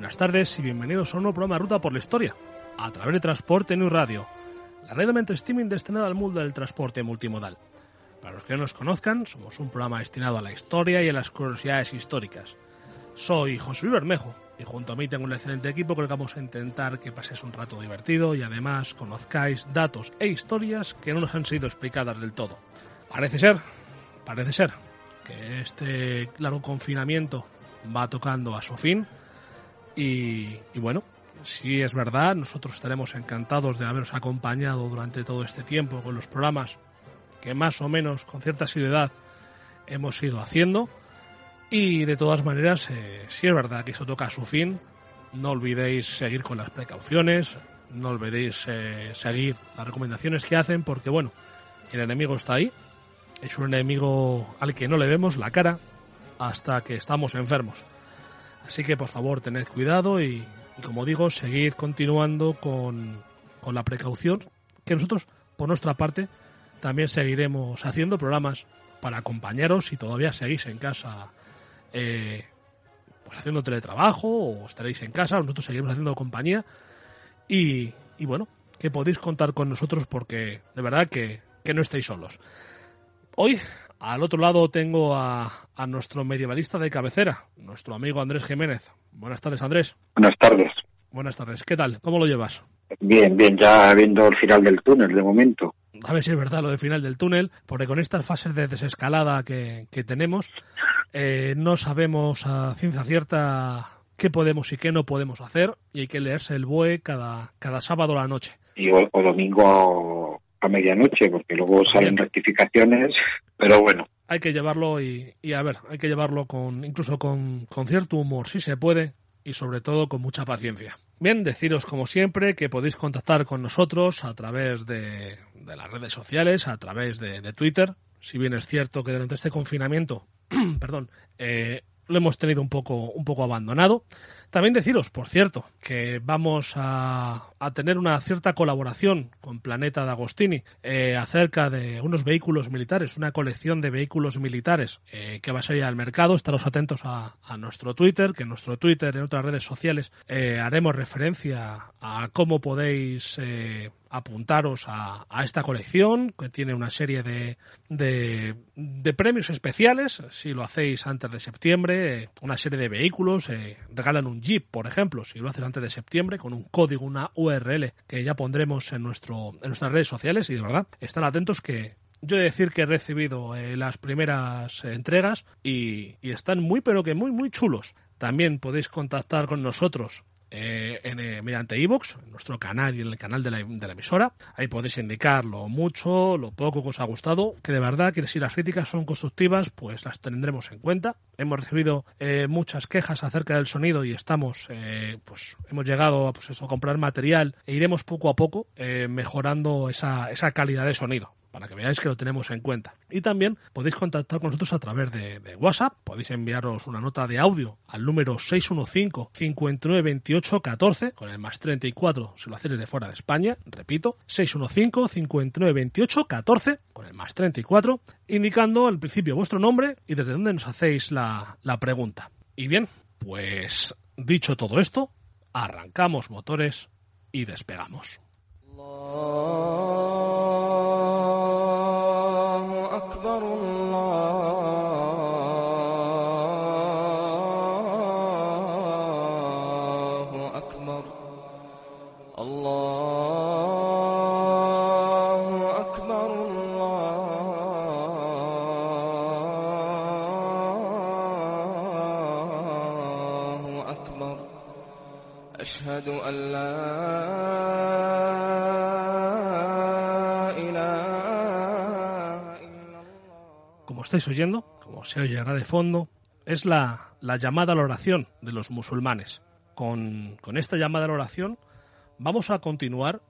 Buenas tardes y bienvenidos a un nuevo programa Ruta por la Historia, a través de Transporte New Radio, la red de mente streaming destinada al mundo del transporte multimodal. Para los que no nos conozcan, somos un programa destinado a la historia y a las curiosidades históricas. Soy José Luis Bermejo y junto a mí tengo un excelente equipo con el que vamos a intentar que paséis un rato divertido y además conozcáis datos e historias que no nos han sido explicadas del todo. Parece ser, parece ser que este largo confinamiento va tocando a su fin y, bueno, si es verdad, nosotros estaremos encantados de haberos acompañado durante todo este tiempo con los programas que más o menos con cierta asiduidad hemos ido haciendo. Y de todas maneras, eh, si es verdad que eso toca a su fin, no olvidéis seguir con las precauciones, no olvidéis eh, seguir las recomendaciones que hacen, porque bueno, el enemigo está ahí, es un enemigo al que no le vemos la cara hasta que estamos enfermos. Así que por favor tened cuidado y, como digo, seguid continuando con, con, la precaución que nosotros, por nuestra parte, también seguiremos haciendo programas para acompañaros si todavía seguís en casa eh, pues haciendo teletrabajo o estaréis en casa, nosotros seguiremos haciendo compañía y, y bueno, que podéis contar con nosotros porque de verdad que, que no estáis solos. Hoy al otro lado tengo a, a, nuestro medievalista de cabecera, nuestro amigo Andrés Jiménez. Buenas tardes, Andrés. Buenas tardes. Buenas tardes. ¿Qué tal? ¿Cómo lo llevas? Bien, bien, ya viendo el final del túnel de momento. A ver si es verdad lo del final del túnel, porque con estas fases de desescalada que, que tenemos, eh, no sabemos a ciencia cierta qué podemos y qué no podemos hacer, y hay que leerse el BOE cada, cada sábado a la noche. Y o, o domingo a medianoche, porque luego salen Bien. rectificaciones, pero bueno. Hay que llevarlo y, y, a ver, hay que llevarlo con incluso con, con cierto humor, si se puede, y sobre todo con mucha paciencia. Bien, deciros como siempre que podéis contactar con nosotros a través de, de las redes sociales, a través de, de, Twitter. Si bien es cierto que durante este confinamiento, perdón, eh, lo hemos tenido un poco, un poco abandonado. También deciros, por cierto, que vamos a, a tener una cierta colaboración con Planeta de Agostini eh, acerca de unos vehículos militares, una colección de vehículos militares eh, que va a salir al mercado. Estaros atentos a, nuestro Twitter, que en nuestro Twitter, en otras redes sociales, eh, haremos referencia a cómo podéis eh, apuntaros a, esta colección, que tiene una serie de, de, premios especiales, si lo hacéis antes de septiembre, una serie de vehículos, eh, regalan un Jeep, por ejemplo, si lo haces antes de septiembre, con un código, una URL que ya pondremos en, nuestro, en nuestras redes sociales, y de verdad, están atentos que yo he de decir que he recibido eh, las primeras entregas y, y están muy, pero que muy, muy chulos. También podéis contactar con nosotros eh, en, eh, mediante iVoox, en nuestro canal y en el canal de la, de la, emisora. Ahí podéis indicar lo mucho, lo poco que os ha gustado, que de verdad que si las críticas son constructivas, pues las tendremos en cuenta. Hemos recibido eh, muchas quejas acerca del sonido y estamos, eh, pues hemos llegado pues eso, a comprar material e iremos poco a poco eh, mejorando esa, esa calidad de sonido para que veáis que lo tenemos en cuenta. Y también podéis contactar con nosotros a través de, WhatsApp, podéis enviaros una nota de audio al número 615 59 28 14 con el más 34 si lo hacéis de fuera de España, repito, 615 59 28 14 con el más 34, indicando al principio vuestro nombre y desde dónde nos hacéis la, la pregunta. Y bien, pues dicho todo esto, arrancamos motores y despegamos. Estáis oyendo, como se oirá de fondo, es la, la llamada a la oración de los musulmanes. Con, esta llamada a la oración vamos a continuar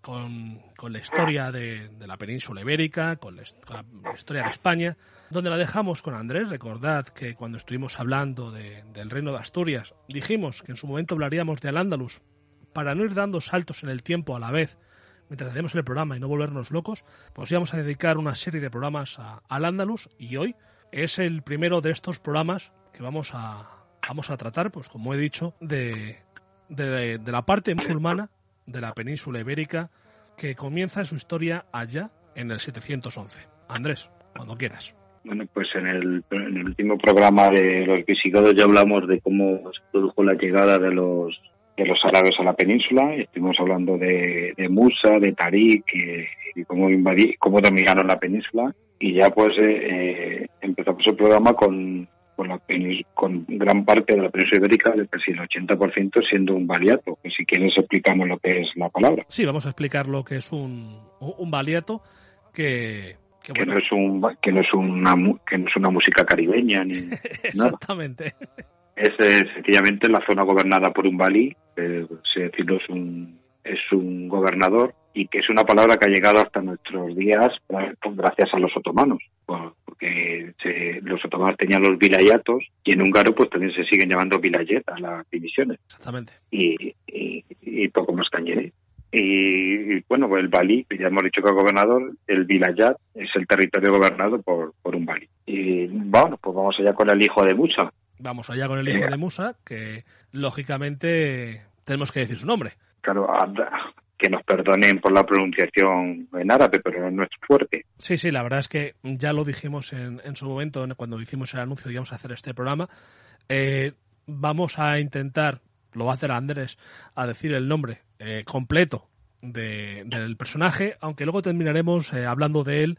con, la historia de, la península ibérica, con la, historia de España, donde la dejamos con Andrés. Recordad que cuando estuvimos hablando de- del reino de Asturias, dijimos que en su momento hablaríamos de Al-Ándalus, para no ir dando saltos en el tiempo a la vez, mientras hacemos el programa y no volvernos locos, pues íbamos a dedicar una serie de programas a- al Ándalus y hoy es el primero de estos programas que vamos a, vamos a tratar, pues como he dicho, de, de, de la parte musulmana de la península ibérica que comienza su historia allá en el 711. Andrés, cuando quieras. Bueno, pues en el, en el último programa de los visigodos ya hablamos de cómo se produjo la llegada de los de los árabes a la península. Estuvimos hablando de, de Musa, de Tarik eh, y cómo invadí, cómo dominaron la península. Y ya pues eh, eh, empezamos el programa con con, la con gran parte de la península ibérica, de casi el 80% siendo un baliato. Que si quieres explicamos lo que es la palabra. Sí, vamos a explicar lo que es un, un baliato que, que, Que bueno, no es un que no es una que no es una música caribeña ni nada. exactamente. Es eh, sencillamente la zona gobernada por un balí, eh, se decirlo es un, es un gobernador y que es una palabra que ha llegado hasta nuestros días gra- gracias a los otomanos, por- porque se- los otomanos tenían los vilayatos y en húngaro pues también se siguen llamando vilayet a las divisiones Exactamente. y, y, y poco más añadir. Y, y, bueno, pues el Balí, que ya hemos dicho que es gobernador, el Vilayat es el territorio gobernado por, por un Balí. Y bueno, pues vamos allá con el hijo de Musa, Vamos allá con el hijo de Musa, que lógicamente tenemos que decir su nombre. Claro, que nos perdonen por la pronunciación en árabe, pero no es fuerte. Sí, sí, la verdad es que ya lo dijimos en, en su momento, en- cuando hicimos el anuncio de que íbamos a hacer este programa. Eh, vamos a intentar, lo va a hacer Andrés, a decir el nombre eh, completo de- del personaje, aunque luego terminaremos eh, hablando de él,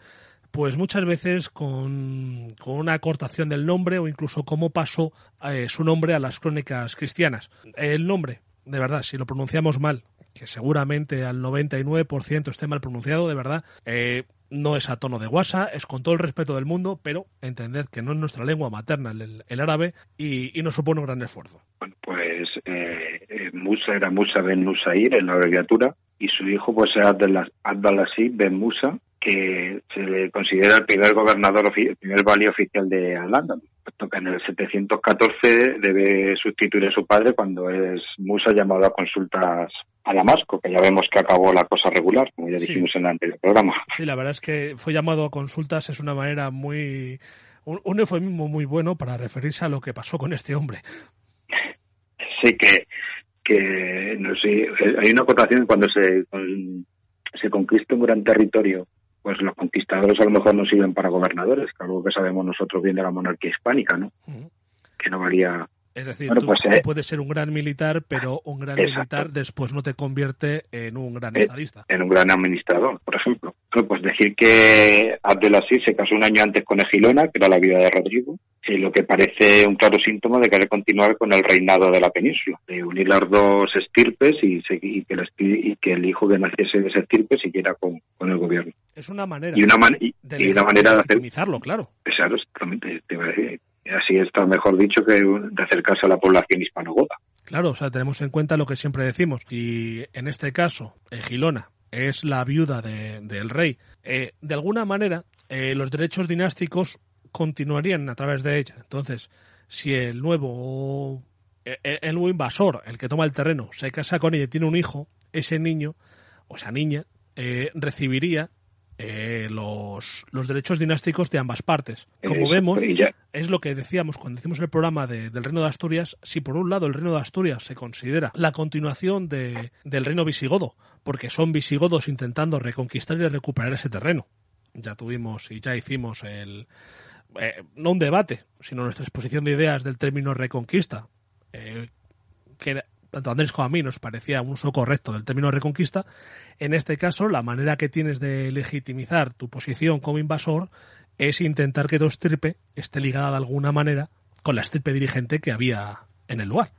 pues muchas veces con, con una acortación del nombre o incluso cómo pasó eh, su nombre a las crónicas cristianas. El nombre, de verdad, si lo pronunciamos mal, que seguramente al 99% esté mal pronunciado, de verdad, eh, no es a tono de guasa, es con todo el respeto del mundo, pero entended que no es nuestra lengua materna el, el árabe y, y nos supone un gran esfuerzo. Bueno, pues eh, eh, Musa era Musa ben Nusair en la abreviatura y su hijo pues es Abdel- Abdelaziz ben Musa, que se le considera el primer gobernador, el primer valí oficial de Al-Ándalus, puesto que en el 714 debe sustituir a su padre cuando es Musa llamado a consultas a Damasco, que ya vemos que acabó la cosa regular, como ya Sí. dijimos en el anterior programa. Sí, la verdad es que fue llamado a consultas, es una manera muy. un, un eufemismo muy bueno para referirse a lo que pasó con este hombre. sé que, que no sé, hay una acotación cuando se, con- se conquista un gran territorio, pues los conquistadores a lo mejor no sirven para gobernadores, que algo que sabemos nosotros bien de la monarquía hispánica, ¿no? Que no valía. Es decir, Bueno, tú, pues, eh, puedes ser un gran militar, pero un gran Exacto. militar después no te convierte en un gran Eh, estadista. en un gran administrador, por ejemplo. Bueno, pues decir que Abdelaziz se casó un año antes con Egilona, que era la vida de Rodrigo, y lo que parece un claro síntoma de querer continuar con el reinado de la península, de unir las dos estirpes y, y que, el, y que el hijo que naciese de esa estirpe siguiera con, con el gobierno. Es una manera Y una, man- y, de, y una manera de hacer, legitimizarlo, claro. Claro, exactamente, así está mejor dicho que de acercarse a la población hispanogoda. Claro, o sea, tenemos en cuenta lo que siempre decimos. Y en este caso, Egilona es la viuda de- del rey. Eh, de alguna manera, eh, los derechos dinásticos continuarían a través de ella. Entonces, si el nuevo, eh, el nuevo invasor, el que toma el terreno, se casa con ella y tiene un hijo, ese niño o esa niña eh, recibiría eh, los, los derechos dinásticos de ambas partes. Como vemos, es lo que decíamos cuando hicimos el programa de- del Reino de Asturias, si por un lado el Reino de Asturias se considera la continuación de- del Reino visigodo, porque son visigodos intentando reconquistar y recuperar ese terreno. Ya tuvimos y ya hicimos el eh, no un debate, sino nuestra exposición de ideas del término reconquista, eh, que tanto Andrés como a mí nos parecía un uso correcto del término reconquista. En este caso, la manera que tienes de legitimizar tu posición como invasor es intentar que tu estirpe esté ligada de alguna manera con la estirpe dirigente que había en el lugar.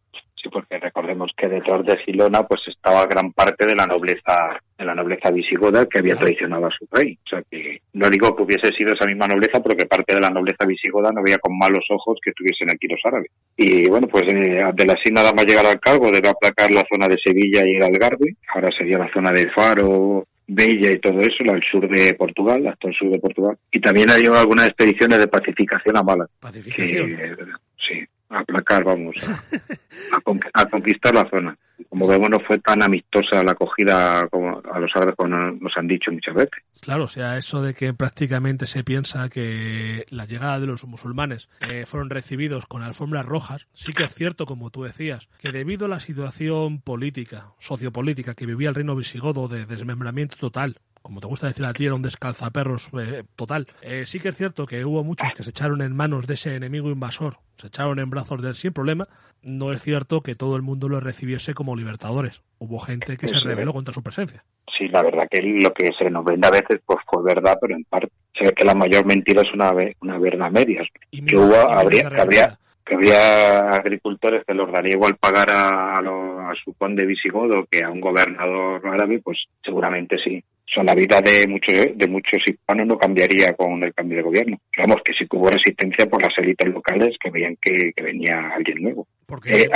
Sí, sabemos que detrás de Gilona pues estaba gran parte de la nobleza de la nobleza visigoda que había traicionado a su rey. O sea que no digo que hubiese sido esa misma nobleza porque parte de la nobleza visigoda no veía con malos ojos que estuviesen aquí los árabes. Y bueno, pues eh, Abdelasí nada más llegar al cargo debe aplacar la zona de Sevilla y el Algarve. Ahora sería la zona de Faro, Bella y todo eso, al sur de Portugal, hasta el sur de Portugal. Y también hay algunas expediciones de pacificación a Málaga. Pacificación. Que, sí, a aplacar, vamos, a, a, con- a conquistar la zona. Como vemos, no fue tan amistosa la acogida como a los árabes como nos han dicho muchas veces. Claro, o sea, eso de que prácticamente se piensa que la llegada de los musulmanes eh, fueron recibidos con alfombras rojas, sí que es cierto, como tú decías, que debido a la situación política, sociopolítica que vivía el reino visigodo de desmembramiento total, como te gusta decir a ti, era un descalzaperros eh, total. Eh, sí que es cierto que hubo muchos que se echaron en manos de ese enemigo invasor, se echaron en brazos de él sin problema. No es cierto que todo el mundo lo recibiese como libertadores. Hubo gente que se rebeló contra su presencia. Sí, la verdad que lo que se nos vende a veces pues fue verdad, pero en parte. Se ve que la mayor mentira es una, una verdad a medias. Y Que hubo, habría, que habría, que habría agricultores que los daría igual pagar a, a, lo- a su conde visigodo que a un gobernador árabe, pues seguramente sí. O sea, la vida de muchos de muchos hispanos no cambiaría con el cambio de gobierno. Vamos, que sí que hubo resistencia por las élites locales que veían que, que venía alguien nuevo. Porque, Eh,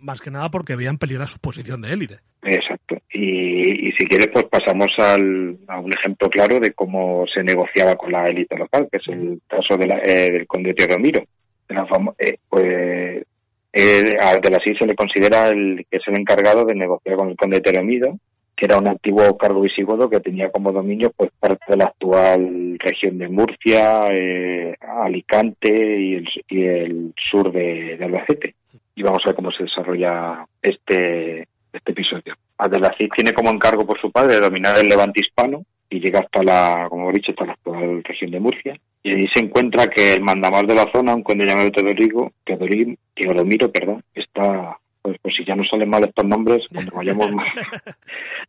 más que nada porque veían peligrar su posición de élite. Exacto. Y, y si quieres, pues pasamos al, a un ejemplo claro de cómo se negociaba con la élite local, que es el caso de la- eh, del conde Teodomiro. De la eh, pues, eh, al de la se le considera el que es el encargado de negociar con el conde Teodomiro, era un antiguo cargo visigodo que tenía como dominio pues parte de la actual región de Murcia, eh, Alicante y el, sur de, de Albacete. Y vamos a ver cómo se desarrolla este, este episodio. Abdelaziz tiene como encargo por su padre dominar el levante hispano y llega hasta la, como he dicho, hasta la actual región de Murcia. Y allí se encuentra que el mandamás de la zona, un conde llamado Teodorigo, Teodorim, Teodomiro, perdón, está, pues, pues si ya no salen mal estos nombres, cuando vayamos más,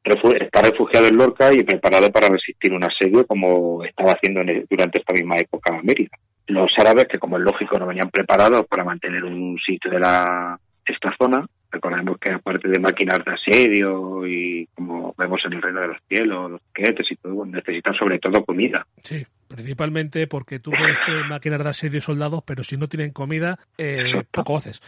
está refugiado en Lorca y preparado para resistir un asedio como estaba haciendo en el- durante esta misma época Mérida. Los árabes, que como es lógico no venían preparados para mantener un sitio de la esta zona, recordemos que aparte de máquinas de asedio y como vemos en el reino de los cielos, los quetes y todo, necesitan sobre todo comida. Sí, principalmente porque tú puedes tener máquinas de asedio y soldados, pero si no tienen comida, eh, poco haces.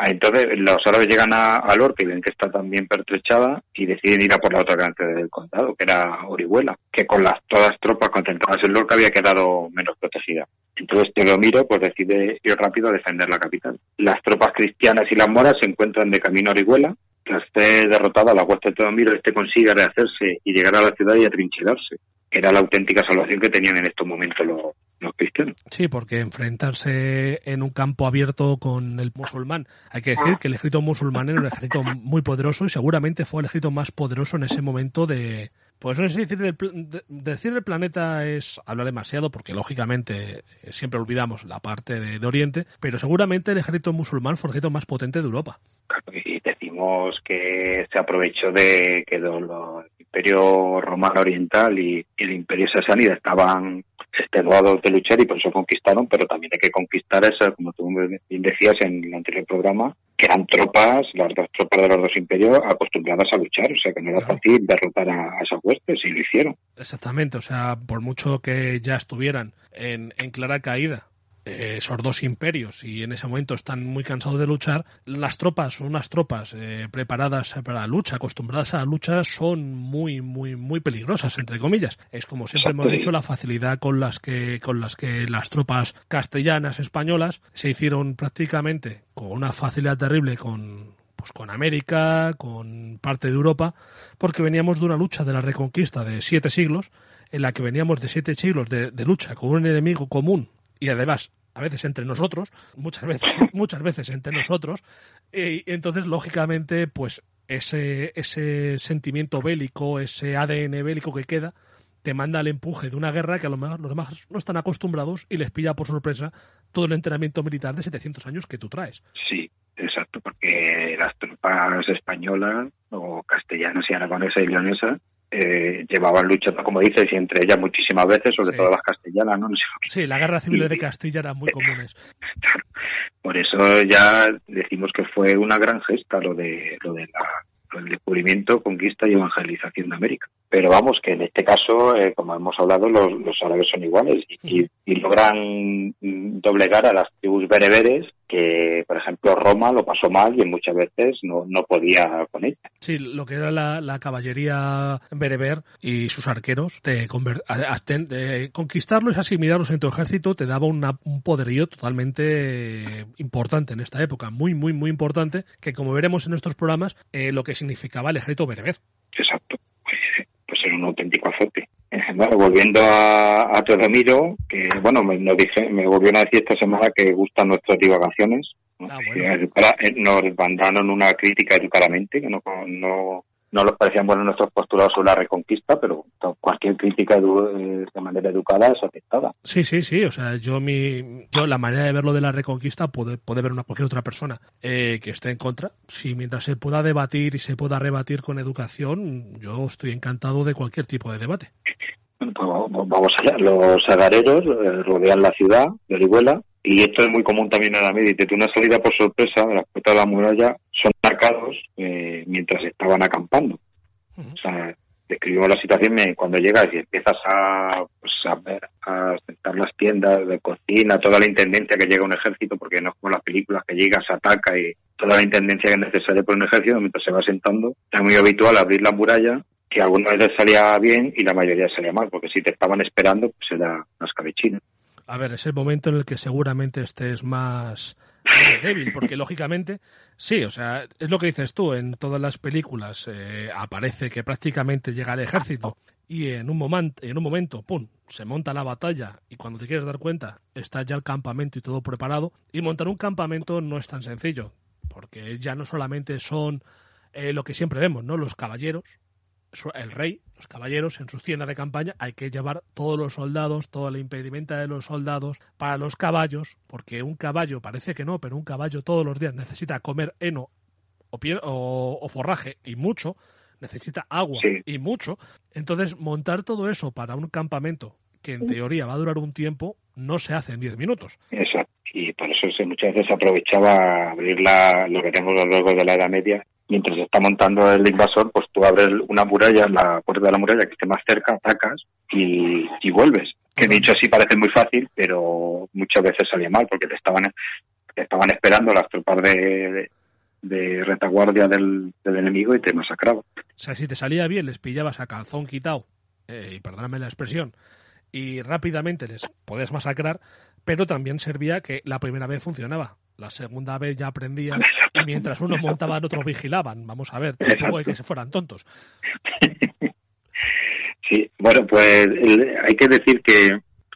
Ah, Entonces los árabes llegan a, Lorca y ven que está también pertrechada y deciden ir a por la otra parte del condado, que era Orihuela, que con las todas las tropas concentradas en Lorca había quedado menos protegida. Entonces Teodomiro pues decide ir rápido a defender la capital. Las tropas cristianas y las moras se encuentran de camino a Orihuela. Tras ser derrotada la hueste de Teodomiro, este consigue rehacerse y llegar a la ciudad y atrincherarse. Era la auténtica salvación que tenían en estos momentos los, los cristianos. Sí, porque enfrentarse en un campo abierto con el musulmán, hay que decir que el ejército musulmán era un ejército muy poderoso y seguramente fue el ejército más poderoso en ese momento de... Pues no sé decir del, de- decir del planeta es hablar demasiado porque lógicamente eh, siempre olvidamos la parte de, de Oriente, pero seguramente el ejército musulmán fue el ejército más potente de Europa. y decimos que se aprovechó de que el imperio romano oriental y, y el imperio sasánida estaban extenuados de luchar y por eso conquistaron, pero también hay que conquistar esa, como tú bien decías en el anterior programa, que eran tropas, las dos tropas de los dos imperios acostumbradas a luchar, o sea que no era fácil derrotar a, a esas huestes y lo hicieron. Exactamente, o sea, por mucho que ya estuvieran en, en clara caída esos dos imperios y en ese momento están muy cansados de luchar, las tropas, unas tropas eh, preparadas para la lucha, acostumbradas a la lucha, son muy, muy, muy peligrosas, entre comillas. Es como siempre hemos dicho, la facilidad con las que, con las que las tropas castellanas, españolas, se hicieron prácticamente con una facilidad terrible con, pues con América, con parte de Europa, porque veníamos de una lucha de la reconquista de siete siglos, en la que veníamos de siete siglos de lucha con un enemigo común y además a veces entre nosotros, muchas veces, muchas veces entre nosotros, y entonces lógicamente pues ese, ese sentimiento bélico, ese ADN bélico que queda, te manda al empuje de una guerra que a lo mejor los demás no están acostumbrados y les pilla por sorpresa todo el entrenamiento militar de 700 años que tú traes. Sí, exacto, porque las tropas españolas o castellanas y aragonesas y leonesas eh, llevaban luchando, como dices, y entre ellas muchísimas veces, sobre Sí. todo las castellanas, ¿no? No sé. Sí, la guerra civil Y- de Castilla eran muy comunes. Por eso ya decimos que fue una gran gesta lo de lo de la, el descubrimiento, conquista y evangelización de América. Pero vamos, que en este caso, eh, como hemos hablado, los, los árabes son iguales y, y logran mm, doblegar a las tribus bereberes que, por ejemplo, Roma lo pasó mal y muchas veces no, no podía con ella. Sí, lo que era la, la caballería bereber y sus arqueros, te de conquistarlos y asimilarlos en tu ejército te daba una- un poderío totalmente importante en esta época, muy, muy, muy importante, que como veremos en estos programas, eh, lo que significaba el ejército bereber. Exacto. Pues, pues era un auténtico azote. Eh, Bueno, volviendo a, a Teodomiro, que bueno, me, nos dije, me volvieron a decir esta semana que gustan nuestras divagaciones. ¿no? Ah, bueno. eh, nos mandaron una crítica educadamente, que no, no, no les parecían buenos nuestros postulados sobre la reconquista, pero cualquier crítica eh, de manera educada es aceptada. Sí, sí, sí. O sea, yo mi, yo la manera de verlo de la reconquista puede, puede ver una cualquier otra persona eh, que esté en contra. Si mientras se pueda debatir y se pueda rebatir con educación, yo estoy encantado de cualquier tipo de debate. Pues vamos allá. Los agareros eh, rodean la ciudad de Orihuela y esto es muy común también en la Médite. Una salida por sorpresa de las puertas de la muralla son marcados eh, mientras estaban acampando. Ujú. O sea, describimos la situación cuando llegas y empiezas a, pues, a, ver- a sentar las tiendas de cocina, toda la intendencia que llega un ejército, porque no es como las películas que llega, se ataca y toda la intendencia que es necesaria por un ejército, mientras se va sentando, es muy habitual abrir la muralla, que algunas veces salía bien y la mayoría salía mal, porque si te estaban esperando, pues era una escabechina. A ver, es el momento en el que seguramente estés más débil, porque lógicamente, sí, o sea, es lo que dices tú, en todas las películas eh, aparece que prácticamente llega el ejército y en un, momento, en un momento, ¡pum!, se monta la batalla y cuando te quieres dar cuenta está ya el campamento y todo preparado. Y montar un campamento no es tan sencillo, porque ya no solamente son eh, lo que siempre vemos, ¿no? Los caballeros, el rey, los caballeros en sus tiendas de campaña, hay que llevar todos los soldados, toda la impedimenta de los soldados, para los caballos, porque un caballo parece que no, pero un caballo todos los días necesita comer heno o, o, o forraje y mucho, necesita agua Sí. y mucho. Entonces, montar todo eso para un campamento que en teoría va a durar un tiempo, no se hace en 10 minutos. Exacto. Y por eso se, muchas veces aprovechaba abrir la, lo que tenemos luego de la Edad Media. Mientras se está montando el invasor, pues tú abres una muralla, la puerta de la muralla que esté más cerca, atacas y, y vuelves. Que dicho así parece muy fácil, pero muchas veces salía mal porque te estaban, te estaban esperando las tropas de, de, de retaguardia del, del enemigo y te masacraban. O sea, si te salía bien, les pillabas a calzón quitado, eh, y perdóname la expresión, y rápidamente les podías masacrar, pero también servía que la primera vez funcionaba. La segunda vez ya aprendían y mientras unos montaban, otros vigilaban. Vamos a ver, tampoco hay que se fueran tontos. Sí, bueno, pues hay que decir que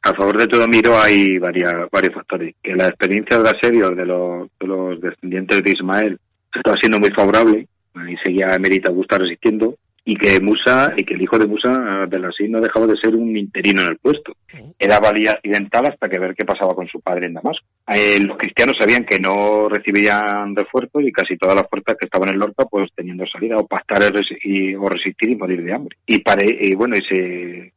a favor de todo Miro hay varias, varios factores. Que la experiencia del asedio de los, de los descendientes de Ismael está siendo muy favorable. Ahí seguía Emerita Augusta resistiendo. Y que Musa, y que el hijo de Musa, Belasí, no dejaba de ser un interino en el puesto. Era valía accidental hasta que ver qué pasaba con su padre en Damasco. Eh, los cristianos sabían que no recibirían refuerzos y casi todas las fuerzas que estaban en Lorca pues teniendo salida o pactar y- o resistir y morir de hambre. Y, pare, y bueno, y se,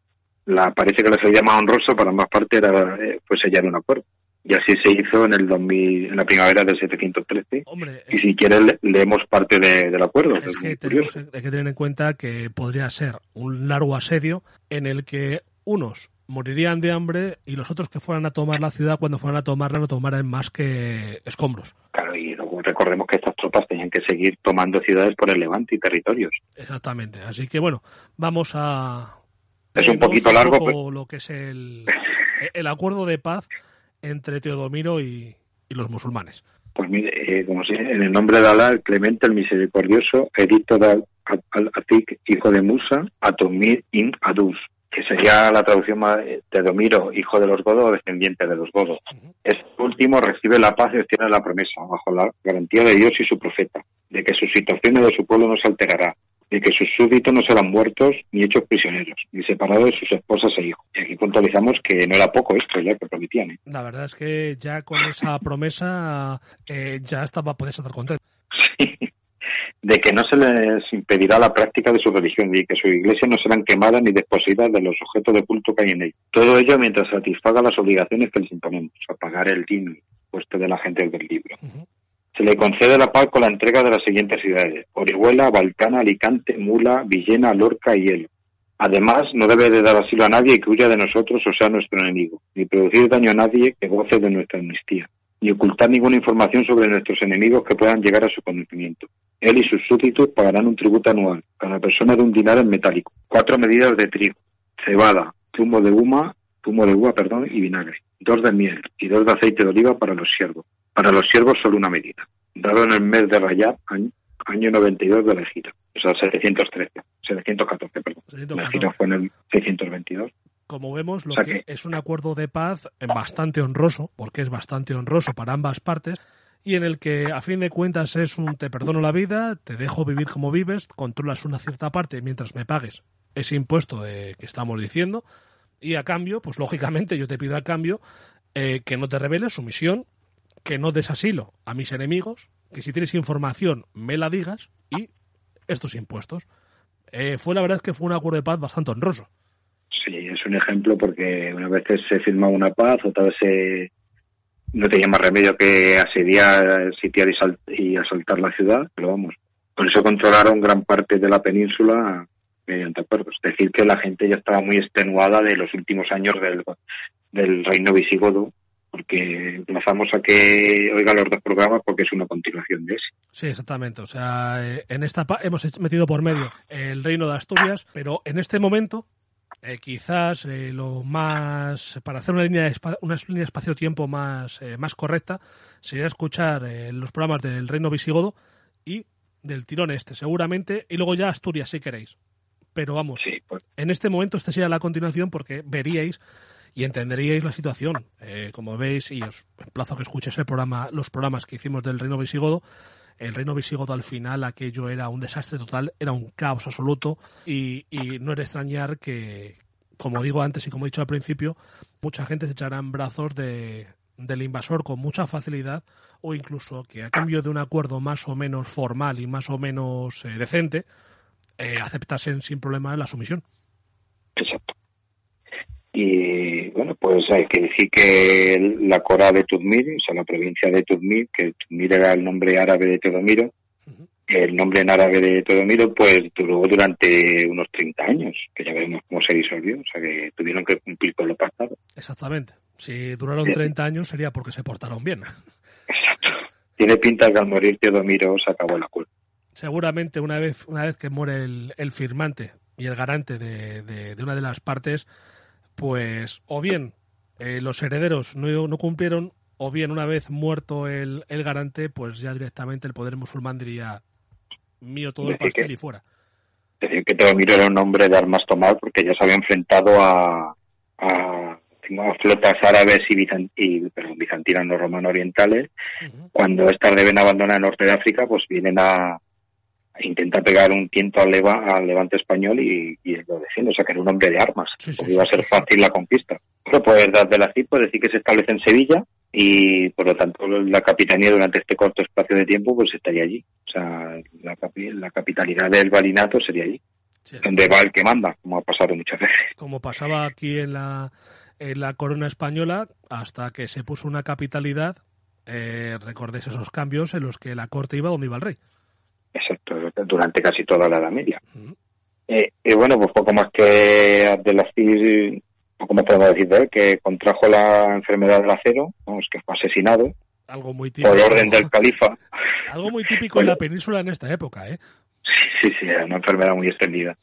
la, parece que la salida más honrosa para más parte era eh, pues sellar un acuerdo. Y así se hizo en el 2000, en la primavera del 713. Hombre, Y si quieres le- leemos parte de- del acuerdo. que es que tenemos hay que tener en cuenta que podría ser un largo asedio en el que unos morirían de hambre y los otros que fueran a tomar la ciudad, cuando fueran a tomarla, no tomaran más que escombros. Claro, y luego recordemos que estas tropas tenían que seguir tomando ciudades por el Levante y territorios. Exactamente. Así que bueno, vamos a. Es un poquito largo, poco lo que es el, el acuerdo de paz entre Teodomiro y, y los musulmanes. Pues mire, eh, como si en el nombre de Alá, el clemente, el misericordioso, edicto de Al- Al- Atik, hijo de Musa, Atomir in Adus, que sería la traducción de Domiro, hijo de los godos o descendiente de los godos. Este último recibe la paz y obtiene la promesa, bajo la garantía de Dios y su profeta, de que su situación y de su pueblo no se alterará, de que sus súbditos no serán muertos ni hechos prisioneros, ni separados de sus esposas e hijos. Y aquí puntualizamos que no era poco esto ya que prometían. ¿eh? La verdad es que ya con esa promesa eh, ya estaba podías estar contento. de que no se les impedirá la práctica de su religión y que sus iglesias no serán quemadas ni desposeídas de los objetos de culto que hay en ella. Todo ello mientras satisfaga las obligaciones que les imponemos, a pagar el din puesto de la gente del libro. Se le concede la paz con la entrega de las siguientes ciudades: Orihuela, Balcana, Alicante, Mula, Villena, Lorca y Hielo. Además, no debe de dar asilo a nadie que huya de nosotros o sea nuestro enemigo, ni producir daño a nadie que goce de nuestra amnistía, ni ocultar ninguna información sobre nuestros enemigos que puedan llegar a su conocimiento. Él y sus súbditos pagarán un tributo anual, cada persona de un dinar en metálico, cuatro medidas de trigo, cebada, zumo de uva, zumo de uva, perdón, y vinagre, dos de miel y dos de aceite de oliva para los siervos. Para los siervos solo una medida, dado en el mes de Rayab, año, año 92 de la gira, o sea, 713, 714, perdón. La 714. gira fue en el 622. Como vemos, lo O sea que que- es un acuerdo de paz bastante honroso, porque es bastante honroso para ambas partes, y en el que a fin de cuentas es un te perdono la vida, te dejo vivir como vives, controlas una cierta parte mientras me pagues ese impuesto de, que estamos diciendo, y a cambio, pues lógicamente yo te pido a cambio eh, que no te reveles sumisión, que no des asilo a mis enemigos, que si tienes información me la digas y estos impuestos. Eh, fue la verdad que fue un acuerdo de paz bastante honroso. Sí, es un ejemplo porque una vez se firma una paz, otra vez se, no tenía más remedio que asediar, sitiar y, sal- y asaltar la ciudad, pero vamos, por eso controlaron gran parte de la península mediante acuerdos. Es decir, que la gente ya estaba muy extenuada de los últimos años del, del reino visigodo, porque emplazamos a que oiga los dos programas porque es una continuación de ese. Sí, exactamente. O sea, eh, en esta pa- hemos metido por medio el reino de Asturias, pero en este momento, eh, quizás eh, lo más para hacer una línea de una línea espacio-tiempo más eh, más correcta sería escuchar los programas del reino visigodo y del tirón este, seguramente, y luego ya Asturias si queréis. Pero vamos, Sí, pues, en este momento esta sería la continuación porque veríais y entenderíais la situación. Eh, como veis, y os emplazo que escuches el programa, los programas que hicimos del Reino Visigodo, el Reino Visigodo al final aquello era un desastre total, era un caos absoluto y, y no era extrañar que, como digo antes y como he dicho al principio, mucha gente se echará en brazos de, del invasor con mucha facilidad o incluso que a cambio de un acuerdo más o menos formal y más o menos eh, decente, eh, aceptasen sin problema la sumisión. Y bueno, pues hay que decir que la Cora de Tudmir, o sea, la provincia de Tudmir, que Tudmir era el nombre árabe de Teodomiro, el nombre en árabe de Teodomiro, pues duró durante unos 30 años, que ya veremos cómo se disolvió, o sea, que tuvieron que cumplir con lo pactado. Exactamente. Si duraron Sí. 30 años sería porque se portaron bien. Exacto. Tiene pinta que al morir Teodomiro se acabó la culpa. Seguramente una vez, una vez que muere el, el firmante y el garante de, de- de una de las partes, pues o bien eh, los herederos no, no cumplieron, o bien una vez muerto el, el garante, pues ya directamente el poder musulmán diría mío todo el Decir que- pastel y fuera. Es decir, que Teodomiro era un hombre de armas tomar porque ya se había enfrentado a, a, a flotas árabes y, bizan- y perdón, bizantinas no romano orientales Ujú. cuando estas deben abandonar el norte de África, pues vienen a, a intentar pegar un tiento al, leva- al levante español y, y lo defiende. O sea, que era un hombre de armas. Sí, iba a ser fácil la conquista. Pero pues desde la CIP, pues decir que se establece en Sevilla y por lo tanto la capitanía durante este corto espacio de tiempo pues estaría allí. O sea, la, capi- la capitalidad del Balinato sería allí, Sí, donde va el que manda, como ha pasado muchas veces. como pasaba aquí en la, en la corona española, hasta que se puso una capitalidad, eh, recordéis esos cambios en los que la corte iba donde iba el rey. Exacto, durante casi toda la Edad Media. Eh, y bueno, pues poco más que Abdelaziz, poco más podemos decir de él, que contrajo la enfermedad del acero, vamos, que fue asesinado Algo muy típico. por orden del califa. Algo muy típico en la península en esta época, ¿eh? Sí, sí, una enfermedad muy extendida.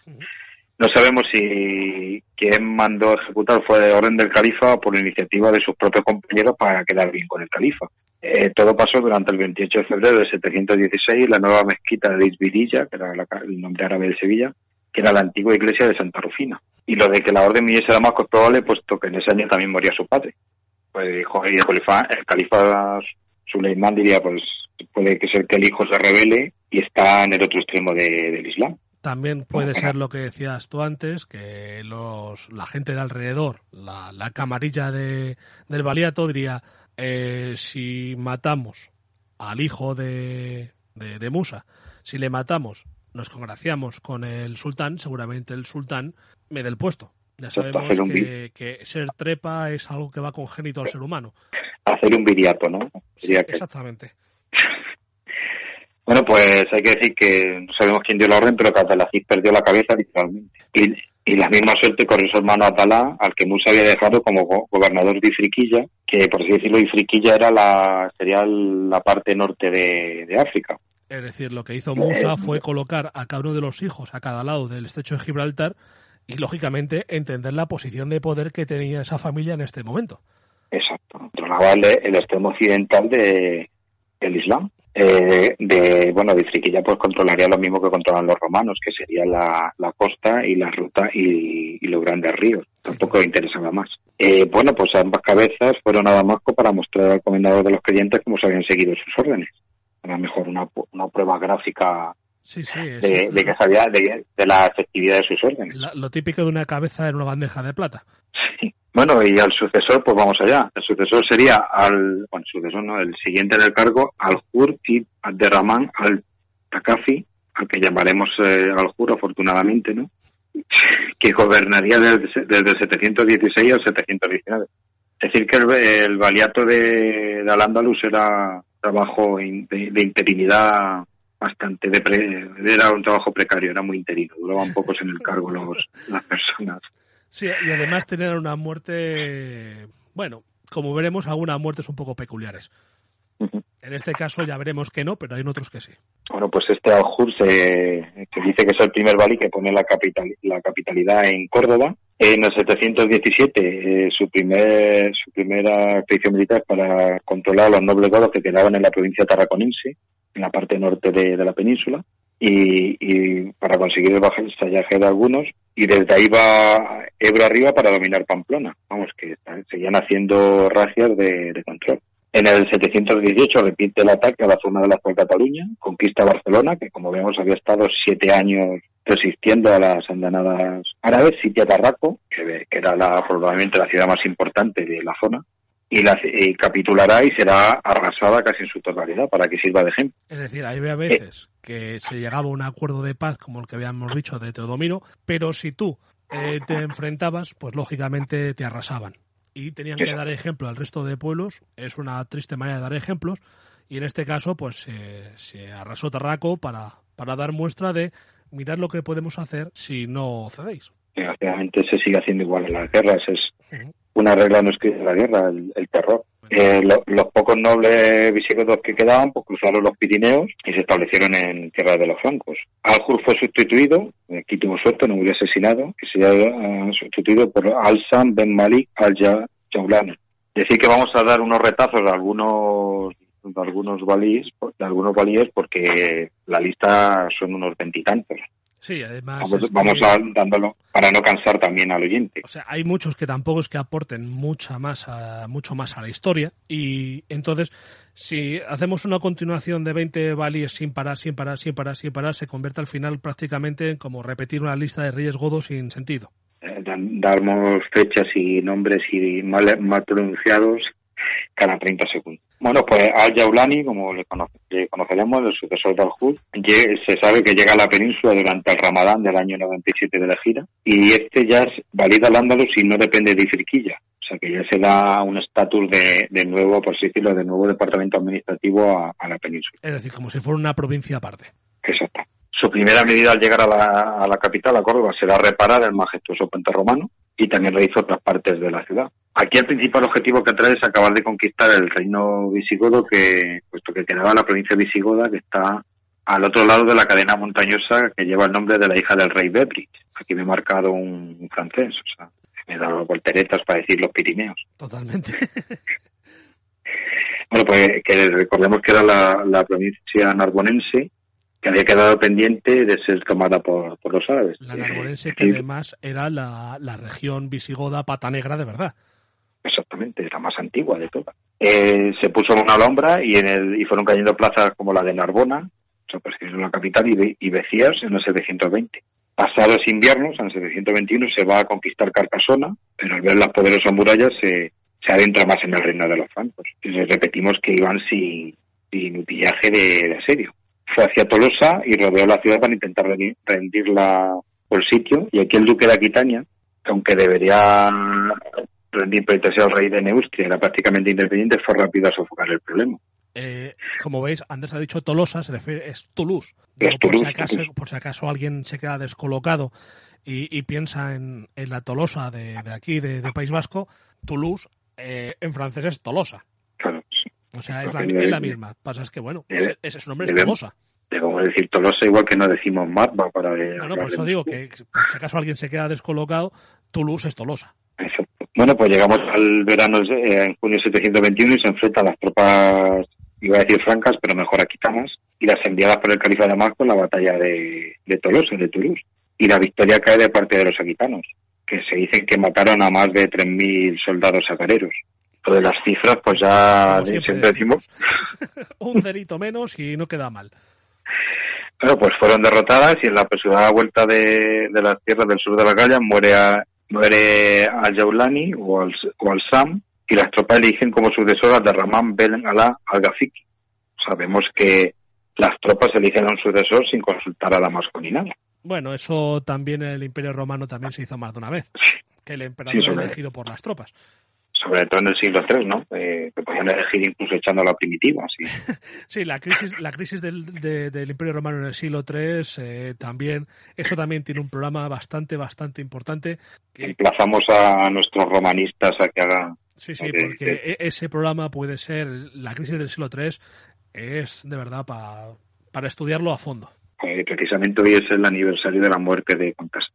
No sabemos si quien mandó ejecutar fue de orden del califa o por iniciativa de sus propios compañeros para quedar bien con el califa. Eh, todo pasó durante el 28 de febrero de 716 la nueva mezquita de Isbirilla, que era la el nombre árabe de Sevilla, que era la antigua iglesia de Santa Rufina. Y lo de que la orden viniese a Damasco es probable, puesto que en ese año también moría su padre. Pues dijo, el califa, el califa Suleimán diría, pues puede que ser que el hijo se revele y está en el otro extremo de- del Islam. También puede ser lo que decías tú antes, que los, la gente de alrededor, la, la camarilla de, del Baliato diría, eh, si matamos al hijo de, de, de Musa, si le matamos, nos congraciamos con el sultán, seguramente el sultán me dé el puesto. Ya sabemos que, que ser trepa es algo que va congénito al ser humano. hacer un viriato, ¿no? Sí, Sería que- exactamente. Bueno, pues hay que decir que no sabemos quién dio la orden, pero que perdió la cabeza literalmente. Y, y la misma suerte corrió su hermano Abdalá, al que Musa había dejado como go- gobernador de Ifriquilla, que por así decirlo, Ifriquilla era la, sería la parte norte de, de África. Es decir, lo que hizo Musa fue colocar a cada uno de los hijos a cada lado del estrecho de Gibraltar y, lógicamente, entender la posición de poder que tenía esa familia en este momento. Exacto. Controlaba el, el extremo occidental de, del Islam. Eh, de, bueno, de Ifriquilla pues controlaría lo mismo que controlan los romanos, que sería la, la costa y la ruta y, y los grandes ríos. Tampoco le interesaba más. Eh, bueno, pues ambas cabezas fueron a Damasco para mostrar al comendador de los creyentes cómo se habían seguido sus órdenes. A lo mejor una, una prueba gráfica Sí, sí. de, de que sabía de, de la efectividad de sus órdenes. la- lo típico de una cabeza en una bandeja de plata. Bueno, y al sucesor, pues vamos allá. El sucesor sería al, bueno, sucesor no, el siguiente en el cargo, al-Hur ibn Abderrahman al-Takafi, al que llamaremos eh, al-Hur afortunadamente, ¿no? Que gobernaría desde, desde el 716 al 719. Es decir, que el, el valiato de, de Al-Ándalus era trabajo de, de interinidad bastante, de pre- era un trabajo precario, era muy interino, duraban pocos en el cargo los, las personas. Sí, y además tenían una muerte, bueno, como veremos, algunas muertes un poco peculiares. En este caso ya veremos que no, pero hay otros que sí. Bueno, pues este Al-Hur se, se dice que es el primer valí que pone la, capital, la capitalidad en Córdoba. En el 717, eh, su, primer, su primera expedición militar para controlar a los nobles godos que quedaban en la provincia tarraconense, en la parte norte de, de la península, y, y para conseguir el vasallaje de algunos, y desde ahí va Ebro arriba para dominar Pamplona. Vamos, que están- seguían haciendo racias de, control. En el 718 repite el ataque a la zona de la actual Cataluña, conquista Barcelona, que como vemos había estado siete años resistiendo a las andanadas árabes, sitia Tarraco, que, que era la, probablemente la ciudad más importante de la zona, y, la, y capitulará y será arrasada casi en su totalidad, para que sirva de ejemplo. Es decir, hay a veces que se llegaba a un acuerdo de paz, como el que habíamos dicho de Teodomiro, pero si tú eh, te enfrentabas, pues lógicamente te arrasaban. Y tenían que dar ejemplo al resto de pueblos. Es una triste manera de dar ejemplos. Y en este caso, pues eh, se arrasó Tarraco para, para dar muestra de mirad lo que podemos hacer si no cedéis. Desgraciadamente se sigue haciendo igual en las guerras, es. Una regla no escrita de la guerra, el, el terror. Eh, lo- los pocos nobles visigodos que quedaban pues cruzaron los Pirineos y se establecieron en tierra de los francos. Al-Hur fue sustituido, eh, aquí tuvo suerte, no murió asesinado, que se ha sustituido por Al-Sam Ben Malik al-Jaulani. Decir que vamos a dar unos retazos de algunos de algunos valíes, de algunos valíes porque la lista son unos veintitantos. Sí, además. Vamos, a, dándolo para no cansar también al oyente. O sea, hay muchos que tampoco es que aporten mucha más a- mucho más a la historia. Y entonces, si hacemos una continuación de 20 valíes sin parar, sin parar, sin parar, sin parar, se convierte al final prácticamente en como repetir una lista de reyes godos sin sentido. Eh, damos fechas y nombres y mal, mal pronunciados cada 30 segundos. Bueno, pues Al-Jaulani, como le, conoce- le conoceremos, el sucesor de Al-Hud, se sabe que llega a la península durante el Ramadán del año 97 de la gira y este ya es valida al Ándalus y no depende de Ifriquilla. O sea que ya se da un estatus de, de nuevo, por así decirlo, de nuevo departamento administrativo a, a la península. Es decir, como si fuera una provincia aparte. Exacto. Su primera medida al llegar a la, a la capital, a Córdoba, será reparar el majestuoso puente romano y también rehizo otras partes de la ciudad. Aquí el principal objetivo que trae es acabar de conquistar el reino visigodo, que puesto que quedaba la provincia visigoda, que está al otro lado de la cadena montañosa que lleva el nombre de la hija del rey Beatrix. Aquí me he marcado un, un francés, o sea, me he dado volteretas para decir los Pirineos. Totalmente. Bueno, pues que recordemos que era la, la provincia narbonense que había quedado pendiente de ser tomada por, por los árabes. La narbonense, que además era la, la región visigoda pata negra de verdad. Exactamente, la más antigua de todas. Eh, se puso en una alhombra y, en el, y fueron cayendo plazas como la de Narbona, o sea, pues es la capital, y, y Becías en el 720. Pasados inviernos, en el 721, se va a conquistar Carcasona, pero al ver las poderosas murallas se, se adentra más en el reino de los francos. Y les repetimos que iban sin, sin utillaje de, de asedio. Fue hacia Tolosa y rodeó la ciudad para intentar rendi- rendirla por sitio. Y aquí el duque de Aquitania, que aunque debería rendido sea el rey de Neustria, era prácticamente independiente, fue rápido a sofocar el problema. Eh, como veis, antes ha dicho Tolosa, se refiere, es Toulouse. Es por, Toulouse, si acaso, Toulouse. por si acaso alguien se queda descolocado y, y piensa en, en la Tolosa de, de aquí, de, de País Vasco, Toulouse eh, en francés es Tolosa. O sea, es la, Porque es la de- misma. Pasa es que, bueno, de- ese, ese nombre es de- Tolosa. Debemos decir Tolosa igual que no decimos Matba para... No, no, por eso digo que si acaso alguien se queda descolocado, Toulouse es Tolosa. Exacto. Bueno, pues llegamos al verano eh, en junio 721 y se enfrentan las tropas, iba a decir francas, pero mejor aquitanas, y las enviadas por el califa de Damasco en la batalla de, de Tolosa, de Toulouse. Y la victoria cae de parte de los aquitanos, que se dicen que mataron a más de 3.000 soldados sacareros. Lo de las cifras, pues ya Como siempre siempre decimos, Un cerito menos y no queda mal. Bueno, pues fueron derrotadas y en la apresurada vuelta de, de las tierras del sur de la Galia muere a, muere al Yaulani o al, o al Sam y las tropas eligen como sucesor al de Ramán Ben Alá al Gafiki. Sabemos que las tropas eligen a un sucesor sin consultar a Damasco ni nada. Bueno, eso también en el Imperio Romano también se hizo más de una vez. Que el emperador Sí, era elegido por las tropas. Sobre todo en el siglo III, ¿no? Eh, que podían elegir incluso echando a la primitiva, sí. Sí, la crisis, la crisis del, de- del Imperio Romano en el siglo III eh, también, eso también tiene un programa bastante, bastante importante. Que, Emplazamos a nuestros romanistas a que hagan sí, sí, porque e- ese programa puede ser, la crisis del siglo III es de verdad pa- para estudiarlo a fondo. Eh, precisamente hoy es el aniversario de la muerte de,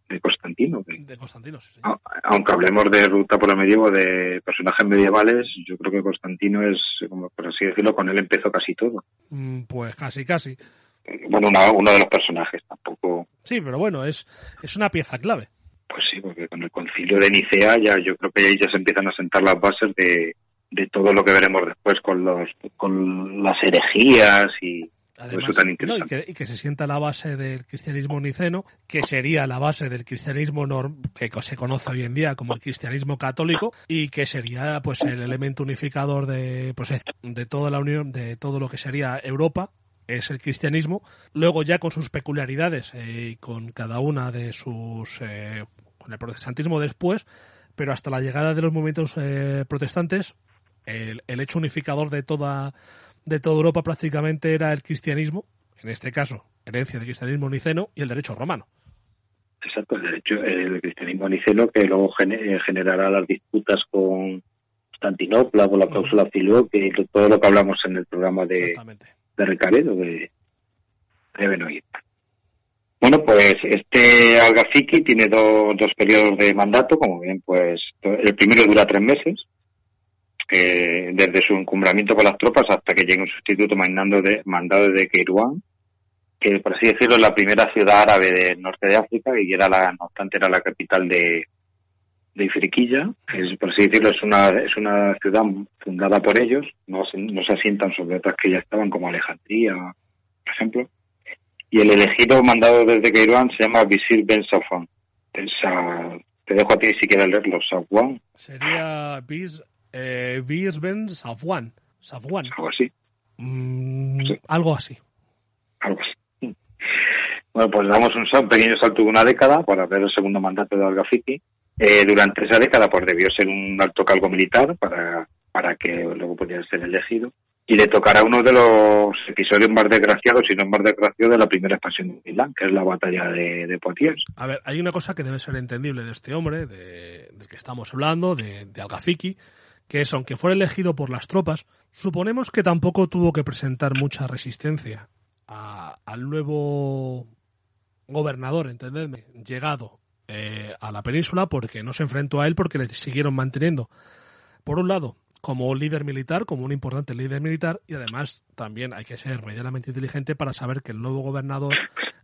de Constantino, que De Constantino, sí, señor. A- aunque hablemos de ruta por el medievo de personajes medievales, yo creo que Constantino es, como por así decirlo, con él empezó casi todo. Mm, Pues casi, casi. Eh, Bueno, una- uno de los personajes tampoco, Sí, pero bueno, es, es una pieza clave. pues sí, porque con el concilio de Nicea ya yo creo que ahí ya se empiezan a sentar las bases de, de todo lo que veremos después con los con las herejías y Además, tan no, y, que, y que se sienta la base del cristianismo niceno, que sería la base del cristianismo norm- que se conoce hoy en día como el cristianismo católico y que sería pues el elemento unificador de pues de toda la unión de todo lo que sería Europa es el cristianismo. Luego ya con sus peculiaridades eh, y con cada una de sus eh, con el protestantismo después pero hasta la llegada de los movimientos eh, protestantes el, el hecho unificador de toda de toda Europa prácticamente era el cristianismo, en este caso, herencia del cristianismo niceno y el derecho romano. Exacto, el derecho, el cristianismo niceno que luego eh, generará las disputas con Constantinopla, con la cláusula Filoque y todo lo que hablamos en el programa de, de Recaredo, de, deben oír. Bueno, pues este Algafiki tiene do- dos periodos de mandato, como bien, pues el primero dura tres meses, eh, desde su encumbramiento con las tropas hasta que llegue un sustituto mandando de, mandado de Keirouan, que por así decirlo es la primera ciudad árabe del norte de África y era la, no obstante, era la capital de, de Ifriquilla. Es, por así decirlo, es una, es una ciudad fundada por ellos, no se, no se asientan sobre otras que ya estaban, como Alejandría, por ejemplo. Y el elegido mandado desde Keirouan se llama Visir Ben Safwan. Te dejo a ti si quieres leerlo, Safwan, Sería Bis, eh, Bis Ben Safwan. Safwan. algo así. Mm, Sí. Algo así. algo así. Bueno, pues damos un, sal- pequeño salto de una década para ver el segundo mandato de Al-Ghafiqi. Eh, durante esa década, pues debió ser un alto cargo militar para, para que luego pudiera ser elegido. Y le tocará uno de los episodios más desgraciados, si no más desgraciados, de la primera expansión de Milán, que es la batalla de, de Poitiers. A ver, hay una cosa que debe ser entendible de este hombre, de, del que estamos hablando, de, de Al-Ghafiqi, que es, aunque fuera elegido por las tropas, suponemos que tampoco tuvo que presentar mucha resistencia a- al nuevo gobernador, entendedme, llegado eh, a la península, porque no se enfrentó a él, porque le siguieron manteniendo, por un lado, como líder militar, como un importante líder militar, y además también hay que ser medianamente inteligente para saber que el nuevo gobernador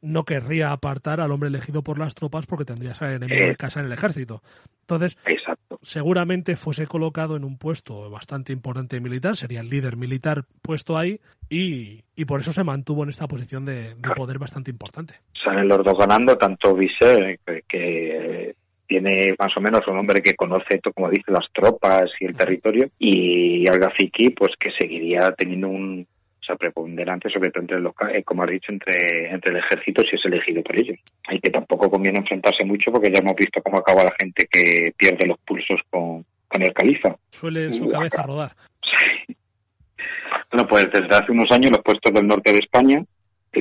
no querría apartar al hombre elegido por las tropas porque tendría a ser enemigo de casa en el ejército. Entonces, Exacto. Seguramente fuese colocado en un puesto bastante importante militar, sería el líder militar puesto ahí, y, y por eso se mantuvo en esta posición de, de poder bastante importante. Salen los dos ganando, tanto Visser, que, que tiene más o menos un hombre que conoce, como dice, las tropas y el territorio, y Al-Ghafiqi, pues que seguiría teniendo un o sea, preponderante, sobre todo entre los, eh, como has dicho, entre, entre el ejército si es elegido por ellos. Y que tampoco conviene enfrentarse mucho porque ya hemos visto cómo acaba la gente que pierde los pulsos con, con el califa. Suele su cabeza acá. rodar. Bueno, pues desde hace unos años los puestos del norte de España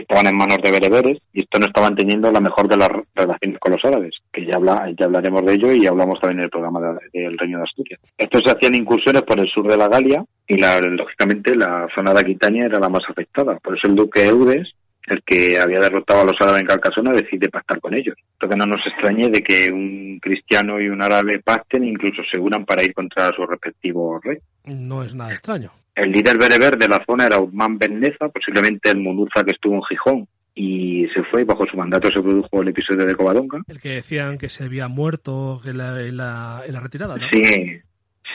estaban en manos de bereberes y estos no estaban teniendo la mejor de las re- relaciones con los árabes, que ya, habla, ya hablaremos de ello y hablamos también en el programa de- del Reino de Asturias. Estos hacían incursiones por el sur de la Galia y la, lógicamente la zona de Aquitania era la más afectada. Por eso el duque Eudes, el que había derrotado a los árabes en Carcasona, decide pactar con ellos. Entonces no nos extrañe de que un cristiano y un árabe pacten e incluso se unan para ir contra sus respectivos reyes. No es nada extraño. El líder bereber de la zona era Uthman Ben Neza, posiblemente el Munuza que estuvo en Gijón y se fue y bajo su mandato se produjo el episodio de Covadonga. El que decían que se había muerto en la, en la, en la retirada, ¿no? Sí,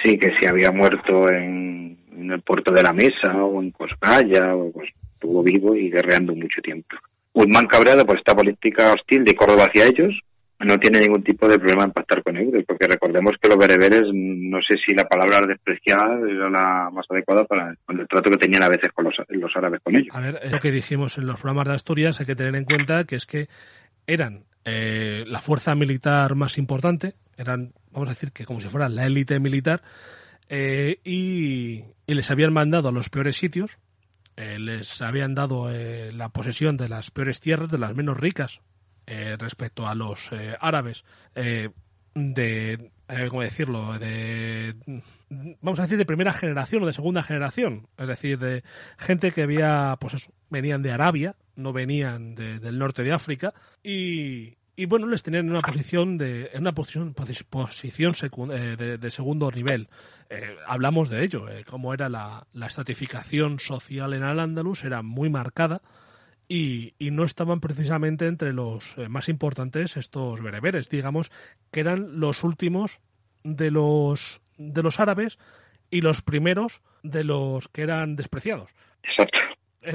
sí que se había muerto en, en el puerto de la Mesa o en Coscaya, o pues estuvo vivo y guerreando mucho tiempo. Uthman cabreado por esta política hostil de Córdoba hacia ellos, no tiene ningún tipo de problema en pactar con ellos, porque recordemos que los bereberes, no sé si la palabra despreciada era la más adecuada para el trato que tenían a veces con los, los árabes con ellos. A ver, lo que dijimos en los programas de Asturias, hay que tener en cuenta que es que eran eh, la fuerza militar más importante, eran, vamos a decir que como si fuera la élite militar, eh, y, y les habían mandado a los peores sitios, eh, les habían dado eh, la posesión de las peores tierras, de las menos ricas, eh, respecto a los eh, árabes, eh, de, eh, ¿cómo decirlo?, de, vamos a decir, de primera generación o de segunda generación, es decir, de gente que había, pues eso, venían de Arabia, no venían de- del norte de África, y, y bueno, les tenían en una posición de, en una posición, posi- posición eh, de, segundo nivel. Eh, hablamos de ello, eh, era la, la estratificación social en Al-Ándalus, era muy marcada, y, y no estaban precisamente entre los eh, más importantes estos bereberes, digamos, que eran los últimos de los de los árabes y los primeros de los que eran despreciados. Exacto.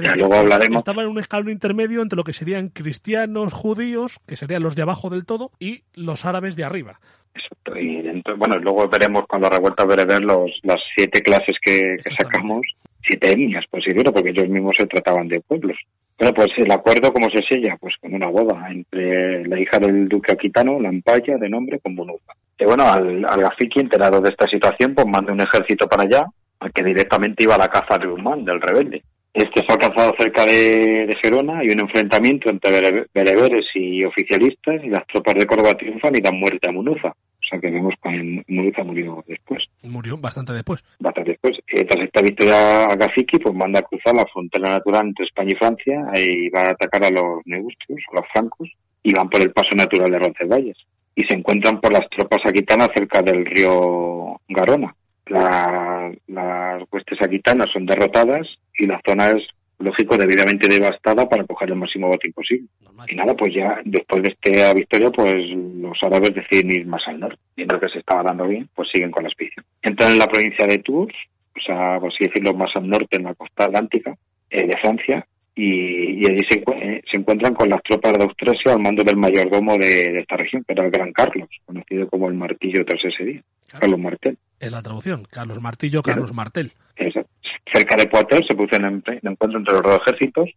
Ya, luego hablaremos. Estaban en un escalón intermedio entre lo que serían cristianos, judíos, que serían los de abajo del todo, y los árabes de arriba. Exacto. Y bueno, luego veremos cuando la revuelta bereber los, las siete clases que, sacamos, siete etnias, pues sí, pero porque ellos mismos se trataban de pueblos. Bueno, pues el acuerdo, ¿cómo se sella? Pues con una boda entre la hija del duque aquitano, Lampaya, de nombre, con Bunuza. Y bueno, al, al Gafiki, enterado de esta situación, pues manda un ejército para allá, al que directamente iba a la caza de Usman, del rebelde. Este se ha alcanzado cerca de, de Gerona, hay un enfrentamiento entre bere- bereberes y oficialistas, y las tropas de Córdoba triunfan y dan muerte a Munuza. O sea que vemos que Munuza murió después Murió bastante después. bastante después. Eh, tras esta victoria a Gafiki, pues manda a cruzar la frontera natural entre España y Francia y va a atacar a los negustios, a los francos, y van por el paso natural de Roncesvalles. Y se encuentran por las tropas aquitanas cerca del río Garona. La- las huestes aquitanas son derrotadas y la zona es, lógico, debidamente devastada para coger el máximo botín posible. Normal. Y nada, pues ya después de esta victoria, pues los árabes deciden ir más al norte. Viendo que se estaba dando bien, pues siguen con la expedición. Entran en la provincia de Tours, o sea, por así decirlo, más al norte, en la costa atlántica eh, de Francia, y, y allí se, eh, se encuentran con las tropas de Austrasia al mando del mayordomo de, de esta región, que era el Gran Carlos, conocido como el Martillo tras ese día. Carlos Martel. Es la traducción. Carlos Martillo. Carlos Martel. Exacto. Cerca de Poitiers se en en encuentro entre los dos ejércitos.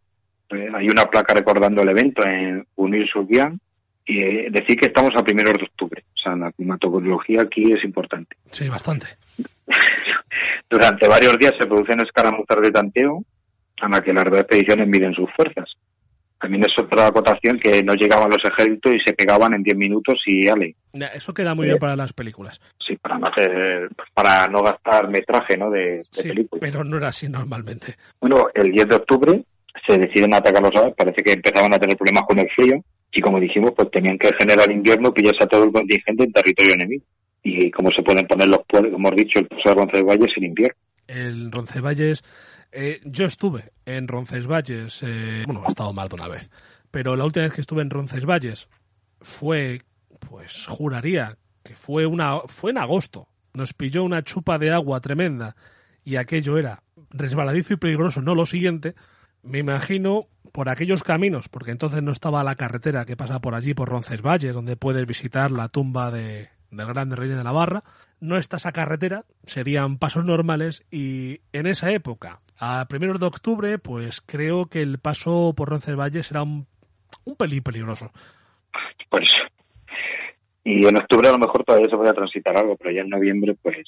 Eh, hay una placa recordando el evento en Unir-sur-Vian y eh, decir que estamos a primeros de octubre. O sea, la climatología aquí es importante. Sí, bastante. Durante varios días se producen escaramuzas de tanteo a la que las dos expediciones miden sus fuerzas. También es otra acotación que no llegaban los ejércitos y se pegaban en 10 minutos y ale. Eso queda muy Eh, bien para las películas. Sí, para no hacer, para no gastar metraje, ¿no? De, de Sí, películas. pero no era así normalmente. Bueno, el 10 de octubre se deciden atacar los árabes, parece que empezaban a tener problemas con el frío y como dijimos, pues tenían que generar invierno, pillarse a todo el contingente en territorio enemigo. Y como se pueden poner los pueblos, como hemos dicho, el paso de Roncesvalles en invierno. El Roncesvalles, eh, yo estuve en Roncesvalles, eh, bueno, he estado más de una vez, pero la última vez que estuve en Roncesvalles fue, pues juraría que fue, una, fue en agosto. Nos pilló una chupa de agua tremenda y aquello era resbaladizo y peligroso, no lo siguiente. Me imagino por aquellos caminos, porque entonces no estaba la carretera que pasa por allí, por Roncesvalles, donde puedes visitar la tumba de, del grande rey de Navarra. No está esa carretera, serían pasos normales y en esa época, a primeros de octubre, pues creo que el paso por Roncesvalles era un, un pelín peligroso. Pues y en octubre a lo mejor todavía se podía transitar algo, pero ya en noviembre pues,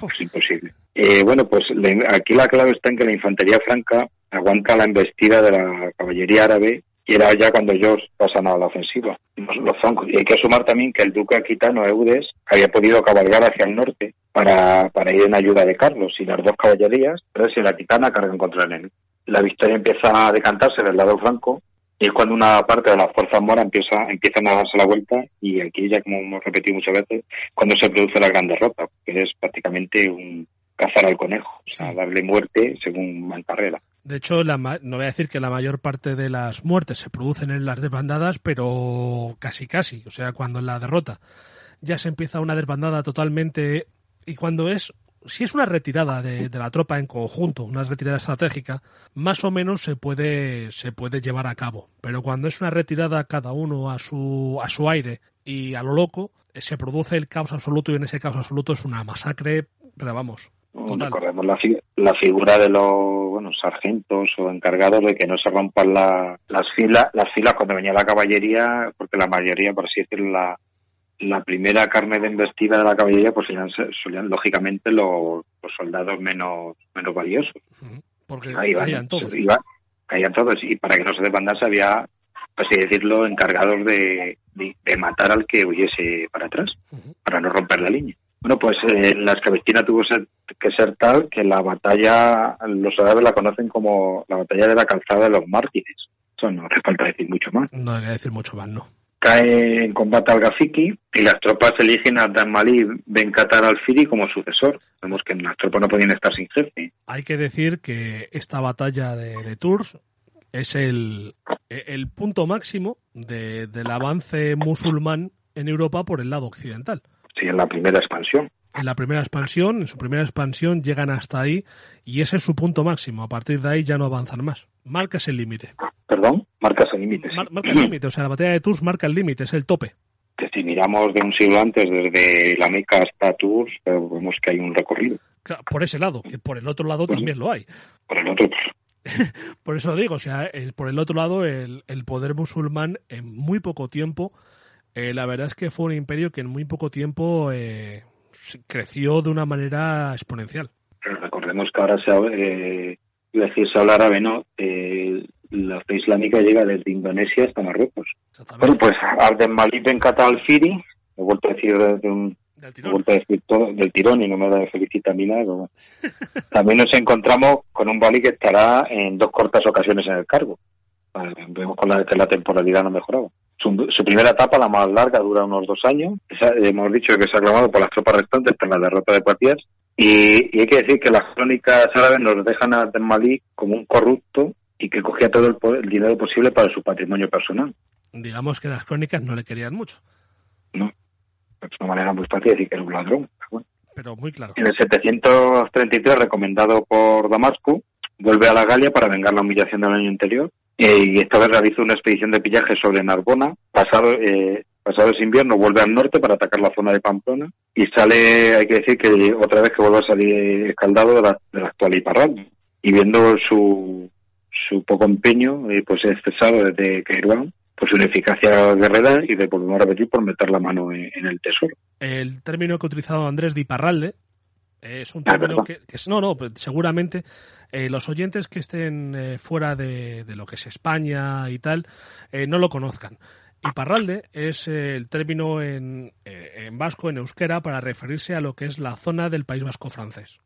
pues imposible. Eh, bueno, pues aquí la clave está en que la infantería franca aguanta la embestida de la caballería árabe y era ya cuando ellos pasan a la ofensiva, los, francos. Y hay que sumar también que el duque aquitano Eudes había podido cabalgar hacia el norte para, para ir en ayuda de Carlos y las dos caballerías, pero si la aquitana cargan contra el enemigo. La victoria empieza a decantarse del lado franco y es cuando una parte de las fuerzas moras empieza, empiezan a darse la vuelta y aquí ya como hemos repetido muchas veces, cuando se produce la gran derrota, que es prácticamente un cazar al conejo, o sea, darle muerte según Mancarrera. De hecho, la no voy a decir que la mayor parte de las muertes se producen en las desbandadas, pero casi casi. O sea, cuando en la derrota ya se empieza una desbandada totalmente y cuando es si es una retirada de, de la tropa en conjunto, una retirada estratégica, más o menos se puede se puede llevar a cabo. Pero cuando es una retirada cada uno a su a su aire y a lo loco, se produce el caos absoluto y en ese caos absoluto es una masacre, pero vamos, Total. Recordemos la, fi- la figura de los bueno, sargentos o encargados de que no se rompan la- las filas las filas cuando venía la caballería, porque la mayoría, por así decirlo, la, la primera carne de embestida de la caballería, pues solían, solían lógicamente los, los soldados menos, menos valiosos. Porque Ahí caían todos. iba- caían todos. Y para que no se desbandase había, por así decirlo, encargados de, de, de matar al que huyese para atrás, para no romper la línea. Bueno, pues eh, la escabestina tuvo que ser tal que la batalla, los árabes la conocen como la batalla de la calzada de los mártires. Eso no hace falta decir mucho más. No hay que decir mucho más, no. Cae en combate al Gafiki y las tropas eligen a Dan Mali Ben Qatar al-Firi como sucesor. Vemos que las tropas no podían estar sin jefe. Hay que decir que esta batalla de, de Tours es el, el punto máximo de- del avance musulmán en Europa por el lado occidental. Sí, en la primera expansión. En la primera expansión, en su primera expansión, llegan hasta ahí y ese es su punto máximo. A partir de ahí ya no avanzan más. Marca ese límite. Perdón, marcas el límite. sí. Mar- marca el límite, o sea, la batalla de Tours marca el límite, es el tope. que si miramos de un siglo antes, desde la Meca hasta Tours, eh, vemos que hay un recorrido. Claro, por ese lado, que por el otro lado Pues- también lo hay. Por el otro, pues, Por eso digo, o sea, el- por el otro lado, el, el poder musulmán en muy poco tiempo, eh, la verdad es que fue un imperio que en muy poco tiempo eh, creció de una manera exponencial. pero recordemos que ahora se eh, iba a decir, se habla árabe, ¿no? Eh, la fe islámica llega desde Indonesia hasta Marruecos. Bueno, pues Abdel Malik Ben al-Firi, he vuelto a decir de un Del tirón. todo del tirón y no me da felicita ni nada. pero bueno. También nos encontramos con un Bali que estará en dos cortas ocasiones en el cargo. Vemos con la, que la temporalidad no mejoraba. Su, su primera etapa, la más larga, dura unos dos años. Esa- hemos dicho que se ha aclamado por las tropas restantes tras la derrota de Poitiers. Y, y hay que decir que las crónicas árabes nos dejan a Malí como un corrupto y que cogía todo el, el dinero posible para su patrimonio personal. Digamos que las crónicas no le querían mucho, ¿no? Es una manera muy fácil de decir que era un ladrón. bueno. pero muy claro. En el 733, recomendado por Damasco, vuelve a la Galia para vengar la humillación del año anterior eh, y esta vez realiza una expedición de pillaje sobre Narbona. Pasado, eh, pasado ese invierno vuelve al norte para atacar la zona de Pamplona y sale, hay que decir que otra vez que vuelve a salir escaldado de la, de la actual Iparralde. Y viendo su, su poco empeño, eh, pues es cesado desde Kairouan por su ineficacia guerrera y de volvemos a repetir por meter la mano en, en el tesoro. El término que ha utilizado Andrés de Iparralde eh, es un Ah, término que, que no, no, pues seguramente eh, los oyentes que estén eh, fuera de, lo que es España y tal eh, no lo conozcan. Iparralde es el término en, en vasco, en euskera, para referirse a lo que es la zona del País Vasco francés.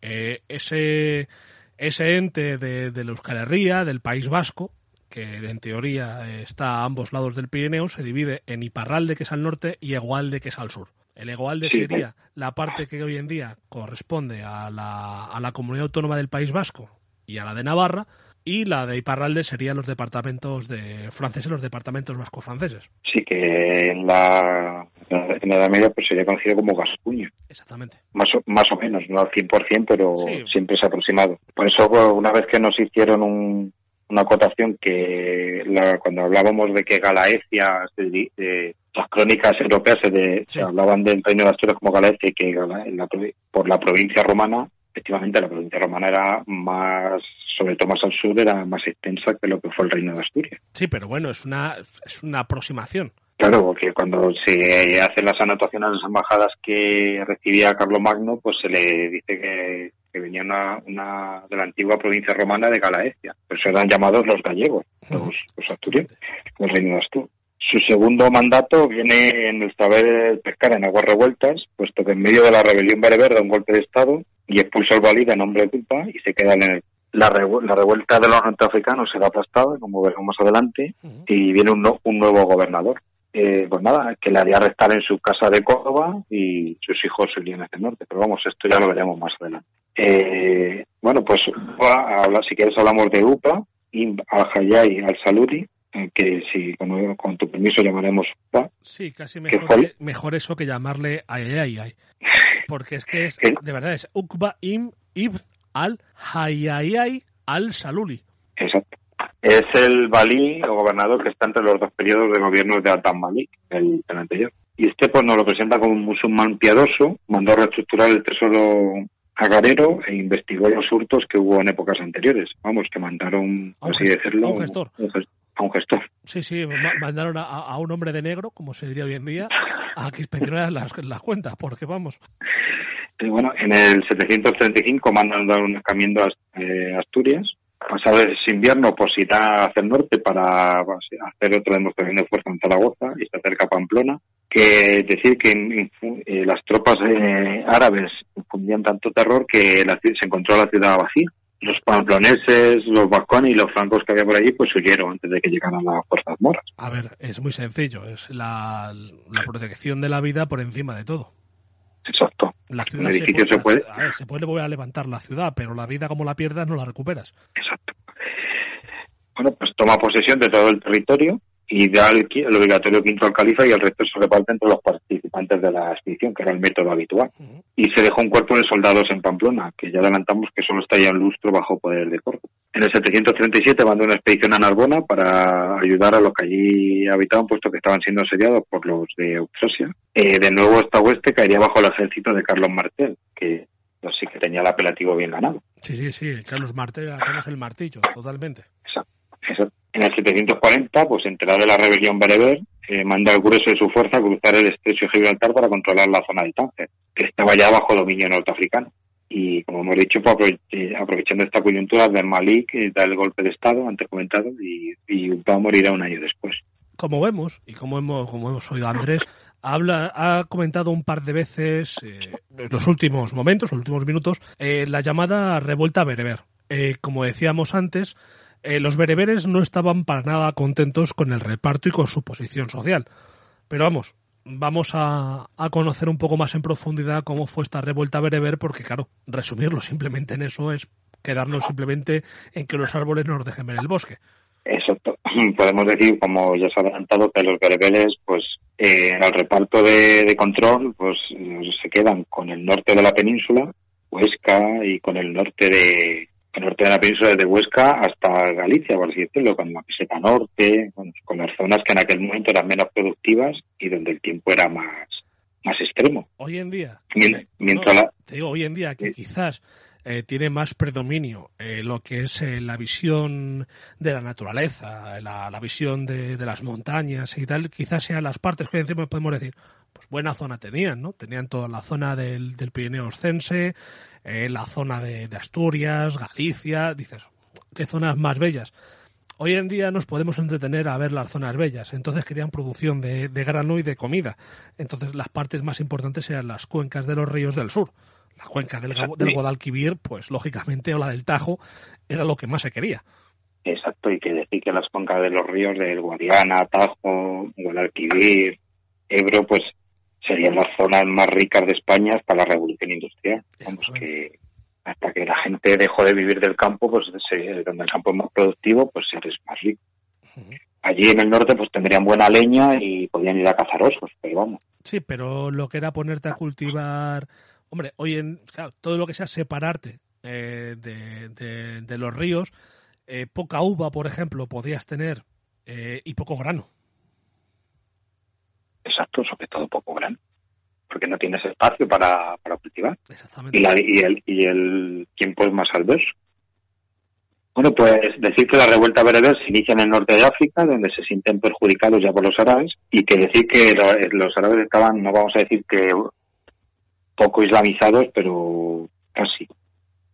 Ese, ese ente de, la Euskal Herria, del País Vasco, que en teoría está a ambos lados del Pirineo, se divide en Iparralde, que es al norte, y Egualde, que es al sur. El Egualde Sí, sería la parte que hoy en día corresponde a la, a la comunidad autónoma del País Vasco y a la de Navarra, y la de Iparralde serían los departamentos de franceses, los departamentos vasco-franceses. Sí, que en la, en la Edad Media pues sería conocido como Gascuña, Exactamente. más o, más o menos, no al 100%, pero Sí. siempre es aproximado. Por eso, una vez que nos hicieron un- una acotación que la- cuando hablábamos de que Galaecia, se las crónicas europeas se, de- Sí. se hablaban del reino de Asturias como y que en la por la provincia romana, efectivamente la provincia romana era más, sobre todo más al sur, era más extensa que lo que fue el reino de Asturias. Sí, pero bueno, es una, es una aproximación. Claro, porque cuando se hacen las anotaciones en las embajadas que recibía Carlos Magno, pues se le dice que, que venía una, una de la antigua provincia romana de Galaecia. Pues eran llamados los gallegos, los, los asturianos, el reino de Astur. Su segundo mandato viene en el saber pescar en aguas revueltas, puesto que en medio de la rebelión bereber da un golpe de Estado y expulsa al Balí de nombre de culpa y se queda en el... La, revu- la revuelta de los norteafricanos será aplastada, como veremos más adelante, y viene un, no- un nuevo gobernador. Eh, pues nada, que le haría arrestar en su casa de Córdoba y sus hijos se irían hacia el norte. Pero vamos, esto ya lo veremos más adelante. Eh, bueno, pues a hablar, si quieres hablamos de UPA, al-Hayay al-Saludi, que si con, con tu permiso llamaremos. Sí, casi ¿Qué mejor, que- mejor eso que llamarle ay, ay, ay, ay. Porque es que es, de verdad, es Ukba im ibn al hayayay al saluli. Exacto. Es el Balí, el gobernador que está entre los dos periodos de gobierno de Atan Malik, el, el anterior. Y este pues nos lo presenta como un musulmán piadoso, mandó a reestructurar el tesoro agarero e investigó los hurtos que hubo en épocas anteriores. Vamos, que mandaron, así decirlo, un gestor. un a un gestor. Sí, sí, ma- mandaron a, a un hombre de negro, como se diría hoy en día, a que inspeccionara las, las cuentas, porque vamos. Y bueno, en el 735 mandan dar un escamiento a eh, Asturias. Pasado ese invierno, pues irá hacia el norte para pues, hacer otra demostración de fuerza en Zaragoza y se acerca a Pamplona. Que decir que eh, las tropas eh, árabes infundían tanto terror que la se encontró la ciudad vacía. Los pamploneses, los vascones y los francos que había por allí, pues huyeron antes de que llegaran las fuerzas moras. A ver, es muy sencillo, es la, la protección de la vida por encima de todo. Exacto. La ciudad Un edificio se puede- a ver, se puede volver a levantar la ciudad, pero la vida como la pierdas no la recuperas. Exacto. Bueno, pues toma posesión de todo el territorio y da el, obligatorio quinto al califa y el resto se reparte entre los participantes de la expedición, que era el método habitual. Y se dejó un cuerpo de soldados en Pamplona, que ya adelantamos que solo está ya en lustro bajo poder de Córdoba. En el 737 mandó una expedición a Narbona para ayudar a los que allí habitaban, puesto que estaban siendo asediados por los de Austrasia. Eh, de nuevo esta oeste caería bajo el ejército de Carlos Martel, que pues, sí que tenía el apelativo bien ganado. Sí, sí, sí, Carlos Martel, Carlos el martillo, totalmente. Exacto. Eso. En el 740, pues enterado de la rebelión bereber, eh, manda el grueso de su fuerza a cruzar el estrecho de Gibraltar para controlar la zona de Tánger, que estaba ya bajo dominio norteafricano. Y como hemos dicho, eh, aprovechando esta coyuntura, Ben Malik eh, da el golpe de Estado, antes comentado, y, y va a morir un año después. Como vemos, y como hemos, oído Andrés, habla, ha comentado un par de veces eh, en los últimos momentos, los últimos minutos, la llamada revuelta bereber. Como decíamos antes, eh, los bereberes no estaban para nada contentos con el reparto y con su posición social. Pero vamos, vamos a, a conocer un poco más en profundidad cómo fue esta revuelta bereber, porque claro, resumirlo simplemente en eso es quedarnos simplemente en que los árboles nos dejen ver el bosque. Eso to- podemos decir, como ya se ha adelantado, que los bereberes, pues eh, en el reparto de, de control, pues eh, se quedan con el norte de la península, Huesca, y con el norte de el norte de la península desde Huesca hasta Galicia, por así decirlo, con la peseta norte, bueno, con las zonas que en aquel momento eran menos productivas y donde el tiempo era más más extremo. Hoy en día, Mien- mientras no, la- te digo hoy en día que quizás eh, tiene más predominio eh, lo que es eh, la visión de la naturaleza, la, la visión de, de las montañas y tal, quizás sean las partes que encima podemos decir, pues buena zona tenían, ¿no? Tenían toda la zona del, del Pirineo Oscense, eh, la zona de, de Asturias, Galicia, dices, qué zonas más bellas. Hoy en día nos podemos entretener a ver las zonas bellas, entonces querían producción de, de grano y de comida. Entonces las partes más importantes eran las cuencas de los ríos del sur. La cuenca del, del Guadalquivir, pues lógicamente, o la del Tajo, era lo que más se quería. Exacto, y que decir que las cuencas de los ríos del Guadiana, Tajo, Guadalquivir, Ebro, pues serían las zonas más ricas de España hasta la revolución industrial. Vamos, que hasta que la gente dejó de vivir del campo, pues donde el campo es más productivo, pues eres más rico. Allí en el norte pues tendrían buena leña y podían ir a cazar osos, pero vamos. Sí, pero lo que era ponerte a cultivar, hombre, hoy en claro, todo lo que sea separarte eh, de, de- de los ríos, eh, poca uva, por ejemplo, podías tener eh, y poco grano. Exacto, sobre todo poco grano, porque no tienes espacio para, para cultivar. Exactamente. Y, la, y, el, y el tiempo es más adverso. Bueno, pues decir que la revuelta bereber se inicia en el norte de África, donde se sienten perjudicados ya por los árabes, y que decir que lo- los árabes estaban, no vamos a decir que poco islamizados, pero casi.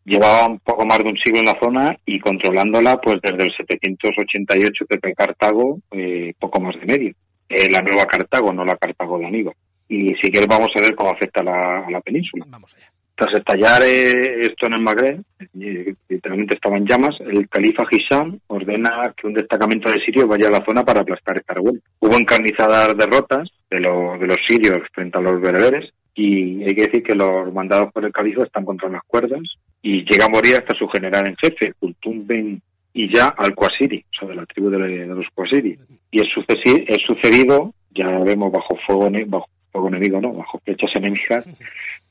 Llevaban poco más de un siglo en la zona y controlándola pues desde el 788 que fue Cartago, eh, poco más de medio. Eh, la nueva Cartago, no la Cartago de Aníbal. Y si quieres vamos a ver cómo afecta a la, a la península. Vamos allá. Tras estallar eh, esto en el Magreb, eh, literalmente estaba en llamas, el califa Hisham ordena que un destacamento de sirios vaya a la zona para aplastar esta revuelta. Hubo encarnizadas derrotas de, los de los sirios frente a los bereberes y hay que decir que los mandados por el califa están contra las cuerdas y llega a morir hasta su general en jefe, Kultum Ben Iyá al-Qasiri, o sea, de la tribu de, los Qasiri. Y es, sucesi- es sucedido, ya vemos, bajo fuego, bajo fuego enemigo, ¿no? Bajo flechas enemigas,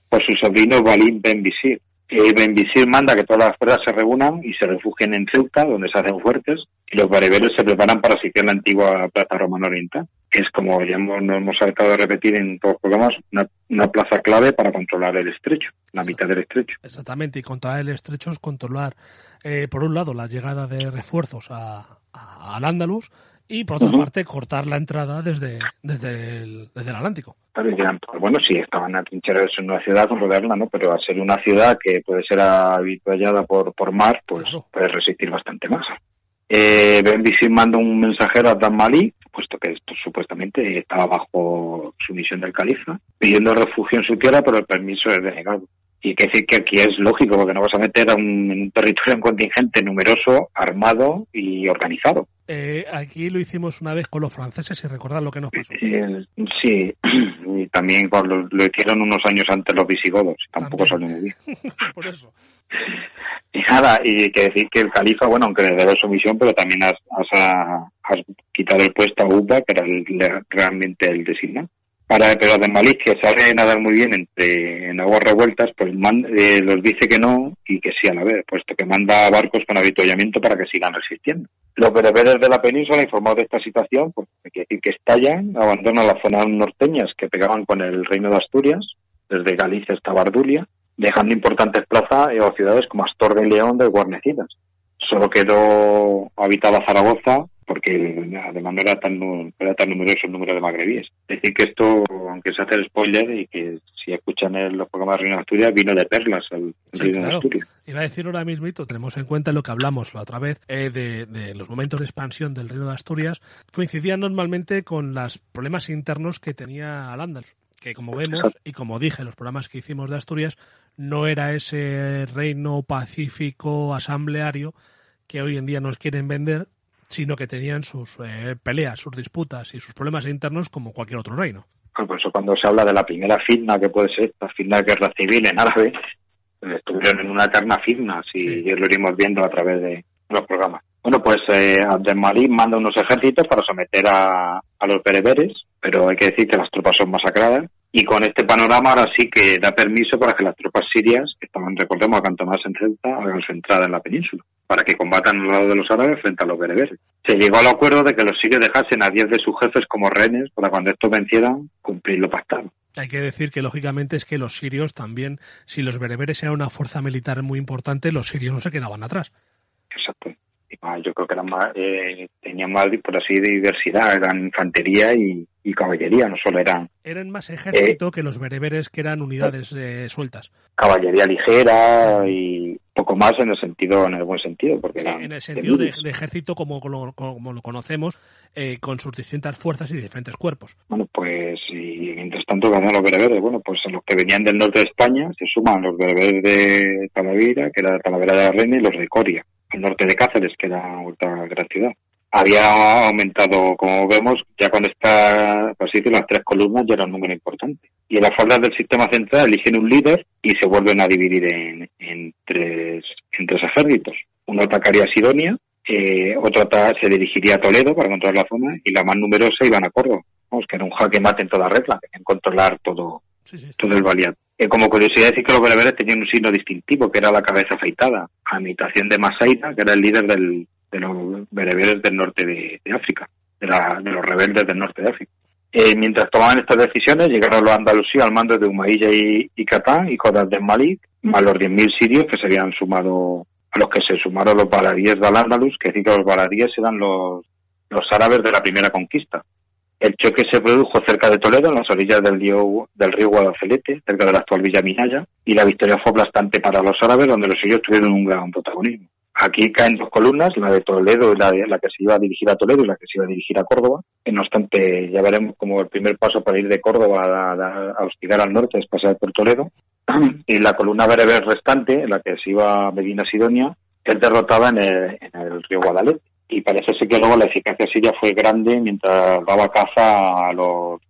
por su sobrino Balim Ben Visir. Eh, ben Visir manda que todas las fuerzas se reúnan y se refugien en Ceuta, donde se hacen fuertes, y los bereberes se preparan para sitiar la antigua Plaza Romana Oriental, que es, como ya hemos, nos hemos tratado de repetir en todos los programas, una, una plaza clave para controlar el estrecho, la mitad del estrecho. Exactamente, y controlar el estrecho es controlar, eh, por un lado, la llegada de refuerzos a, a- al Andalus y, por otra parte, cortar la entrada desde, desde, el, desde el Atlántico. Claro, y dirán, pues bueno, sí, estaban atrincherados en una ciudad, rodearla, ¿no? Pero al ser una ciudad que puede ser habituallada por, por mar, pues Claro. puede resistir bastante más. Eh, ben manda un mensajero a Dan Mali, puesto que esto supuestamente estaba bajo su misión del califa, pidiendo refugio en su tierra, pero el permiso es denegado. Y hay que decir que aquí es lógico, porque no vas a meter a un, en un territorio un contingente numeroso, armado y organizado. Eh, aquí lo hicimos una vez con los franceses y recordad lo que nos pasó. Eh, sí, y también con lo, lo hicieron unos años antes los visigodos, tampoco salió muy bien. Por eso. Y nada, y hay que decir que el califa, bueno, aunque le debe su misión, pero también has, has, has quitado el puesto a Uba, que era el- realmente el designado. Para, pero de Malik, que sabe nadar muy bien entre en aguas revueltas, pues eh, los dice que no y que sí a la vez, puesto que manda barcos con avituallamiento para que sigan resistiendo. Los bereberes de la península, informados de esta situación, pues hay que decir que estallan, abandonan las zonas norteñas que pegaban con el reino de Asturias, desde Galicia hasta Bardulia, dejando importantes plazas o ciudades como Astor de León de Guarnecidas. Solo quedó habitada Zaragoza porque además no era tan, no era tan numeroso el número de magrebíes. Es decir, que esto, aunque se hace el spoiler y que si escuchan el, los programas de Reino de Asturias, vino de perlas el, el Sí, Reino de. Asturias. Iba a decir ahora mismito, tenemos en cuenta lo que hablamos la otra vez eh, de, de los momentos de expansión del Reino de Asturias, coincidían normalmente con los problemas internos que tenía al Andalus, que como vemos y como dije en los programas que hicimos de Asturias, no era ese reino pacífico asambleario que hoy en día nos quieren vender, sino que tenían sus eh, peleas, sus disputas y sus problemas internos como cualquier otro reino. Pues por eso cuando se habla de la primera fitna, que puede ser la fitna de guerra civil en árabe, pues estuvieron en una eterna fitna, si Sí. lo iremos viendo a través de los programas. Bueno, pues eh, Abdelmalik manda unos ejércitos para someter a, a los bereberes, pero hay que decir que las tropas son masacradas. Y con este panorama ahora sí que da permiso para que las tropas sirias, que estaban, recordemos, a Cantomás en Ceuta, hagan su entrada en la península, para que combatan al lado de los árabes frente a los bereberes. Se llegó al acuerdo de que los sirios dejasen a 10 de sus jefes como rehenes para cuando estos vencieran cumplir lo pactado. Hay que decir que lógicamente es que los sirios también, si los bereberes eran una fuerza militar muy importante, los sirios no se quedaban atrás. Exacto. Más, yo creo que eran más, eh, tenían más, por así, de diversidad, eran infantería y, y caballería, no solo eran Eran más Eh. ejército que los bereberes que eran unidades eh, sueltas. caballería ligera y poco más en el sentido, en el buen sentido, porque eran En el sentido de, ejército como, lo- como lo conocemos, eh, con sus distintas fuerzas y diferentes cuerpos. Bueno, pues, y mientras tanto ganan los bereberes. Bueno, pues los que venían del norte de España se suman los bereberes de Talavera, que era Talavera de la Reina, y los de Coria, al norte de Cáceres, que era otra gran ciudad. Había aumentado, como vemos, ya por así decirlo, las tres columnas ya era un número importante. Y en las faldas del sistema central eligen un líder y se vuelven a dividir en, en tres, en tres ejércitos. Uno atacaría Sidonia, eh, otro se dirigiría a Toledo para controlar la zona y la más numerosa iban a Córdoba. Vamos, que era un jaque mate en toda regla, querían controlar todo, Sí, sí, todo el valiante. Eh, como curiosidad decir que los bereberes tenían un signo distintivo, que era la cabeza afeitada, a imitación de Masaida, que era el líder del, de los bereberes del norte de, de África, de, la- de los rebeldes del norte de África. Eh, mientras tomaban estas decisiones, llegaron los andalusíes al mando de Umayyad y, y Catán y Qadar del Malik, más los 10.000 sirios que se habían sumado a los que se sumaron los baladíes de Al-Ándalus, que decir que los baladíes eran los, los árabes de la primera conquista. El choque se produjo cerca de Toledo, en las orillas del río, del río Guadalcelete, cerca de la actual Villa Minaya, y la victoria fue aplastante para los árabes, donde los suyos tuvieron un gran protagonismo. Aquí caen dos columnas, la de Toledo y la, de, la que se iba a dirigir a Toledo y la que se iba a dirigir a Córdoba. No obstante, ya veremos como el primer paso para ir de Córdoba a, a, al norte es pasar por Toledo. Y la columna bereber restante, la que se iba a Medina Sidonia, es derrotada en el río Guadalete. Y parece ser que luego la eficacia siria fue grande mientras daba caza a los,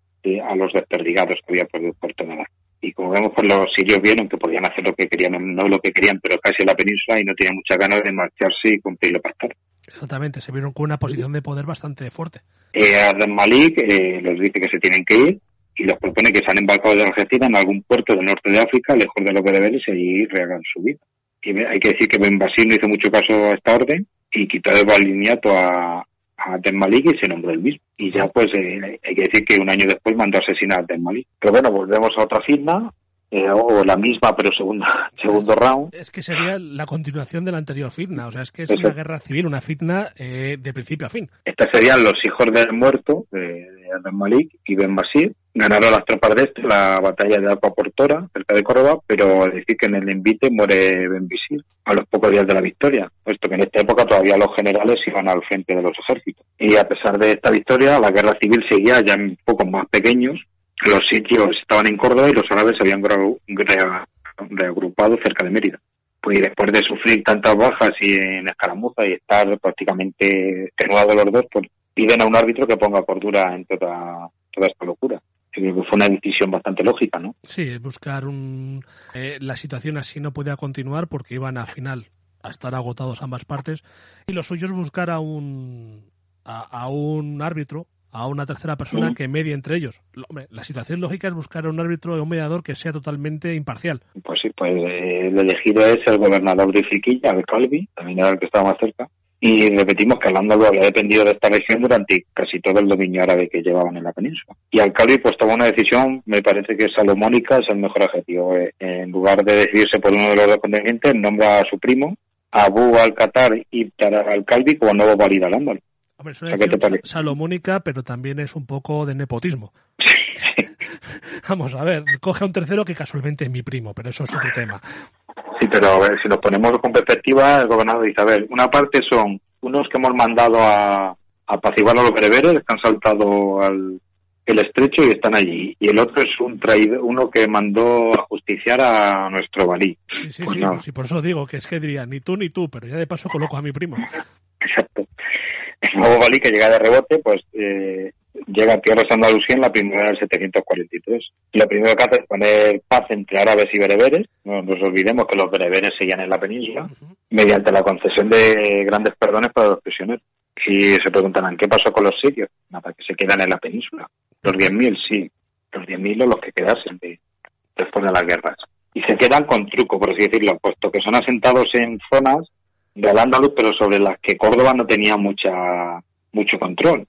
a los desperdigados que había por, por Tonalá y como vemos pues los sirios vieron que podían hacer lo que querían, no lo que querían, pero casi en la península y no tenían muchas ganas de marcharse y cumplir lo pactado. Exactamente, se vieron con una posición de poder bastante fuerte. Eh, Arden Malik eh, les dice que se tienen que ir y les propone que sean embarcados de Algeciras en algún puerto del norte de África, lejos de los bereberes, y allí rehagan su vida. Y hay que decir que Ben Basir no hizo mucho caso a esta orden y quitó de baliniato a, a Ben Malik y se nombró el mismo. Y ya pues eh, hay que decir que un año después mandó a asesinar a Ben Malik. Pero bueno, volvemos a otra firma, eh, o la misma pero segunda, segundo round. Es que sería la continuación de la anterior fitna, o sea, es que es Eso. una guerra civil, una fitna eh, de principio a fin. Estos serían los hijos del muerto, de, de Malik y Ben Basir. Ganaron las tropas de este la batalla de Aqua Portora, cerca de Córdoba, pero decir que en el invite muere Ben Basir a los pocos días de la victoria, puesto que en esta época todavía los generales iban al frente de los ejércitos. Y a pesar de esta victoria, la guerra civil seguía ya en pocos más pequeños, los sitios estaban en Córdoba y los árabes se habían reagrupado cerca de Mérida. Pues después de sufrir tantas bajas y en escaramuza y estar prácticamente extenuados los dos, pues piden a un árbitro que ponga cordura en toda esta locura. Creo que fue una decisión bastante lógica, ¿no? Sí, buscar un... Eh, la situación así no podía continuar porque iban a final a estar agotados ambas partes y lo suyo es buscar a un, a, a un árbitro a una tercera persona que medie entre ellos. Hombre, la situación lógica es buscar a un árbitro o un mediador que sea totalmente imparcial. Pues sí, pues eh, el elegido es el gobernador de Friquilla, de Calvi, también era el que estaba más cerca. Y repetimos que Al-Ándalus había dependido de esta región durante casi todo el dominio árabe que llevaban en la península. Y Al-Calvi pues tomó una decisión, me parece que salomónica es el mejor adjetivo. Eh, en lugar de decidirse por uno de los dos contendientes, nombra a su primo, Abu al-Qatar y al-Calvi como nuevo válido al-Ándalus. Hombre, es una decisión salomónica, pero también es un poco de nepotismo. Vamos a ver, coge a un tercero que casualmente es mi primo, pero eso es otro tema. Sí, pero a ver, si nos ponemos con perspectiva, el gobernador dice, a ver, una parte son unos que hemos mandado a, a apaciguar a los bereberes, que han saltado al el estrecho y están allí. Y el otro es un traído, uno que mandó a justiciar a nuestro balí. Sí, sí, pues sí, no. sí, por eso digo que es que diría, ni tú ni tú, pero ya de paso coloco a mi primo. Exacto. El nuevo balí que llega de rebote, pues eh, llega a tierras Andalucía en la primavera del 743. Y lo primero que hace es poner paz entre árabes y bereberes. No nos olvidemos que los bereberes seguían en la península, uh -huh. mediante la concesión de grandes perdones para los prisioneros. Y se preguntarán, ¿qué pasó con los sirios? Nada, que se quedan en la península. Los 10.000, sí. Los 10.000 o los que quedasen de, después de las guerras. Y se quedan con truco, por así decirlo, puesto que son asentados en zonas de Al-Ándalus, pero sobre las que Córdoba no tenía mucha mucho control.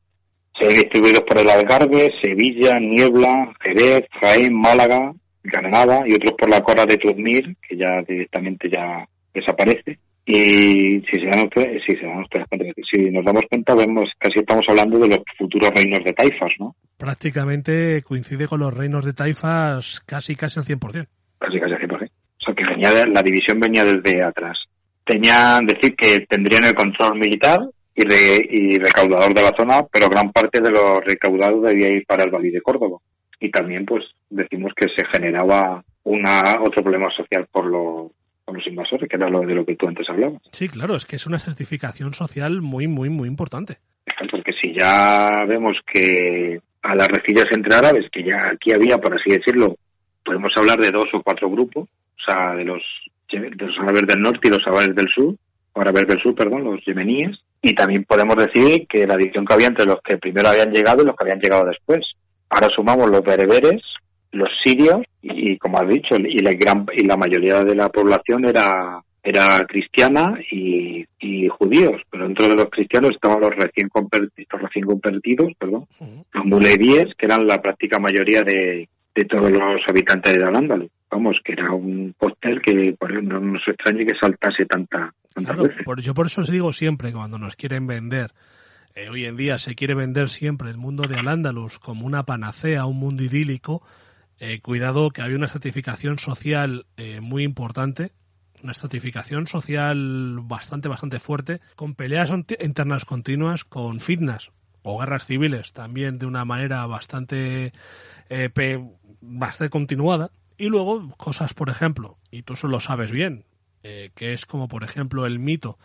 Se ven distribuidos por el Algarve, Sevilla, Niebla, Jerez, Jaén, Málaga, Granada y otros por la Cora de Turmir, que ya directamente ya desaparece. Y si se dan ustedes, si se dan ustedes cuenta, si nos damos cuenta, vemos casi estamos hablando de los futuros reinos de taifas, ¿no? Prácticamente coincide con los reinos de taifas casi casi al 100%. Casi casi al 100%. O sea que venía de, la división venía desde atrás. Tenían decir que tendrían el control militar y, re, y recaudador de la zona, pero gran parte de los recaudados debía ir para el Valle de Córdoba. Y también, pues, decimos que se generaba una otro problema social por los con los invasores, que era lo de lo que tú antes hablabas. Sí, claro, es que es una certificación social muy, muy, muy importante. Porque si ya vemos que a las recillas entre árabes, que ya aquí había, por así decirlo, podemos hablar de dos o cuatro grupos, o sea, de los, de los árabes del norte y los árabes del sur, o árabes del sur, perdón, los yemeníes, y también podemos decir que la división que había entre los que primero habían llegado y los que habían llegado después. Ahora sumamos los bereberes, los sirios y, como has dicho y la gran y la mayoría de la población era era cristiana y, y judíos pero dentro de los cristianos estaban los recién convertidos, los recién convertidos perdón uh -huh. los mulevíes que eran la práctica mayoría de, de todos los habitantes de Al-Ándalus vamos que era un cóctel que por no nos extrañe que saltase tanta Claro, por, yo por eso os digo siempre, cuando nos quieren vender, eh, hoy en día se quiere vender siempre el mundo de Al-Ándalus como una panacea, un mundo idílico, eh, cuidado que había una estratificación social eh, muy importante, una estratificación social bastante, bastante fuerte, con peleas internas continuas, con fitnas o guerras civiles también de una manera bastante, eh, bastante continuada. Y luego cosas, por ejemplo, y tú eso lo sabes bien, eh, que es como, por ejemplo, el mito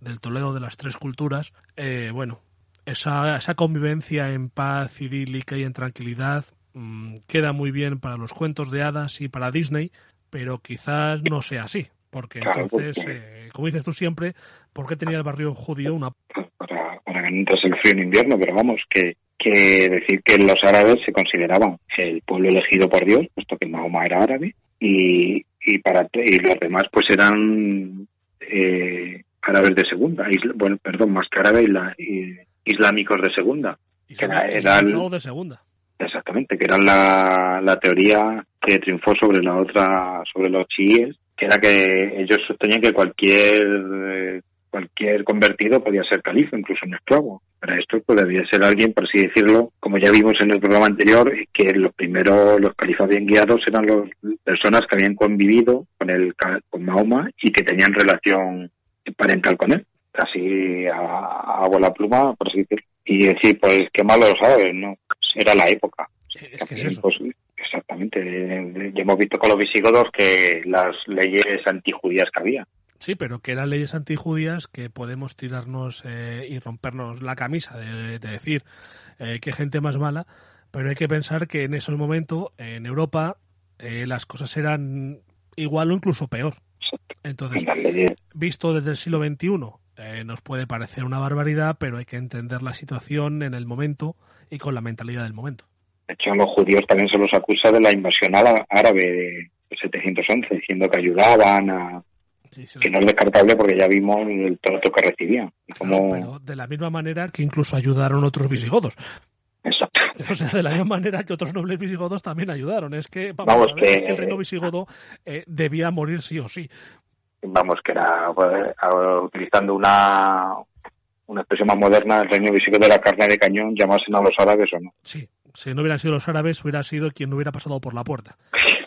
del Toledo de las tres culturas. eh, bueno, esa, esa convivencia en paz idílica y en tranquilidad mm, queda muy bien para los cuentos de hadas y para Disney, pero quizás no sea así. Porque Claro, entonces, eh, como dices tú siempre, ¿por qué tenía el barrio judío una para, para que no entrase el frío en invierno, pero vamos, que, que decir que los árabes se consideraban el pueblo elegido por Dios, puesto que Mahoma era árabe, y, y para y los demás pues eran eh, árabes de segunda, isla- bueno, perdón, más que árabes, isla- islámicos de segunda, Que era- era el- Islámico de segunda? exactamente, que era la, la teoría que triunfó sobre la otra, sobre los chiíes, que era que ellos sostenían que cualquier eh, cualquier convertido podía ser califa, incluso un esclavo. Para esto pues, debía ser alguien, por así decirlo, como ya vimos en el programa anterior, que los primeros, los califas bien guiados eran las personas que habían convivido con el con Mahoma y que tenían relación parental con él. Casi a, a bola pluma, por así decirlo. Y decir, pues qué malo lo sabes, ¿no? Era la época. Es que es También, eso. pues, exactamente. Eh, Ya hemos visto con los visigodos que las leyes antijudías que había. Sí, pero que eran leyes antijudías que podemos tirarnos eh, y rompernos la camisa de, de decir eh, qué gente más mala, pero hay que pensar que en ese momento en Europa eh, las cosas eran igual o incluso peor. Entonces, visto desde el siglo XXI, eh, nos puede parecer una barbaridad, pero hay que entender la situación en el momento y con la mentalidad del momento. De hecho, a los judíos también se los acusa de la invasión árabe de 711, diciendo que ayudaban a... Sí, sí, que no es descartable porque ya vimos el trato que recibían. Y claro, cómo... pero de la misma manera que incluso ayudaron otros visigodos. Exacto. O sea, de la misma manera que otros nobles visigodos también ayudaron. Es que, vamos, Vamos, ver, que- el reino visigodo eh, debía morir sí o sí. Vamos, que era, pues, utilizando una, una expresión más moderna, el reino visigodo de la carne de cañón, llamasen a los árabes o no. Sí, si no hubieran sido los árabes, hubiera sido quien no hubiera pasado por la puerta.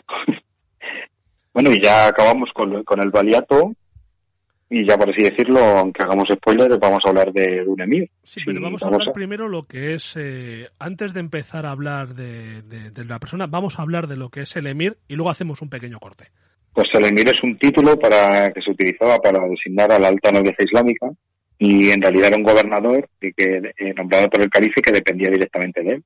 Bueno, y ya acabamos con, con el baliato. Y ya por así decirlo, aunque hagamos spoilers, vamos a hablar de un emir. Sí, pero Sí, vamos a hablar a- primero lo que es, eh, antes de empezar a hablar de, de- de la persona, vamos a hablar de lo que es el emir y luego hacemos un pequeño corte. Pues el emir es un título para que se utilizaba para designar a la alta nobleza islámica y en realidad era un gobernador y que eh, nombrado por el calife que dependía directamente de él.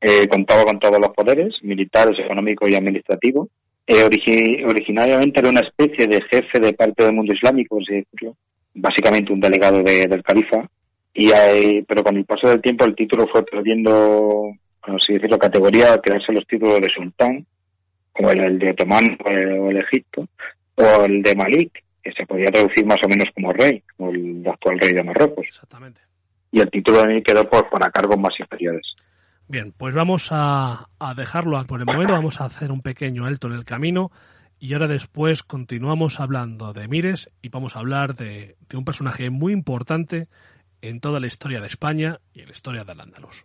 Eh, contaba con todos los poderes, militares, económicos y administrativos. Eh, origi- originariamente era una especie de jefe de parte del mundo islámico, por así decirlo. Básicamente un delegado de- del califa. Y hay- pero con el paso del tiempo el título fue perdiendo, por así decirlo, categoría al quedarse los títulos de sultán como el, el de Otomán o el, o el Egipto, o el de Malik, que se podía traducir más o menos como rey, o el actual rey de Marruecos. Exactamente. Y el título de mí quedó por, para cargos más inferiores. Bien, pues vamos a, dejarlo por el momento, vamos a hacer un pequeño alto en el camino y ahora después continuamos hablando de Mires y vamos a hablar de, de un personaje muy importante en toda la historia de España y en la historia del Andaluz.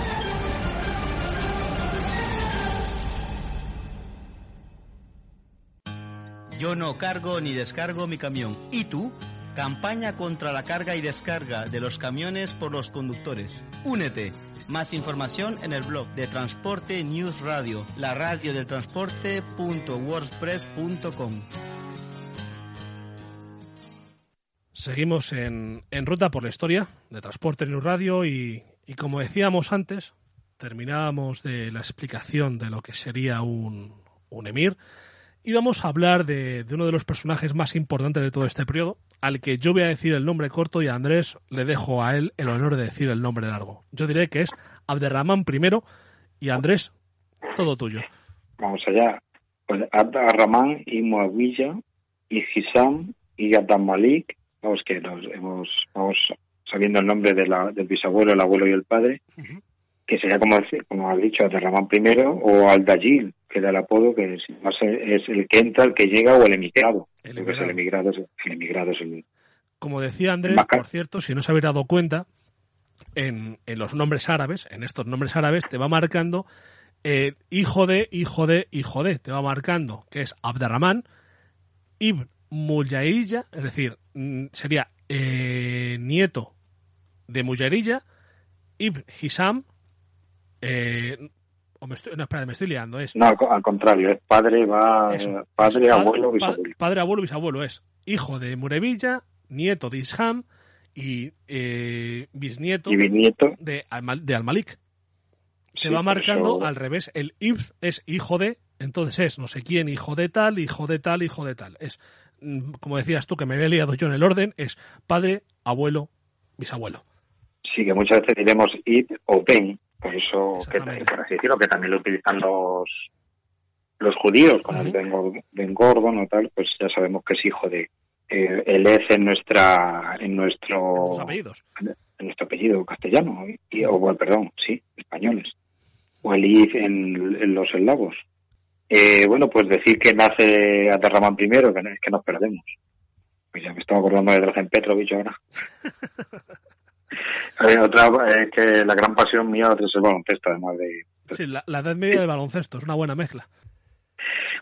Yo no cargo ni descargo mi camión. ¿Y tú? Campaña contra la carga y descarga de los camiones por los conductores. Únete. Más información en el blog de Transporte News Radio, la radio del transporte.wordpress.com. Seguimos en, en ruta por la historia de Transporte News Radio y, y como decíamos antes, terminábamos de la explicación de lo que sería un, un emir y vamos a hablar de, de uno de los personajes más importantes de todo este periodo, al que yo voy a decir el nombre corto y a Andrés le dejo a él el honor de decir el nombre largo. Yo diré que es Abderrahman I y Andrés, todo tuyo. Vamos allá. Pues Abd-Rahman y Muawiyah y Hisam y Abdal Malik, vamos que nos hemos, vamos sabiendo el nombre de la, del bisabuelo, el abuelo y el padre, que sería como, como has dicho, Abderrahman I o Al-Dajil, que era el apodo que es, más es el que entra, el que llega o el emigrado. El Porque es el emigrado, es el emigrado es el, Como decía Andrés, Maca. por cierto, si no se habéis dado cuenta, en, en los nombres árabes, en estos nombres árabes, te va marcando eh, hijo de, hijo de, hijo de. Te va marcando que es Abderrahman, Ibn Muyahilla, es decir, mm, sería eh, nieto de Muyahilla, Ibn Hisam, eh, o me estoy, no, espera, me estoy liando, es No, al, co- al contrario, es padre, va, eh, padre, Pa- abuelo, bisabuelo. padre, abuelo, bisabuelo. Es hijo de Murevilla, nieto de Isham y eh, bisnieto Y bisnieto, de, Al- de Al-Malik. Se Sí, va marcando eso- al revés. El Ibn es hijo de, entonces es no sé quién, hijo de tal, hijo de tal, hijo de tal. Es, mm, como decías tú, que me había liado yo en el orden, es padre, abuelo, bisabuelo. sí que muchas veces diremos Id o Ben, por eso, que, Exactamente. por así decirlo, que también lo utilizan los los judíos, con el. Ben, Ben Gordon o tal, pues ya sabemos que es hijo de. Eh, el es en nuestra en nuestro apellidos. en nuestro apellido castellano y, o bueno, perdón sí españoles o el if en, en los eslavos eh, bueno pues decir que nace Aterraman primero que no- es que nos perdemos pues ya me estaba acordando de Drazen Petrovich ahora Eh, otra es que la gran pasión mía es el baloncesto además de Sí, la, la edad media del baloncesto, es una buena mezcla.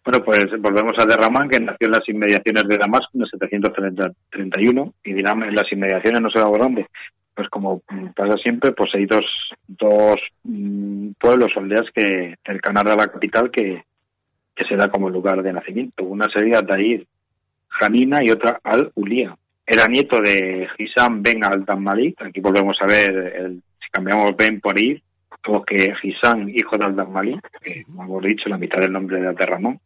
Bueno, pues volvemos a Derramán, que nació en las inmediaciones de Damasco en el 731, y dirán, en las inmediaciones no sé dónde. Pues como pasa siempre, pues hay dos, dos mm, pueblos o aldeas que cercanas a la capital que, que se da como lugar de nacimiento. Una sería Dair Janina y otra Al-Ulía. Era nieto de Hisam Ben al-Malik. Aquí volvemos a ver, si cambiamos Ben por Ir, como que hijo de al-Malik, que como hemos dicho, la mitad del nombre de Abderramán,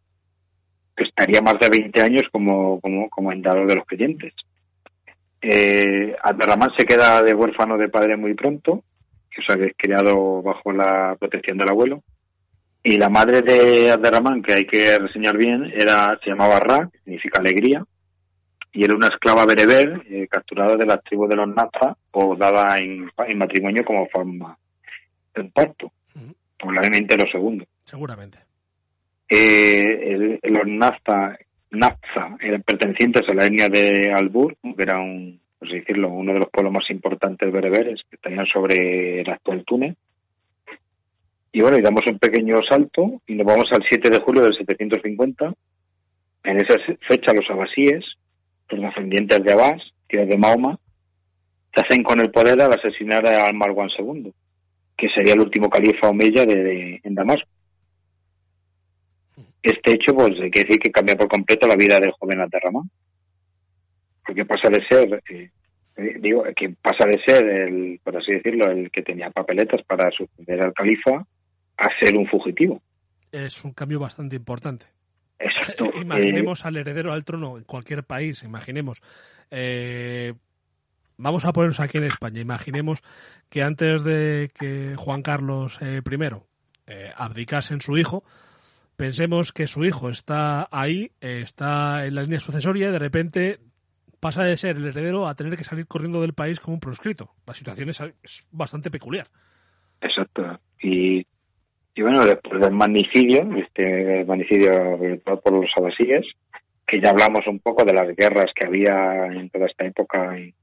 que estaría más de 20 años como, como comendador de los creyentes. Eh, Abderramán se queda de huérfano de padre muy pronto, o sea que es criado bajo la protección del abuelo. Y la madre de Abderramán, que hay que reseñar bien, era se llamaba Ra, que significa alegría, y era una esclava bereber eh, capturada de las tribus de los Nazca o dada en, en matrimonio como forma de parto, Ujú. probablemente lo segundo Seguramente. eh, el- los Nazca Nafza, eran pertenecientes a la etnia de Albur, que era un, por así decirlo, uno de los pueblos más importantes bereberes que estarían sobre el actual Túnez. Y bueno, y damos un pequeño salto y nos vamos al 7 de julio del 750. En esa fecha los abasíes, los descendientes de Abbas, que es de Mahoma, se hacen con el poder al asesinar a Marwan II, que sería el último califa omeya de, de- en Damasco. Este hecho, pues, hay que decir que cambia por completo la vida del joven Abderramán, porque pasa de ser, eh, eh, digo, que pasa de ser, el, por así decirlo, el que tenía papeletas para suceder al califa, a ser un fugitivo. Es un cambio bastante importante. Exacto. Eh, Imaginemos al heredero al trono en cualquier país, imaginemos. eh, vamos a ponernos aquí en España. Imaginemos que antes de que Juan Carlos eh, I abdicase en su hijo, pensemos que su hijo está ahí, está en la línea sucesoria y de repente pasa de ser el heredero a tener que salir corriendo del país como un proscrito. La situación es, es bastante peculiar. Exacto. Y, y bueno, después del magnicidio, este magnicidio por los abasíes, que ya hablamos un poco de las guerras que había en toda esta época y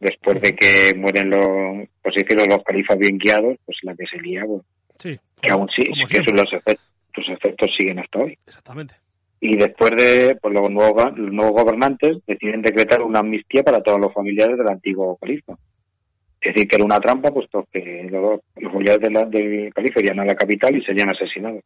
después de que mueren los, decirlo, los califas bien guiados, pues la que se lía, pues, Sí, que aún sí, que son los efectos, los efectos siguen hasta hoy. exactamente. Y después de, pues los nuevos, los nuevos gobernantes deciden decretar una amnistía para todos los familiares del antiguo califa. Es decir, que era una trampa, puesto que los, los familiares de la- del califa irían a la capital y serían asesinados.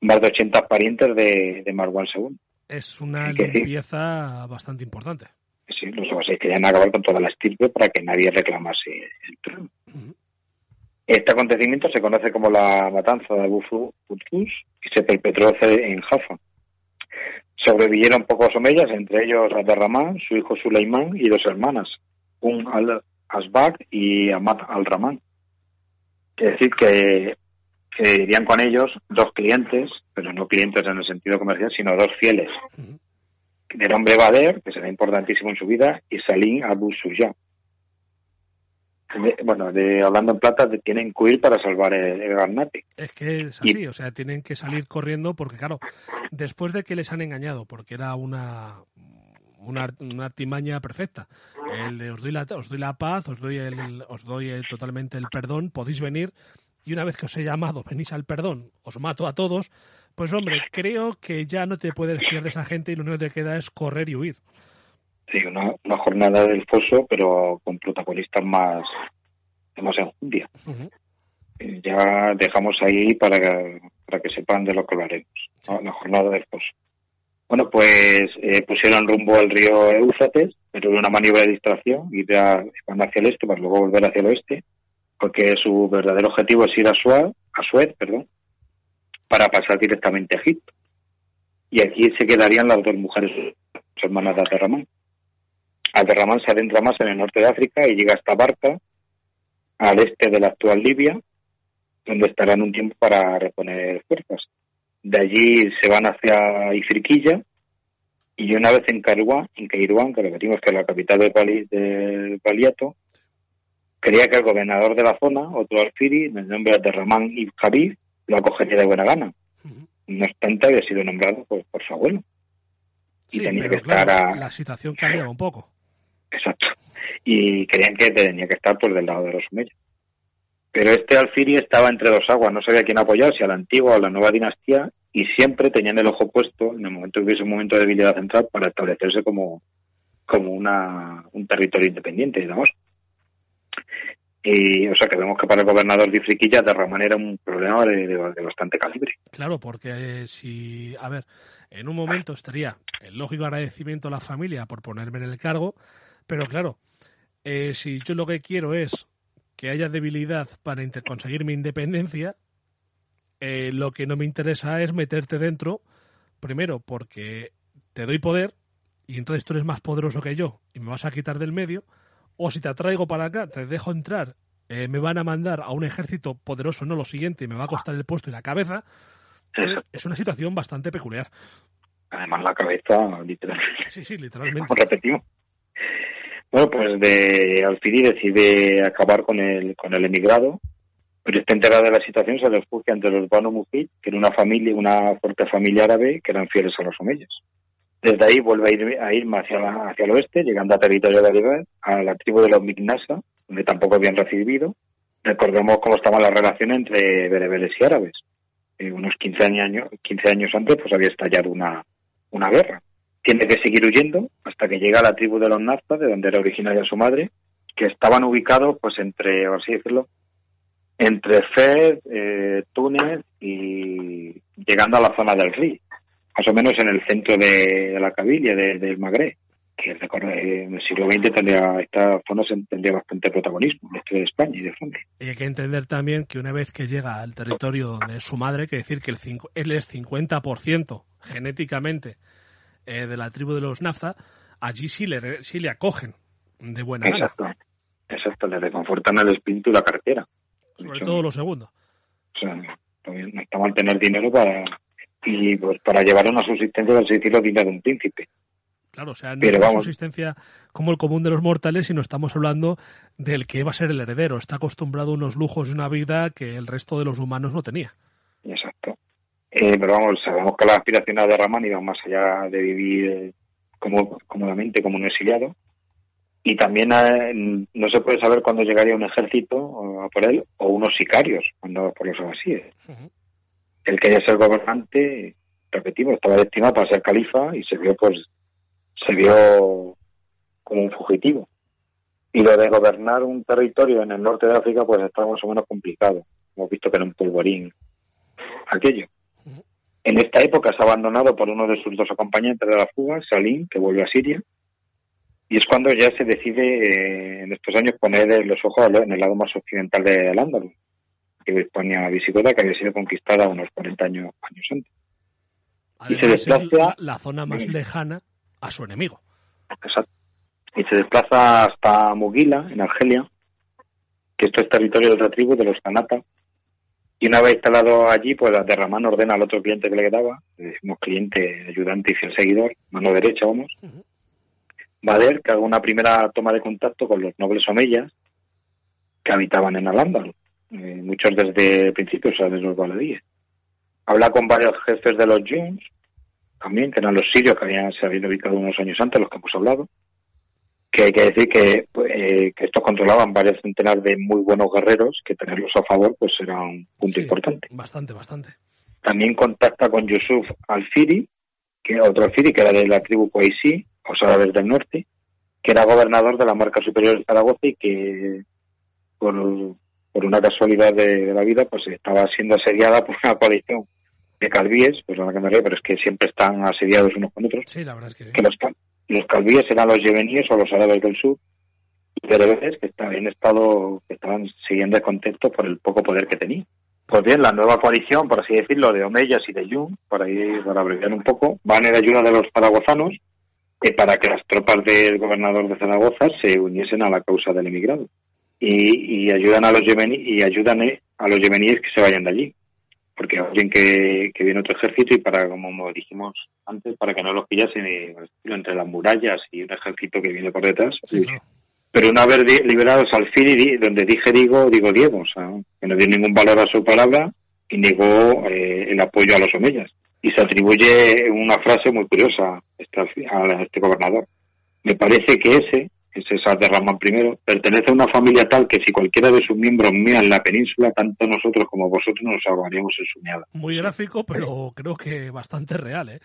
Más de 80 parientes de, de Marwan II. Es una que limpieza bastante importante. Sí, los abasíes querían acabar con toda la estirpe para que nadie reclamase el trono. Este acontecimiento se conoce como la matanza de Abu Fu- Futrus y se perpetró en Jaffa. Sobrevivieron pocos omeyas, entre ellos Abderramán, su hijo Suleimán y dos hermanas, un al-Asbaq y Amat al-Rahman. Es decir, que, que irían con ellos dos clientes, pero no clientes en el sentido comercial, sino dos fieles, Ujú. de nombre Bader, que será importantísimo en su vida, y Salim Abu Suya. Bueno, de, hablando en plata, tienen que huir para salvar el, el Garnate. Es que es Y- así, o sea, tienen que salir corriendo porque, claro, después de que les han engañado, porque era una, una, una artimaña perfecta, el de os doy, la, os doy la paz, os doy, el, os doy el- totalmente el perdón, podéis venir y una vez que os he llamado, venís al perdón, os mato a todos, pues hombre, creo que ya no te puedes fiar de esa gente y lo único que te queda es correr y huir. Sí, una, una jornada del foso, pero con protagonistas más, más enjundia. Eh, Ya dejamos ahí para que, para que sepan de lo que hablaremos. ¿no? La jornada del foso. Bueno, pues eh, pusieron rumbo al río Éufrates, pero de una maniobra de distracción, van hacia el este para luego volver hacia el oeste, porque su verdadero objetivo es ir a Suez, a Suez perdón, para pasar directamente a Egipto. Y aquí se quedarían las dos mujeres sus hermanas de Aterramán. Aterramán se adentra más en el norte de África y llega hasta Barca, al este de la actual Libia, donde estarán un tiempo para reponer fuerzas. De allí se van hacia Ifriquilla y una vez en Kairouán, en Kairouán, que repetimos que es la capital del, Bali, del Baliato, creía que el gobernador de la zona, otro alfiri, de nombre de Ramán Ibn Javid, lo acogería de buena gana. Ujú. No obstante, había sido nombrado por, por su abuelo. Y tenía pero que estar claro, a- la situación cambiaba un poco. Exacto. Y creían que tenía que estar por del lado de los umeyas. Pero este alfiri estaba entre dos aguas, no sabía quién apoyar, si a la antigua o a la nueva dinastía, y siempre tenían el ojo puesto, en el momento que hubiese un momento de debilidad central, para establecerse como, como una, un territorio independiente, digamos. Y, o sea, que vemos que para el gobernador de Ifriquilla, Derramán era un problema de, de- de bastante calibre. Claro, porque eh, si, a ver, en un momento estaría el lógico agradecimiento a la familia por ponerme en el cargo, pero claro, eh, si yo lo que quiero es que haya debilidad para conseguir mi independencia, eh, lo que no me interesa es meterte dentro, primero porque te doy poder y entonces tú eres más poderoso que yo y me vas a quitar del medio, o si te atraigo para acá, te dejo entrar, eh, me van a mandar a un ejército poderoso, no lo siguiente, y me va a costar el puesto y la cabeza. Entonces, es una situación bastante peculiar. Además, la cabeza, literalmente. Sí, sí, literalmente. Repetimos. Bueno, pues de Alfiri decide acabar con el, con el emigrado, pero está enterada de la situación, se refugia entre los Banu Mujid, que era una familia, una fuerte familia árabe que eran fieles a los omeyas. Desde ahí vuelve a ir, a hacia, la- hacia el oeste, llegando a territorio de Aribet, a la tribu de los Mignasa, donde tampoco habían recibido. Recordemos cómo estaban las relaciones entre bereberes y árabes. Eh, unos 15 años, 15 años antes pues había estallado una, una guerra. Tiene que seguir huyendo hasta que llega a la tribu de los Nazca, de donde era originaria su madre, que estaban ubicados pues entre, por así decirlo, entre Fez, eh, Túnez y llegando a la zona del Ri, más o menos en el centro de, de la Cabilia, de- del Magreb, que eh, en el siglo XX tendría, esta zona tendría bastante protagonismo, en la historia de España y de Francia. Y hay que entender también que una vez que llega al territorio de su madre, que decir que el cincu- él es 50% genéticamente eh, de la tribu de los Nafta, allí sí le, sí le acogen de buena gana. Exacto, exacto, le reconfortan el espíritu y la cartera. Sobre todo lo segundo. O sea, no está mal tener dinero para y pues para llevar una subsistencia del decirlo digna de un príncipe. Claro, o sea, no Pero es una vamos. subsistencia como el común de los mortales, sino estamos hablando del que va a ser el heredero. Está acostumbrado a unos lujos y una vida que el resto de los humanos no tenía. Eh, pero vamos, sabemos que las aspiraciones de Ramán iban más allá de vivir eh, como, cómodamente como un exiliado. Y también eh, no se puede saber cuándo llegaría un ejército o a por él o unos sicarios cuando por los abasíes. Ujú. Él quería ser gobernante, repetimos, estaba destinado para ser califa y se vio pues se vio como un fugitivo. Y lo de gobernar un territorio en el norte de África pues está más o menos complicado. Hemos visto que era un polvorín aquello. En esta época es abandonado por uno de sus dos acompañantes de la fuga, Salim, que vuelve a Siria. Y es cuando ya se decide eh, en estos años poner los ojos en el lado más occidental de Al-Ándalus, que España visigoda, que había sido conquistada unos 40 años, años antes. Y se desplaza- la, la zona más lejana a su enemigo. Exacto. Y se desplaza hasta Mugila, en Argelia, que esto es territorio de otra tribu, de los Kanata. Y una vez instalado allí, pues Derramán ordena al otro cliente que le quedaba, le decimos cliente, ayudante y fiel seguidor, mano derecha, vamos, Ujú. Bader, que haga una primera toma de contacto con los nobles omeyas que habitaban en Al-Ándalus, eh, muchos desde el principio, o sea, desde los baladíes. Habla con varios jefes de los Yuns, también, que eran los sirios que habían, se habían ubicado unos años antes, los que hemos hablado, que hay que decir que, pues, eh, que estos controlaban varios centenares de muy buenos guerreros, que tenerlos a favor pues era un punto Sí, importante. Bastante, bastante. También contacta con Yusuf al-Firi, que otro al-Firi, que era de la tribu Qaisí, los árabes del norte, que era gobernador de la marca superior de Zaragoza y que por, por una casualidad de, de la vida pues estaba siendo asediada por una coalición de calvíes, pues la que me río, pero es que siempre están asediados unos con otros, Sí, la verdad es que sí. que los, los calvíes eran los yemeníes o los árabes del sur, y bereberes que en estado, que estaban siguiendo descontentos por el poco poder que tenían. Pues bien, la nueva coalición, por así decirlo, de Omeyas y de Yun, para ir, para abreviar un poco, van en ayuda de los zaragozanos eh, para que las tropas del gobernador de Zaragoza se uniesen a la causa del emigrado. Y, y ayudan a los yemení, y ayudan eh, a los yemeníes que se vayan de allí. Porque oyen que, que viene otro ejército y para, como dijimos antes, para que no los pillasen eh, entre las murallas y un ejército que viene por detrás. Sí, claro. Pero una vez liberados al fin y di- donde dije digo, digo Diego, o sea, que no dio ningún valor a su palabra y negó eh, el apoyo a los omeyas. Y se atribuye una frase muy curiosa a este, a este gobernador. Me parece que ese, ese es de Ramón I, pertenece a una familia tal que si cualquiera de sus miembros mea en la península, tanto nosotros como vosotros nos ahogaríamos en su meada. Muy gráfico, pero creo que bastante real, ¿eh?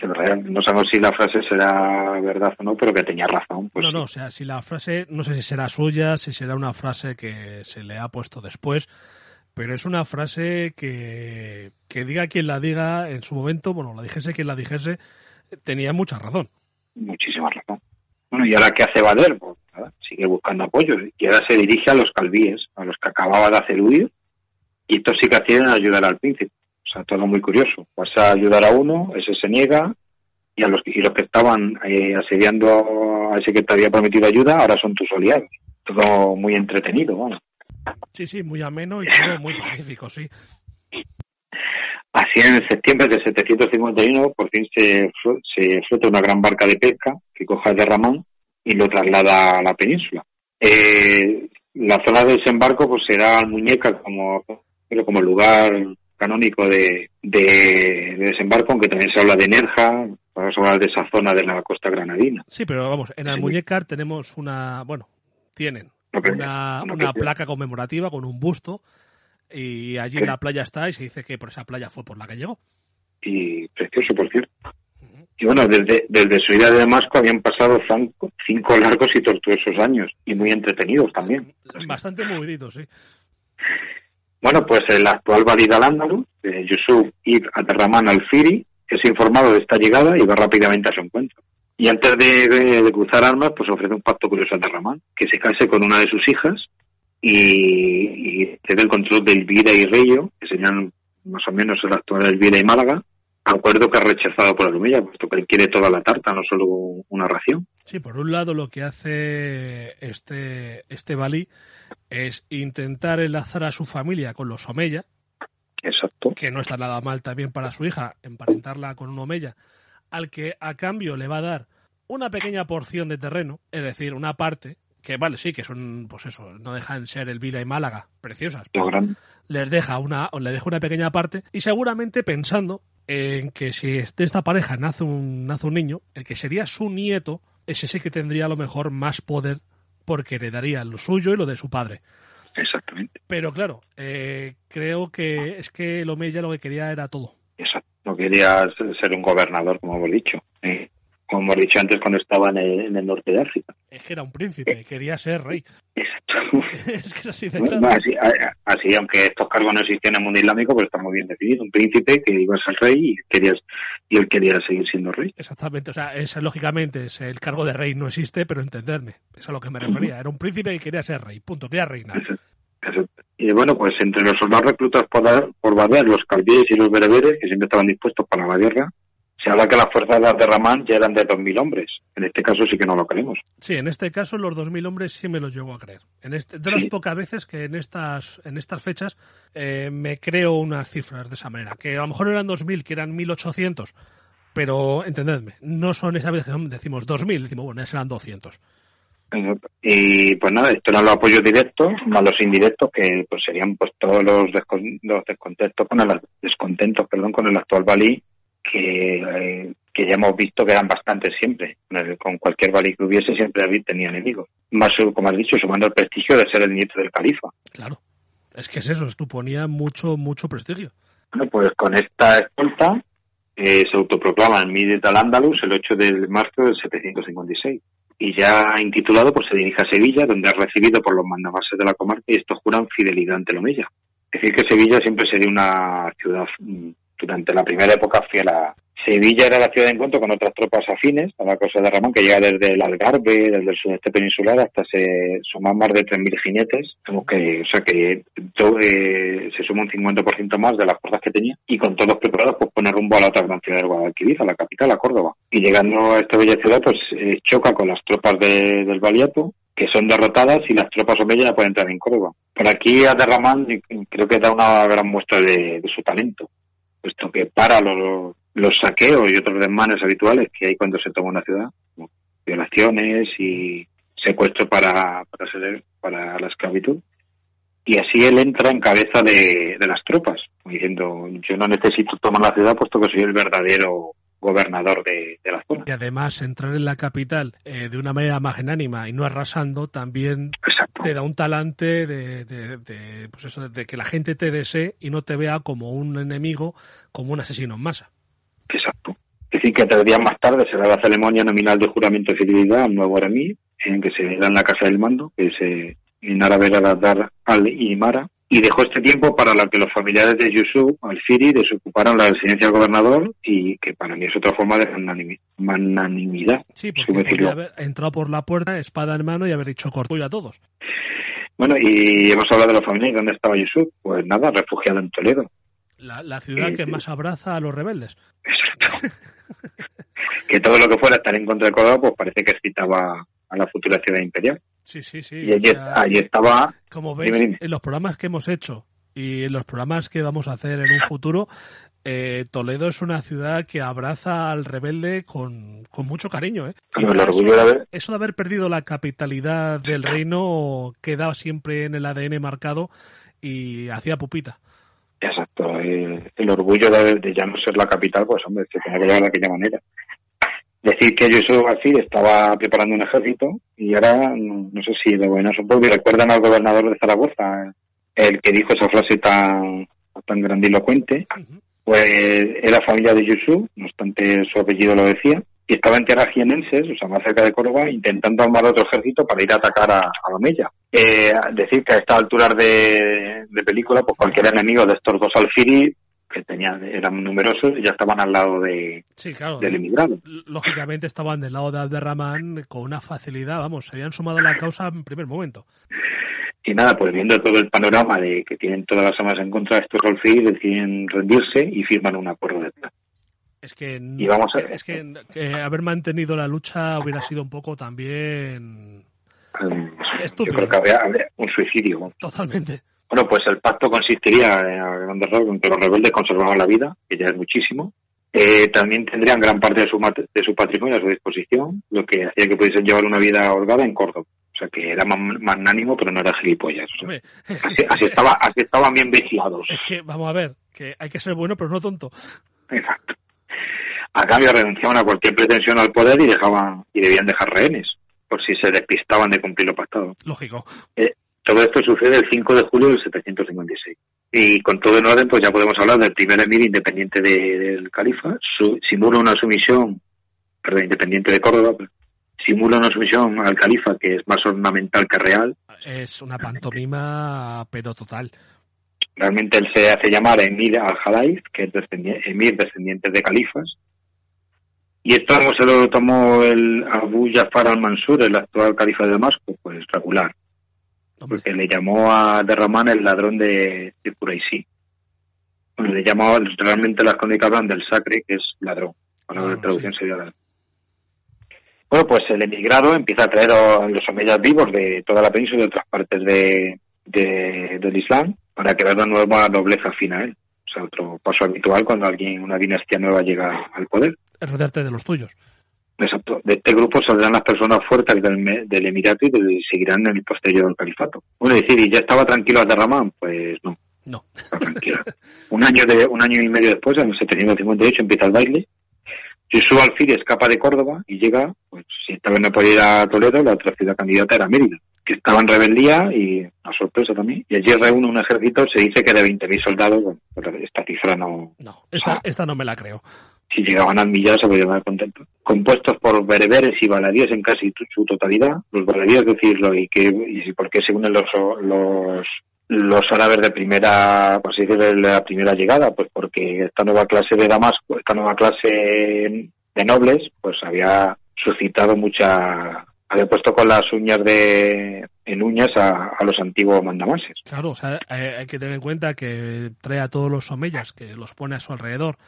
No sabemos si la frase será verdad o no, pero que tenía razón. Pues no, sí. no, o sea, si la frase, no sé si será suya, si será una frase que se le ha puesto después, pero es una frase que, que diga quien la diga en su momento, bueno, la dijese quien la dijese, tenía mucha razón. muchísima razón. Bueno, ¿y ahora qué hace Valer? Pues sigue buscando apoyo y ahora se dirige a los calvíes, a los que acababa de hacer huir, y estos sí que quieren ayudar al príncipe. O sea, todo muy curioso. Vas a ayudar a uno, ese se niega, y, a los, y los que estaban eh, asediando a ese que te había prometido ayuda, ahora son tus aliados. Todo muy entretenido. Sí, sí, muy ameno y todo muy pacífico, sí. Así en septiembre de 751 por fin se, se flota una gran barca de pesca que coja de Ramón y lo traslada a la península. Eh, la zona de desembarco pues será Muñeca como, como lugar canónico de, de, de desembarco, aunque también se habla de Nerja, Vamos a hablar de esa zona de la costa granadina. Sí, pero vamos, en. Almuñécar tenemos una, bueno, tienen una, una placa conmemorativa con un busto y allí en la playa está y se dice que por esa playa fue por la que llegó. y precioso, por cierto. Y bueno, desde, desde su ida de Damasco habían pasado cinco, cinco largos y tortuosos años, y muy entretenidos también. Bastante movidito, sí. Bueno, pues el actual Valid al-Ándalus, eh, Yusuf Ibn Aterrahman al-Firi, es informado de esta llegada y va rápidamente a su encuentro. Y antes de, de- de cruzar armas, pues ofrece un pacto curioso a Aterrahman, que se case con una de sus hijas y, y cede el control de Elvira y Reyo, que serían más o menos el actual Elvira y Málaga, acuerdo que ha rechazado por Alumilla, puesto que él quiere toda la tarta, no solo una ración. Sí, por un lado lo que hace este, este Bali es intentar enlazar a su familia con los Omeya, Exacto. que no está nada mal también para su hija, emparentarla con un Omeya, al que a cambio le va a dar una pequeña porción de terreno, es decir, una parte, que vale, sí, que son, pues eso, no dejan ser Elvira y Málaga, preciosas, les deja una, o le deja una pequeña parte, y seguramente pensando en que si de esta pareja nace un, nace un niño, el que sería su nieto, ese sí que tendría a lo mejor más poder porque heredaría lo suyo y lo de su padre. Exactamente. Pero claro, eh, creo que es que el Omeya lo que quería era todo. Exacto. No quería ser un gobernador, como hemos dicho. Eh, como hemos dicho antes cuando estaba en el, en el norte de África. Es que era un príncipe, quería ser rey. Exacto. es que es así de Bueno, así, aunque estos cargos no existían en el mundo islámico, pero está muy bien definido. Un príncipe que iba a ser rey y, quería, y él quería seguir siendo rey. Exactamente, o sea, es, lógicamente es, el cargo de rey no existe, pero entenderme, es a lo que me refería. Era un príncipe que quería ser rey, punto, quería reinar. Exacto. Y bueno, pues entre los soldados reclutados por, por los calvíes y los bereberes, que siempre estaban dispuestos para la guerra, se habla que las fuerzas de Abderramán ya eran de 2.000 hombres. En este caso sí que no lo creemos. Sí, en este caso los 2.000 hombres sí me los llego a creer. En este, de las Sí. pocas veces que en estas, en estas fechas eh, me creo unas cifras de esa manera, que a lo mejor eran 2.000, que eran 1.800, pero entendedme, no son esas veces que decimos 2.000, decimos, bueno, ya serán 200. Exacto. Y pues nada, esto eran los apoyos directos, más los indirectos, que pues serían pues todos los, descon- los descontentos con el descontentos, perdón, con el actual Bali, que, eh, que ya hemos visto que eran bastantes siempre. Con cualquier Bali que hubiese siempre David tenía enemigos. Más, como has dicho, sumando el prestigio de ser el nieto del califa. Claro, es que es eso, suponía mucho, mucho prestigio. Bueno, pues con esta escolta eh, se autoproclama el Midet al-Ándalus el 8 de marzo del 756. Y ya intitulado, pues se dirige a Sevilla, donde es recibido por los mandamases de la comarca y estos juran fidelidad ante el Omeya. Es decir, que Sevilla siempre sería una ciudad, mm, durante la primera época, fiel a... Sevilla era la ciudad de encuentro con otras tropas afines a la cosa de Ramón, que llega desde el Algarve, desde el sudeste peninsular, hasta se suman más de 3.000 jinetes, como que, o sea que eh, se suma un 50% más de las fuerzas que tenía, y con todos preparados, pues pone rumbo a la otra gran ciudad de Guadalquivir, a la capital, a Córdoba. Y llegando a esta bella ciudad, pues eh, choca con las tropas de- del Baliato, que son derrotadas y las tropas omeyas pueden entrar en Córdoba. Por aquí a Derramán creo que da una gran muestra de su talento, puesto que para los, los saqueos y otros desmanes habituales que hay cuando se toma una ciudad, como violaciones y secuestro para, para, ser- para la esclavitud. Y así él entra en cabeza de, de las tropas, diciendo, yo no necesito tomar la ciudad puesto que soy el verdadero gobernador de, de la zona. Y además entrar en la capital eh, de una manera magnánima y no arrasando también Exacto. Te da un talante de, pues eso, de que la gente te desee y no te vea como un enemigo, como un asesino en masa. Exacto. Es decir, que tres días más tarde se da la ceremonia nominal de juramento de fidelidad al nuevo Aremí, en que se da en la Casa del Mando, que es eh, en árabe Dar al-Imara, y dejó este tiempo para lo que los familiares de Yusuf al-Firi desocuparon la residencia del gobernador y que para mí es otra forma de magnanimi- magnanimidad. Sí, porque podría haber entrado por la puerta, espada en mano y haber dicho corto a todos. Bueno, y hemos hablado de los familiares. ¿Dónde estaba Yusuf? Pues nada, refugiado en Toledo. La, la ciudad que sí. más abraza a los rebeldes. Exacto. que todo lo que fuera estar en contra de Córdoba, pues parece que excitaba a la futura ciudad imperial. Sí, sí, sí. Y allí, sea, allí estaba como veis, Dime, dime. en los programas que hemos hecho y en los programas que vamos a hacer en un futuro, eh, Toledo es una ciudad que abraza al rebelde con, con mucho cariño. ¿eh? el Eso- orgullo de haber Eso de haber perdido la capitalidad del reino quedaba siempre en el ADN marcado y hacía pupita. Exacto, el orgullo de, de ya no ser la capital, pues hombre, se tenía que llevar de aquella manera. Decir que Yusuf Alfir estaba preparando un ejército y ahora, no, no sé si lo poco, y recuerdan al gobernador de Zaragoza, el que dijo esa frase tan, tan grandilocuente, pues era familia de Yusuf, no obstante su apellido lo decía, y estaba en tierras jienenses, o sea, más cerca de Córdoba, intentando armar otro ejército para ir a atacar a, a la Mella. Eh, decir que a esta altura de, de película, pues cualquier enemigo de estos dos alfiris, que tenían, eran numerosos, ya estaban al lado de, Sí, claro. del emigrado. Lógicamente estaban del lado de Abderramán con una facilidad, vamos, se habían sumado a la causa en primer momento. Y nada, pues viendo todo el panorama de que tienen todas las armas en contra de estos alfiris, deciden rendirse y firman un acuerdo de paz. Es que, Y vamos a- es que, haber mantenido la lucha hubiera sido un poco también Um, Yo Estúpido. creo que habría, habría un suicidio. totalmente. Bueno, pues el pacto consistiría, eh, a grandes rasgos, en que los rebeldes conservaban la vida, que ya es muchísimo. Eh, también tendrían gran parte de su, mat- de su patrimonio a su disposición, lo que hacía que pudiesen llevar una vida holgada en Córdoba. O sea, que era magnánimo, pero no era gilipollas. O sea, Hombre, así, así estaba, así estaban bien vigilados. es que, vamos a ver, que hay que ser bueno pero no tonto. Exacto. A cambio renunciaban a cualquier pretensión al poder y dejaban y debían dejar rehenes, por si se despistaban de cumplir lo pactado. Lógico. Eh, todo esto sucede el 5 de julio del 756. Y con todo en orden, pues ya podemos hablar del primer emir independiente de- del califa. Su- simula una sumisión, perdón, independiente de Córdoba, simula una sumisión al califa que es más ornamental que real. Es una pantomima, pero total. Realmente él se hace llamar emir al-Jalais, que es emir descendiente de califas. Y esto como se lo tomó el Abu Jafar al-Mansur, el actual califa de Damasco, pues regular. Porque le llamó a Derramán el ladrón de, de. Bueno, le llamó, realmente las crónicas hablan del sacre, que es ladrón. Bueno, Ah, traducción sería ladrón. Bueno, pues el emigrado empieza a traer a los omeyas vivos de toda la península y de otras partes de, de- del Islam para crear una nueva nobleza afín a él. O sea, otro paso habitual cuando alguien, una dinastía nueva llega al poder. es rodearte de los tuyos. Exacto. De este grupo saldrán las personas fuertes del, del Emirato y seguirán en el posterior califato. Bueno, es decir, ¿y ya estaba tranquilo Abderramán? Pues no, No. está tranquilo. un año de un año y medio después, en el 758, empieza el baile. Yusuf Alfiri escapa de Córdoba y llega, pues si esta vez no podía ir a Toledo, la otra ciudad candidata era Mérida, que estaba en rebeldía y a sorpresa también. Y allí reúne un ejército, se dice que de 20.000 soldados, bueno, pero esta cifra no, No, esta, esta no me la creo. Si llegaban al millar se podían dar contentos. Compuestos por bereberes y baladíes en casi su totalidad. Los baladíes, decirlo, y que y por qué se unen los, los, los árabes de primera, por de la primera llegada, pues porque esta nueva clase de Damasco, esta nueva clase de nobles, pues había suscitado mucha, había puesto con las uñas de, en uñas a, a los antiguos mandamases. Claro, o sea, hay, hay que tener en cuenta que trae a todos los omeyas, que los pone a su alrededor,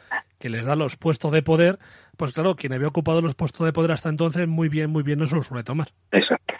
que les da los puestos de poder, pues claro, quien había ocupado los puestos de poder hasta entonces, muy bien, muy bien, no se los suele tomar. Exacto.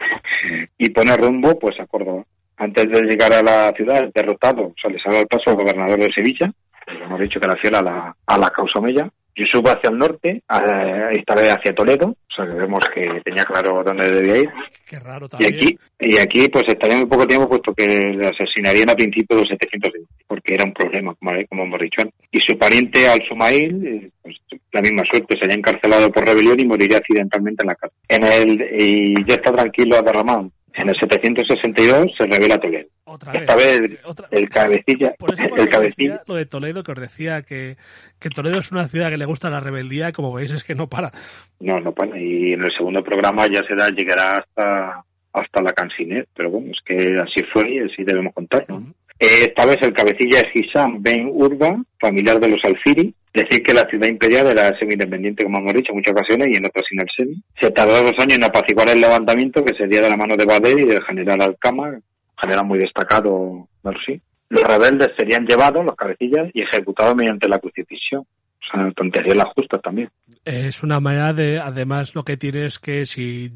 Y pone rumbo pues a Córdoba. Antes de llegar a la ciudad, derrotado, o sea, le sale al paso al gobernador de Sevilla, hemos dicho que era fiel la, a la causa Mella. Yusuf hacia el norte, a- esta vez hacia Toledo, o sea que vemos que tenía claro dónde debía ir. Qué raro Y también. aquí, y aquí pues estaría muy poco tiempo puesto que le asesinarían a principios del 720, porque era un problema, como, como hemos dicho antes. Y su pariente Al-Sumail, eh, pues la misma suerte, sería encarcelado por rebelión y moriría accidentalmente en la cárcel. En el, y ya está tranquilo Abderramán. En el 762 se revela Toledo. Otra Esta vez Otra- el cabecilla, Por eso el cabecilla, decía lo de Toledo, que os decía que, que Toledo es una ciudad que le gusta la rebeldía, como veis es que no para. no, no para. Y en el segundo programa ya será, llegará hasta, hasta la Cansinet, pero bueno, es que así fue y así debemos contarlo. ¿no? Eh, Esta vez el cabecilla es Hisham Ben Urba, familiar de los Alfiri. Decir que la ciudad imperial era semi-independiente, como hemos dicho, en muchas ocasiones y en otras sin el semi. Se tardó dos años en apaciguar el levantamiento, que sería de la mano de Bader y del general Alcama, general muy destacado. Los rebeldes serían llevados, los cabecillas, y ejecutados mediante la crucifixión. O sea, tonterías las justas también. Es una manera de, además, lo que tienes que si,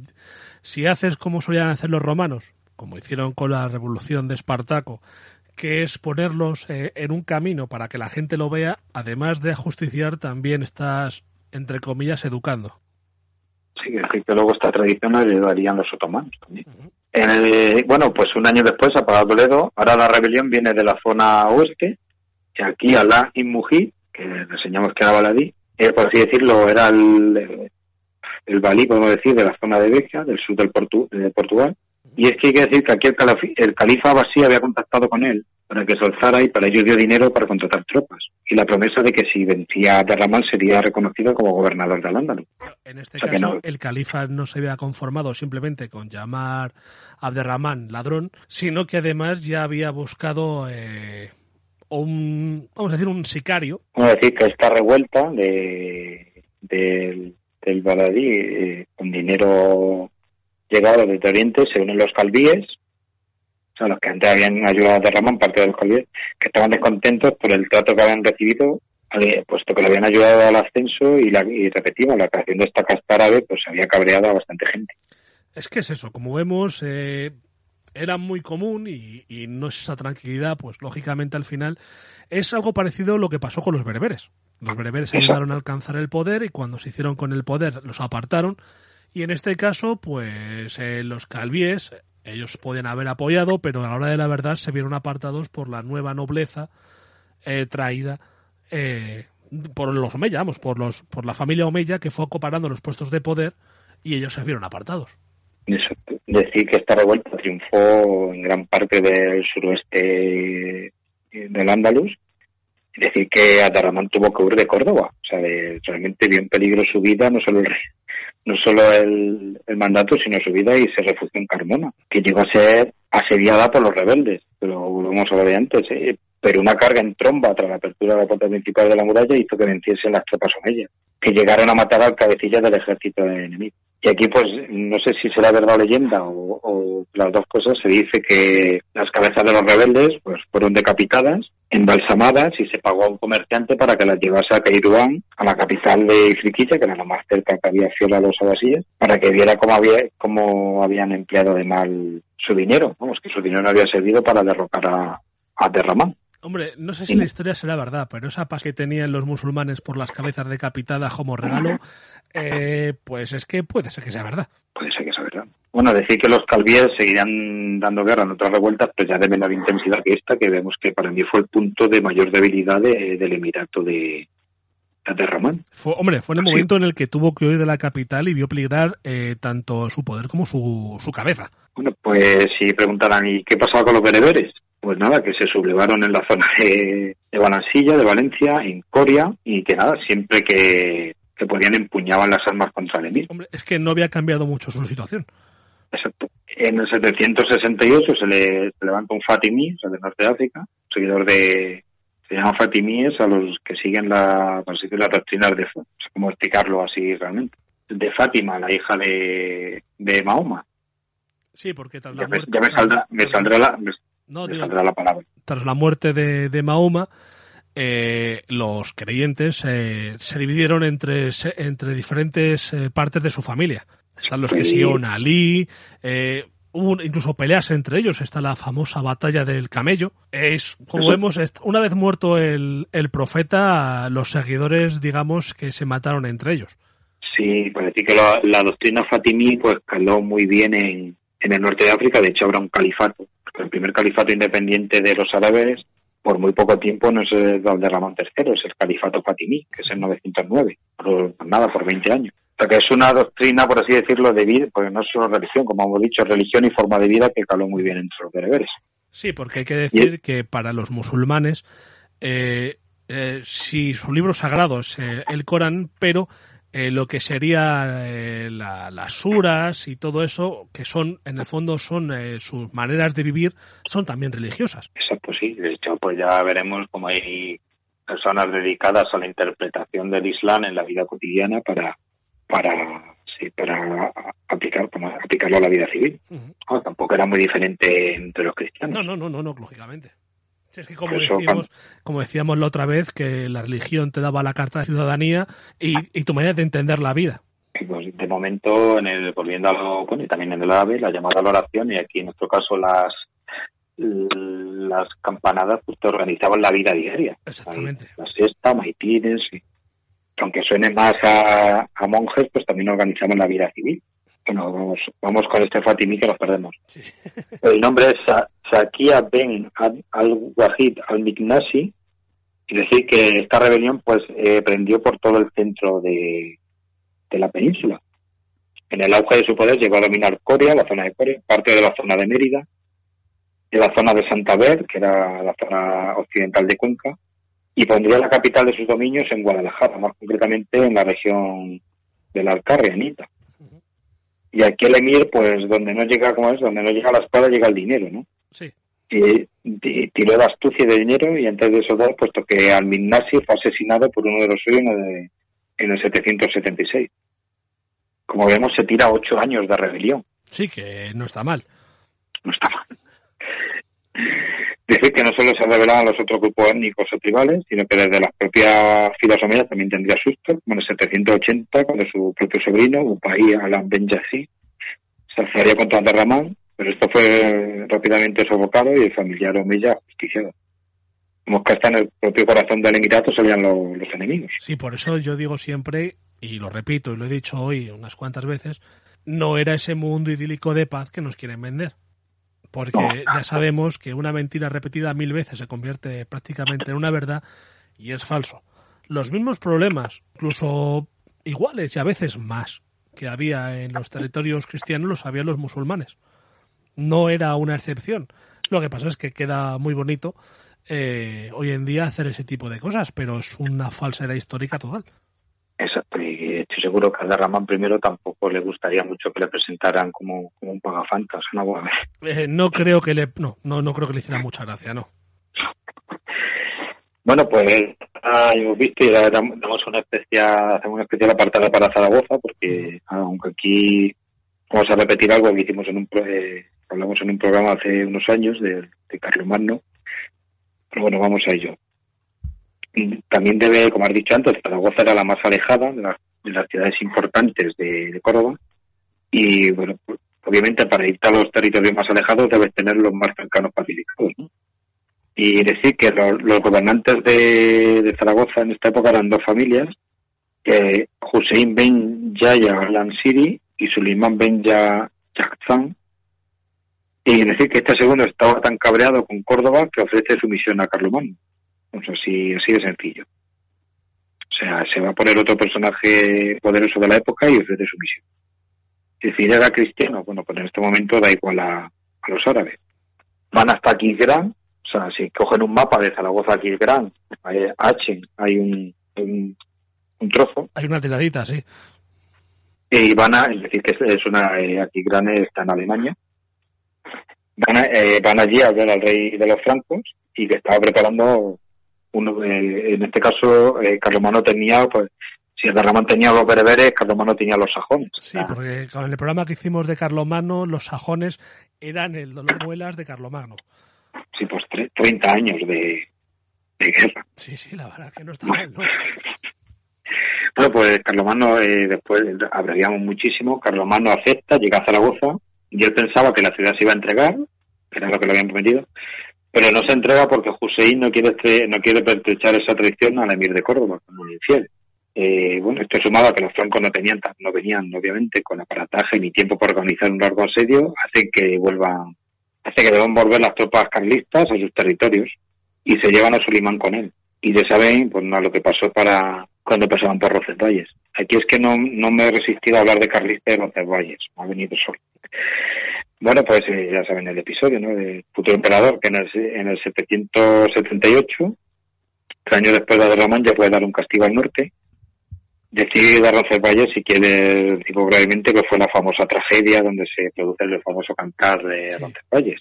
si haces como solían hacer los romanos, como hicieron con la revolución de Espartaco, que es ponerlos eh, en un camino para que la gente lo vea, además de ajusticiar, también estás, entre comillas, educando. Sí, que, decir que luego esta tradición la heredarían los otomanos también. Bueno, pues un año después, apagado Toledo, ahora la rebelión viene de la zona oeste, y aquí Alá ibn Mují, que enseñamos que era baladí, eh, por así decirlo, era el, eh, el Balí, podemos decir, de la zona de Beja, del sur del de Portugal. Y es que hay que decir que aquí el, califa Abasí había contactado con él para que se alzara y para ello dio dinero para contratar tropas. Y la promesa de que si vencía a Derramán sería reconocido como gobernador de al En este caso, el califa no se había conformado simplemente con llamar a Abderramán ladrón, sino que además ya había buscado eh, un, vamos a decir, un sicario. Vamos a decir que esta revuelta de, del Baladí eh, con dinero llegado desde Oriente se unen los calvíes sea, los que antes habían ayudado a Ramón, parte de los que estaban descontentos por el trato que habían recibido, puesto que le habían ayudado al ascenso y, la, y repetimos, la creación de esta casta árabe, pues había cabreado a bastante gente. Es que es eso, como vemos, eh, era muy común y, no es esa tranquilidad, pues lógicamente al final es algo parecido a lo que pasó con los bereberes. Los bereberes ayudaron a alcanzar el poder y cuando se hicieron con el poder los apartaron. Y en este caso, pues eh, los calvíes ellos podían haber apoyado, pero a la hora de la verdad se vieron apartados por la nueva nobleza eh, traída eh, por los Omeya, vamos, por, los, por la familia Omeya que fue acoparando los puestos de poder y ellos se vieron apartados. Decir que esta revuelta triunfó en gran parte del suroeste del Andaluz. Decir que Ataramán tuvo que huir de Córdoba. O sea, realmente vio en peligro su vida, no solo el rey, no solo el, mandato, sino su vida y se refugió en Carmona, que llegó a ser asediada por los rebeldes, pero volvemos a ver antes, ¿eh? pero una carga en tromba tras la apertura de la puerta principal de la muralla hizo que venciesen las tropas omeyas, que llegaron a matar al cabecilla del ejército enemigo. Y aquí, pues, no sé si será verdad o leyenda o, las dos cosas, se dice que las cabezas de los rebeldes pues fueron decapitadas, embalsamadas y se pagó a un comerciante para que las llevase a Cairuán, a la capital de Ifriquilla, que era lo más cerca que había fiel a los abasíes, para que viera cómo, había, cómo habían empleado de mal su dinero. Vamos, que su dinero no había servido para derrocar a, a Derramán. Hombre, no sé si la historia será verdad, pero esa paz que tenían los musulmanes por las cabezas decapitadas como regalo, eh, pues es que puede ser que sea verdad. Puede ser que sea verdad. Bueno, decir que los calvíes seguirán dando guerra en otras revueltas, pues ya de menor intensidad que esta, que vemos que para mí fue el punto de mayor debilidad del Emirato de, de Fue, hombre, fue en el momento en el que tuvo que huir de la capital y vio peligrar eh, tanto su poder como su, su cabeza. Bueno, pues si preguntarán, ¿y qué pasaba con los bereberes? pues nada, que se sublevaron en la zona de, de Balansilla, de Valencia, en Coria, y que nada, siempre que, podían empuñaban las armas contra el emir. Hombre, es que no había cambiado mucho su situación. Exacto. En el 768 se le levanta un Fatimí, o sea, de Norte de África, seguidor de, se llaman Fatimíes a los que siguen la, la doctrina de, cómo explicarlo así realmente, de Fátima, la hija de, de Mahoma. Sí, porque tras la muerte, ya me, saldrá, me saldrá la, no, la palabra. Tras la muerte de, Mahoma, eh, los creyentes eh, se dividieron entre, entre diferentes eh, partes de su familia. Están los que siguieron a Ali, hubo incluso peleas entre ellos. Está la famosa batalla del camello. Es, como vemos, una vez muerto el, el profeta, los seguidores, digamos, que se mataron entre ellos. Sí, pues decir que la, la, doctrina fatimí pues caló muy bien en, en el norte de África. De hecho, habrá un califato el primer califato independiente de los árabes por muy poco tiempo no es el de Ramón III, es el califato fatimí, que es en 909, por, nada, por 20 años. Que es una doctrina, por así decirlo, de vida, porque no es solo religión, como hemos dicho, religión y forma de vida que caló muy bien entre los bereberes. Sí, porque hay que decir que para los musulmanes, eh, eh, si su libro sagrado es eh, el Corán, pero eh, lo que sería eh, las suras y todo eso, que son, en el fondo, son eh, sus maneras de vivir, son también religiosas. Exacto, sí. De hecho, pues ya veremos cómo hay personas dedicadas a la interpretación del Islam en la vida cotidiana para, para, sí, para aplicar, aplicarlo a la vida civil. tampoco era muy diferente entre los cristianos. No, no, no, no, lógicamente es que como decíamos, como decíamos la otra vez, que la religión te daba la carta de ciudadanía y, y tu manera de entender la vida. Pues de momento, en el, volviendo a lo, bueno, y también en el AVE, la llamada a la oración, y aquí en nuestro caso las las campanadas pues te organizaban la vida diaria. Exactamente. La sexta, maitines, y, aunque suene más a, a monjes, pues también organizaban la vida civil bueno, vamos, vamos con este Fatimí que nos perdemos. El nombre es Sakia Ben al-Wahid al-Miknasi, y decir que esta rebelión pues eh, prendió por todo el centro de, de la península. En el auge de su poder llegó a dominar Coria, la zona de Coria, parte de la zona de Mérida, de la zona de Santander, que era la zona occidental de Cuenca, y pondría la capital de sus dominios en Guadalajara, más concretamente en la región del Alcarria, Anita. Y aquí el emir, pues donde no llega, como es, donde no llega la espada, llega el dinero, ¿no? Sí. Y, y tiró la astucia de dinero y antes de eso dar, puesto que Al-Minnasi fue asesinado por uno de los suyos en el, en el 776. Como vemos, se tira ocho años de rebelión. Sí, que no está mal. No está mal. Decir que no solo se revelaban los otros grupos étnicos o tribales, sino que desde las propias filas omeyas también tendría susto, como en el 780, cuando su propio sobrino, Upaí Alan Ben Yassi, se alzaría contra Derramán, pero esto fue rápidamente sofocado y el familiar omeya justiciado. Como que hasta en el propio corazón del Emirato salían los enemigos. Sí, por eso yo digo siempre, y lo repito y lo he dicho hoy unas cuantas veces, no era ese mundo idílico de paz que nos quieren vender. Porque No. ya sabemos que una mentira repetida mil veces se convierte prácticamente en una verdad y es falso. Los mismos problemas, incluso iguales y a veces más, que había en los territorios cristianos los había los musulmanes. No era una excepción. Lo que pasa es que queda muy bonito eh, hoy en día hacer ese tipo de cosas, pero es una falsedad histórica total. Exacto, seguro que a Derramán primero tampoco le gustaría mucho que le presentaran como, como un pagafantas, ¿no? Bueno, Eh, no creo que le no, no no creo que le hiciera mucha gracia, no. Bueno, pues ah, hemos visto y damos una especial, hacemos una especial apartada para Zaragoza, porque aunque aquí vamos a repetir algo que hicimos en un eh, hablamos en un programa hace unos años de, de Carlomagno, pero bueno, vamos a ello. Y También debe, como has dicho antes, Zaragoza era la más alejada de las, de las ciudades importantes de, Córdoba, y bueno, pues, obviamente para irte a los territorios más alejados debes tener los más cercanos pacificados, y decir que los, gobernantes de, Zaragoza en esta época eran dos familias, Hussein ben Yaya al-Ansiri y Suleiman ben Ya- Yakzan, y decir que este segundo estaba tan cabreado con Córdoba que ofrece su misión a Carlomagno. O sea, así, así de sencillo. O sea, se va a poner otro personaje poderoso de la época y ofrece su misión. Decir, era cristiano, bueno, pues en este momento da igual a, a los árabes. Van hasta Aquisgrán, o sea, si cogen un mapa de Zaragoza a Aquisgrán, hay H, hay un, un, un trozo, Hay una tiradita, sí. y van a, es decir, que es- una, eh, Aquisgrán está en Alemania, van, a- eh, van allí a ver al rey de los francos y que estaba preparando uno, eh, en este caso, eh, Carlomagno tenía, pues, si Carlomagno tenía los bereberes, Carlomagno tenía los sajones. Sí, porque con el programa que hicimos de Carlomagno, los sajones eran el dolor muelas de Carlomagno. sí, pues tre- 30 años de, de guerra. Sí, sí, la verdad que no está mal, ¿no? Bueno, pues Carlomagno, eh, después abreviamos muchísimo, Carlomagno acepta, llega a Zaragoza, y él pensaba que la ciudad se iba a entregar, que era lo que le habían prometido, pero no se entrega porque Hussein no quiere este- no quiere pertrechar esa traición al emir de Córdoba como un infiel. Eh, bueno, esto sumado a que los francos no tenían, no venían obviamente con aparataje ni tiempo para organizar un largo asedio, hace que vuelvan, hace que deban volver las tropas carlistas a sus territorios y se llevan a Sulimán con él. Y ya saben, pues no, lo que pasó para cuando pasaban por Roncesvalles. Aquí es que no, no me he resistido a hablar de Carlista y Roncesvalles, me ha venido solo. Bueno, pues eh, ya saben el episodio, ¿no? Del futuro emperador, que en el, en el 778, tres años después de Román, ya puede dar un castigo al norte. Decide a Roncesvalles, si quiere, digo brevemente, que fue la famosa tragedia donde se produce el famoso cantar de Sí. Roncesvalles.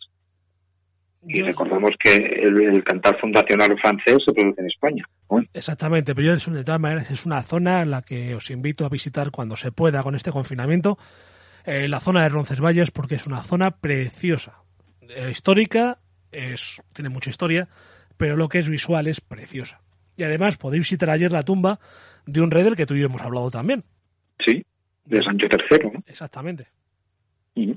Y Yo- recordemos que el, el cantar fundacional francés se produce en España. Bueno, Exactamente, pero yo de todas maneras es una zona en la que os invito a visitar cuando se pueda con este confinamiento, eh, la zona de Roncesvalles, porque es una zona preciosa, Eh, histórica, es, tiene mucha historia, pero lo que es visual es preciosa. Y además podéis visitar ayer la tumba de un rey del que tú y yo hemos hablado también. sí, de Sancho III, ¿no? Exactamente. Y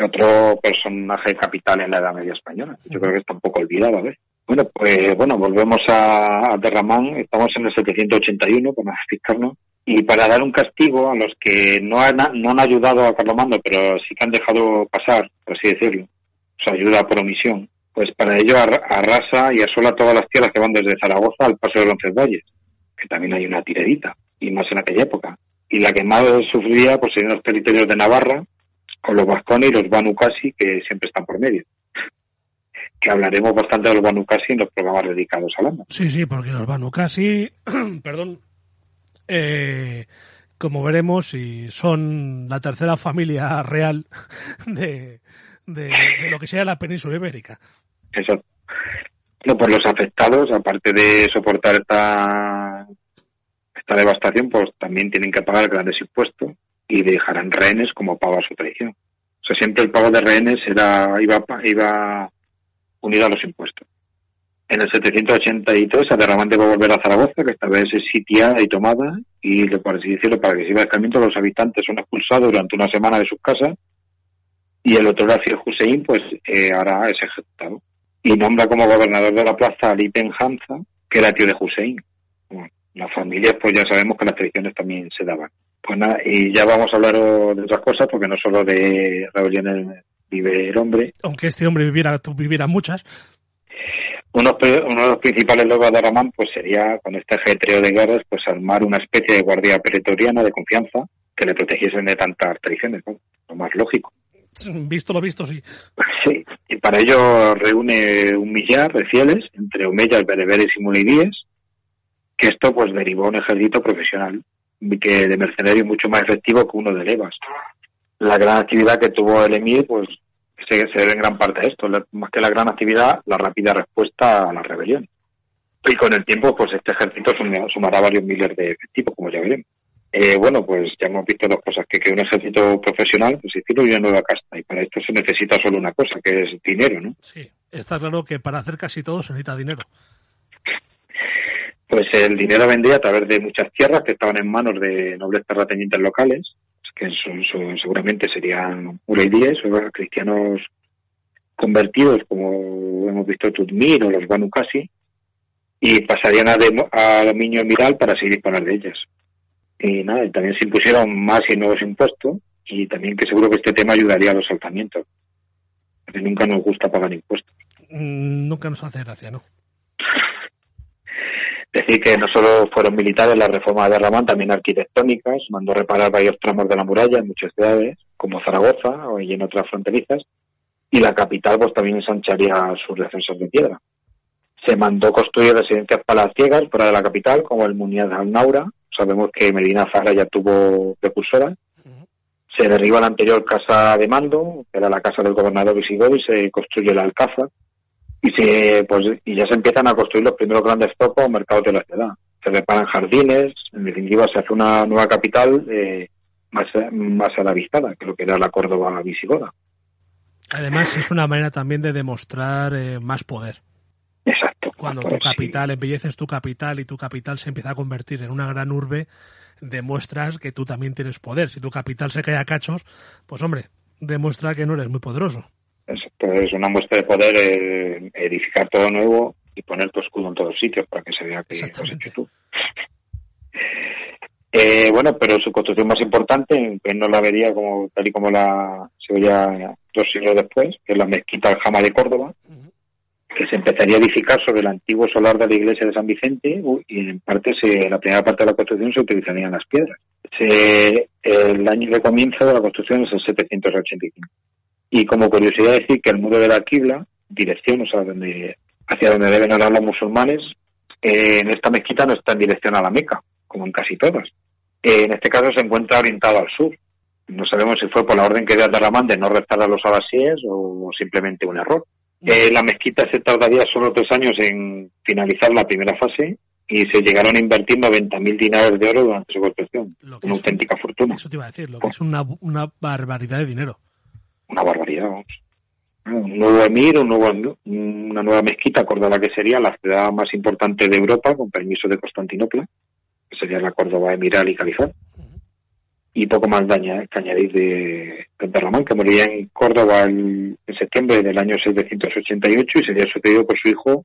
otro personaje capital en la Edad Media española. Yo creo que está un poco olvidado, ¿ves? Bueno, pues bueno, volvemos a, a Terramán. Estamos en el 781, para explicarnos. Y para dar un castigo a los que no han, no han ayudado a Carlomagno, pero sí que han dejado pasar, por así decirlo, su ayuda por omisión, pues para ello arra- arrasa y asola todas las tierras que van desde Zaragoza al paso de Roncesvalles, que también hay una tiradita, y más en aquella época. y la que más sufriría pues serían los territorios de Navarra, con los vascones y los Banucasi, que siempre están por medio. Que hablaremos bastante de los Banucasi en los programas dedicados a Lama. Sí, sí, porque los Banucasi, perdón, eh, como veremos, y son la tercera familia real de, lo que sea la península ibérica. Exacto. No, por los afectados, aparte de soportar esta, esta devastación, pues también tienen que pagar grandes impuestos y dejarán rehenes como pago a su traición. O sea, siempre el pago de rehenes era, iba, iba unido a los impuestos. En el 783, Aderramante va a volver a Zaragoza, que esta vez es sitiada y tomada, y así decirlo, para que siga el camino, los habitantes son expulsados durante una semana de sus casas, y el otro Horacio Hussein, pues eh, ahora es ejecutado. Y nombra como gobernador de la plaza a Ali Hamza, que era tío de Hussein. Las familias, pues ya sabemos que las tradiciones también se daban. Pues nada, y ya vamos a hablar de otras cosas, porque no solo de rebeliones vive el hombre. Aunque este hombre viviera, viviera muchas. Uno, uno, de los principales logros de Ramán pues sería, con este ajetreo de guerras, pues armar una especie de guardia pretoriana de confianza que le protegiesen de tantas traiciones, ¿no? lo más lógico. Visto lo visto, sí. Sí, y para ello reúne un millar de fieles entre omeyas, bereberes y mulidíes, que esto pues derivó un ejército profesional que de mercenarios mucho más efectivo que uno de levas. La gran actividad que tuvo el emir pues se, se debe en gran parte a esto, más que la gran actividad, la rápida respuesta a la rebelión. Y con el tiempo, pues este ejército sumará varios miles de efectivos, como ya veremos. Eh, bueno, pues ya hemos visto dos cosas, que que un ejército profesional, pues hicieron una nueva casta, y para esto se necesita solo una cosa, que es dinero, ¿no? Sí, está claro que para hacer casi todo se necesita dinero. Pues el dinero vendría a través de muchas tierras que estaban en manos de nobles terratenientes locales, que son, son, seguramente serían uleidíes o cristianos convertidos, como hemos visto Tudmir o los Banukasi, y pasarían a, a dominio emiral para así disponer de ellas. Y nada, y también se impusieron más y nuevos impuestos, y también que seguro que este tema ayudaría a los saltamientos, porque nunca nos gusta pagar impuestos. Mm, nunca nos hace gracia, ¿no? Decir que no solo fueron militares las reformas de Ramán, también arquitectónicas, mandó reparar varios tramos de la muralla en muchas ciudades, como Zaragoza y en otras fronterizas, y la capital pues también ensancharía sus defensas de piedra. Se mandó construir residencias palaciegas fuera de la capital, como el Muniaz al Naura, sabemos que Medina Zara ya tuvo precursora. Se derriba la anterior casa de mando, que era la casa del gobernador visigodo, y se construye el Alcázar, y se pues y ya se empiezan a construir los primeros grandes focos o mercados de la ciudad. Se reparan jardines en definitiva se hace una nueva capital eh, más más a la vistada que lo que era la Córdoba visigoda. Además es una manera también de demostrar eh, más poder. Exacto. Cuando tu capital sí. embelleces tu capital y tu capital se empieza a convertir en una gran urbe demuestras que tú también tienes poder. Si tu capital se cae a cachos pues hombre demuestra que no eres muy poderoso es pues una muestra de poder eh, edificar todo nuevo y poner tu escudo en todos sitios para que se vea que has hecho tú. Eh, bueno, pero su construcción más importante, que no la vería como tal y como la se veía dos siglos después, que es la mezquita Aljama de Córdoba, uh -huh. que se empezaría a edificar sobre el antiguo solar de la iglesia de San Vicente y en parte se, la primera parte de la construcción se utilizarían las piedras. Se, el año de comienzo de la construcción es el 785. Y como curiosidad decir que el muro de la Qibla, dirección, o sea, donde, hacia donde deben orar los musulmanes, eh, en esta mezquita no está en dirección a la Meca, como en casi todas. Eh, en este caso se encuentra orientado al sur. No sabemos si fue por la orden que dio Abderramán de no restar a los abasíes o simplemente un error. Eh, la mezquita se tardaría solo tres años en finalizar la primera fase y se llegaron a invertir 90.000 dinarios de oro durante su construcción. Una auténtica un, fortuna. Eso te iba a decir, lo que es una, una barbaridad de dinero una barbaridad. Vamos. Un nuevo emir, un nuevo, una nueva mezquita, Córdoba que sería la ciudad más importante de Europa, con permiso de Constantinopla, que sería la Córdoba emiral y califat. Y poco más daña, añadir de, de que moriría en Córdoba en, en, septiembre del año 788 y sería sucedido por su hijo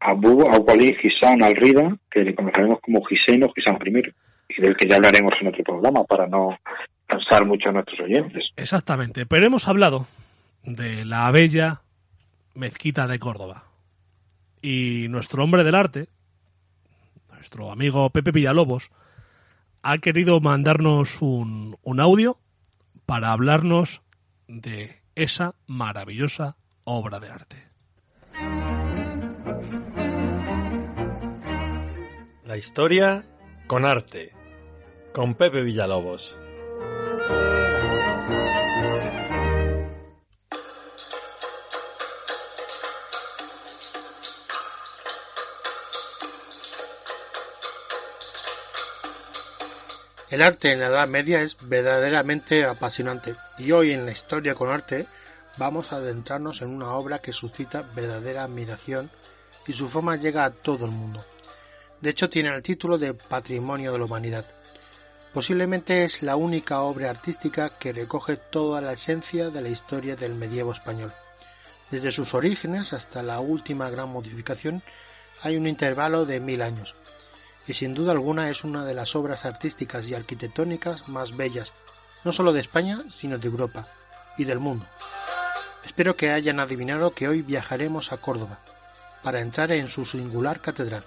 Abu Awali Hisan al-Rida, que le conoceremos como Hisen o Hisan I, y del que ya hablaremos en otro programa para no cansar mucho a nuestros oyentes. Exactamente, pero hemos hablado de la bella mezquita de Córdoba. Y nuestro hombre del arte, nuestro amigo Pepe Villalobos, ha querido mandarnos un, un audio para hablarnos de esa maravillosa obra de arte. La historia con arte, con Pepe Villalobos. El arte en la Edad Media es verdaderamente apasionante y hoy en la historia con arte vamos a adentrarnos en una obra que suscita verdadera admiración y su fama llega a todo el mundo. De hecho tiene el título de Patrimonio de la Humanidad. Posiblemente es la única obra artística que recoge toda la esencia de la historia del medievo español. Desde sus orígenes hasta la última gran modificación hay un intervalo de mil años, y sin duda alguna es una de las obras artísticas y arquitectónicas más bellas, no solo de España, sino de Europa y del mundo. Espero que hayan adivinado que hoy viajaremos a Córdoba, para entrar en su singular catedral.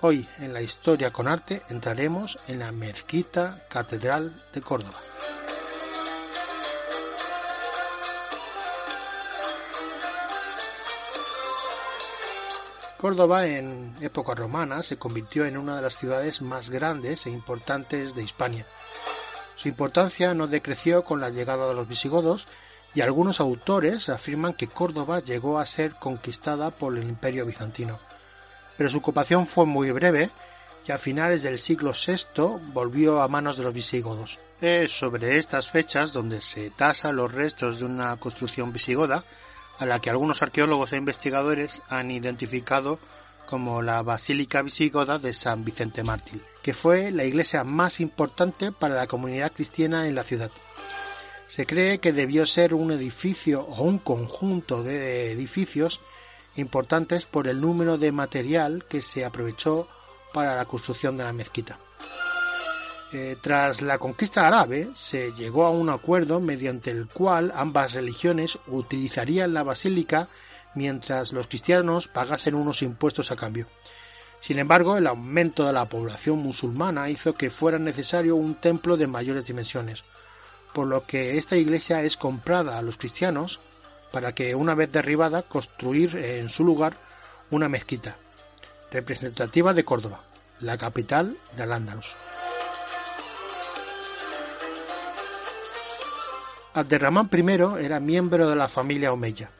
Hoy, en la historia con arte, entraremos en la mezquita Catedral de Córdoba. Córdoba en época romana se convirtió en una de las ciudades más grandes e importantes de Hispania. Su importancia no decreció con la llegada de los visigodos y algunos autores afirman que Córdoba llegó a ser conquistada por el imperio bizantino. Pero su ocupación fue muy breve y a finales del siglo VI volvió a manos de los visigodos. Es sobre estas fechas donde se tasa los restos de una construcción visigoda a la que algunos arqueólogos e investigadores han identificado como la Basílica Visigoda de San Vicente Mártir, que fue la iglesia más importante para la comunidad cristiana en la ciudad. Se cree que debió ser un edificio o un conjunto de edificios importantes por el número de material que se aprovechó para la construcción de la mezquita. Eh, tras la conquista árabe se llegó a un acuerdo mediante el cual ambas religiones utilizarían la basílica mientras los cristianos pagasen unos impuestos a cambio. Sin embargo, el aumento de la población musulmana hizo que fuera necesario un templo de mayores dimensiones, por lo que esta iglesia es comprada a los cristianos para que, una vez derribada, construir en su lugar una mezquita, representativa de Córdoba, la capital de Al-Ándalus. Abderramán I era miembro de la familia Omeya,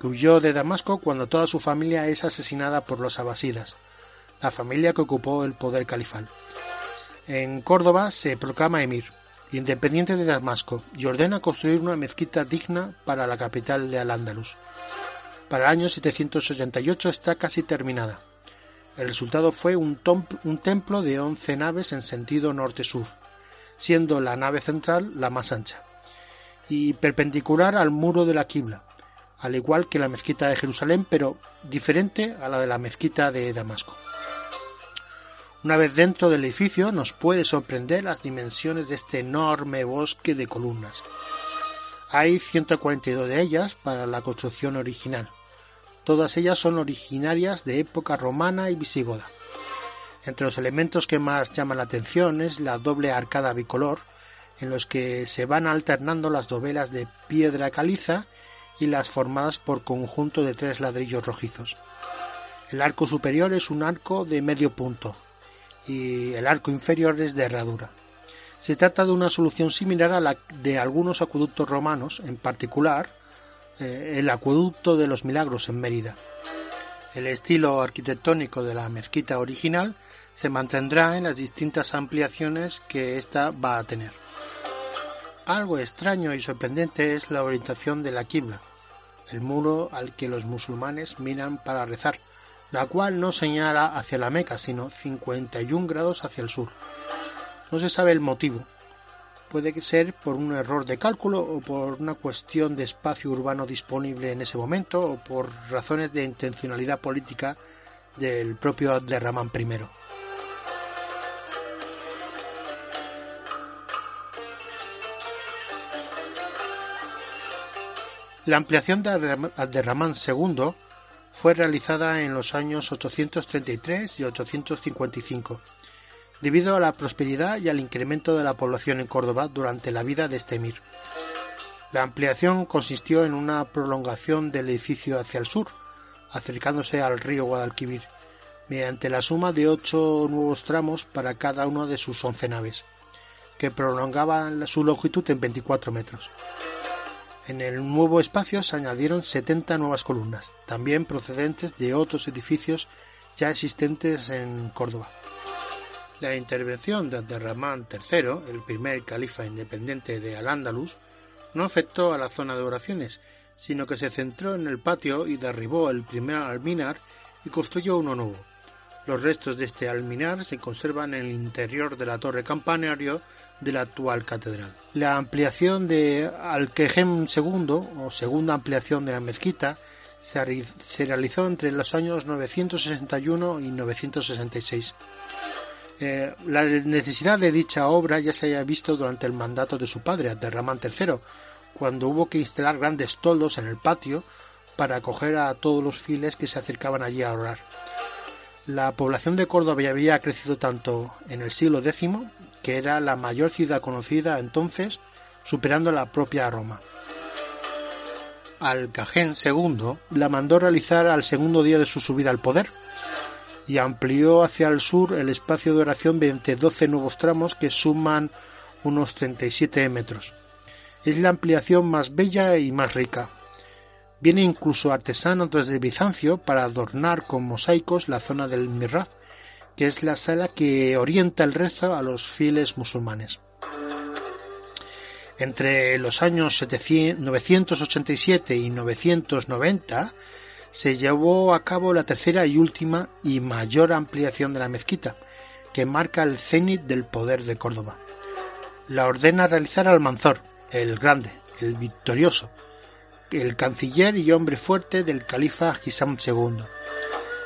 que huyó de Damasco cuando toda su familia es asesinada por los abasidas, la familia que ocupó el poder califal. En Córdoba se proclama emir, independiente de Damasco, y ordena construir una mezquita digna para la capital de Al-Ándalus. Para el año 788 está casi terminada. El resultado fue un, un templo de once naves en sentido norte-sur, siendo la nave central la más ancha y perpendicular al muro de la Qibla, al igual que la mezquita de Jerusalén, pero diferente a la de la mezquita de Damasco. Una vez dentro del edificio nos puede sorprender las dimensiones de este enorme bosque de columnas. Hay 142 de ellas para la construcción original. Todas ellas son originarias de época romana y visigoda. Entre los elementos que más llaman la atención es la doble arcada bicolor, en los que se van alternando las dovelas de piedra caliza y las formadas por conjunto de tres ladrillos rojizos. El arco superior es un arco de medio punto y el arco inferior es de herradura. Se trata de una solución similar a la de algunos acueductos romanos, en particular eh, el acueducto de los Milagros en Mérida. El estilo arquitectónico de la mezquita original se mantendrá en las distintas ampliaciones que ésta va a tener. Algo extraño y sorprendente es la orientación de la Qibla, el muro al que los musulmanes miran para rezar, la cual no señala hacia la Meca, sino 51 grados hacia el sur. No se sabe el motivo. Puede ser por un error de cálculo o por una cuestión de espacio urbano disponible en ese momento o por razones de intencionalidad política del propio Abderramán I. La ampliación de Abderramán II fue realizada en los años 833 y 855 debido a la prosperidad y al incremento de la población en Córdoba durante la vida de este emir. La ampliación consistió en una prolongación del edificio hacia el sur, acercándose al río Guadalquivir, mediante la suma de ocho nuevos tramos para cada una de sus once naves, que prolongaban su longitud en 24 metros. En el nuevo espacio se añadieron 70 nuevas columnas, también procedentes de otros edificios ya existentes en Córdoba. La intervención de Abderramán III, el primer califa independiente de Al-Ándalus, no afectó a la zona de oraciones, sino que se centró en el patio y derribó el primer alminar y construyó uno nuevo. Los restos de este alminar se conservan en el interior de la torre campanario de la actual catedral. La ampliación de Al-Kejem II, o segunda ampliación de la mezquita, se realizó entre los años 961 y 966. Eh, la necesidad de dicha obra ya se había visto durante el mandato de su padre, Abderramán III, cuando hubo que instalar grandes toldos en el patio para acoger a todos los fieles que se acercaban allí a orar. La población de Córdoba había crecido tanto en el siglo X, que era la mayor ciudad conocida entonces, superando la propia Roma. Al-Cajén II la mandó realizar al segundo día de su subida al poder y amplió hacia el sur el espacio de oración mediante 12 nuevos tramos que suman unos 37 metros. Es la ampliación más bella y más rica. Viene incluso artesanos desde Bizancio para adornar con mosaicos la zona del Mihrab, que es la sala que orienta el rezo a los fieles musulmanes. Entre los años 987 y 990 se llevó a cabo la tercera y última y mayor ampliación de la mezquita, que marca el cenit del poder de Córdoba. La ordena realizar Almanzor, el grande, el victorioso, el canciller y hombre fuerte del califa Hisam II.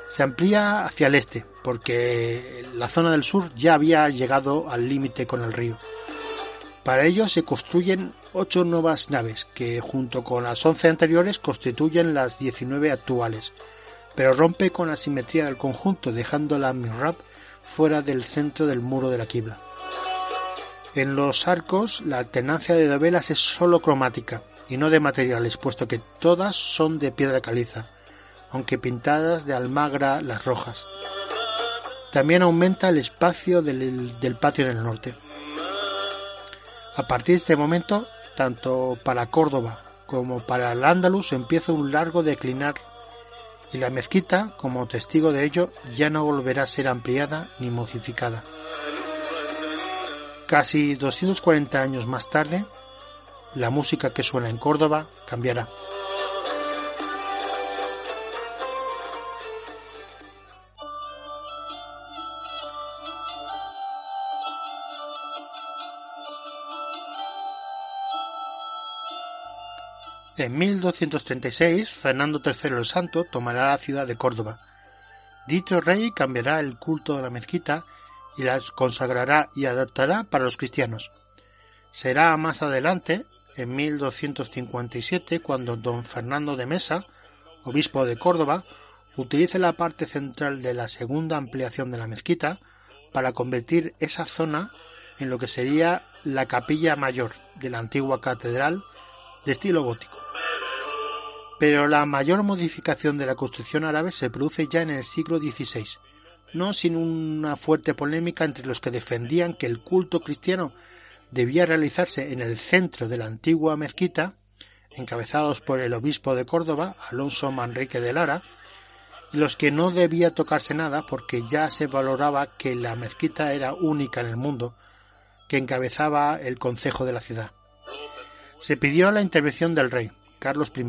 Se amplía hacia el este, porque la zona del sur ya había llegado al límite con el río. Para ello se construyen ocho nuevas naves, que junto con las once anteriores constituyen las diecinueve actuales, pero rompe con la simetría del conjunto, dejando la mihrab fuera del centro del muro de la quibla. En los arcos la alternancia de dovelas es sólo cromática y no de materiales, puesto que todas son de piedra caliza, aunque pintadas de almagra las rojas. También aumenta el espacio del, del patio en el norte. A partir de este momento, tanto para Córdoba como para el Andalus empieza un largo declinar y la mezquita, como testigo de ello, ya no volverá a ser ampliada ni modificada. Casi 240 años más tarde, la música que suena en Córdoba cambiará. En 1236, Fernando III el Santo tomará la ciudad de Córdoba. Dicho rey cambiará el culto de la mezquita y la consagrará y adaptará para los cristianos. Será más adelante, en 1257, cuando don Fernando de Mesa, obispo de Córdoba, utilice la parte central de la segunda ampliación de la mezquita para convertir esa zona en lo que sería la capilla mayor de la antigua catedral de estilo gótico. Pero la mayor modificación de la construcción árabe se produce ya en el siglo XVI, no sin una fuerte polémica entre los que defendían que el culto cristiano debía realizarse en el centro de la antigua mezquita, encabezados por el obispo de Córdoba, Alonso Manrique de Lara, y los que no debía tocarse nada porque ya se valoraba que la mezquita era única en el mundo, que encabezaba el concejo de la ciudad. Se pidió la intervención del rey, Carlos I,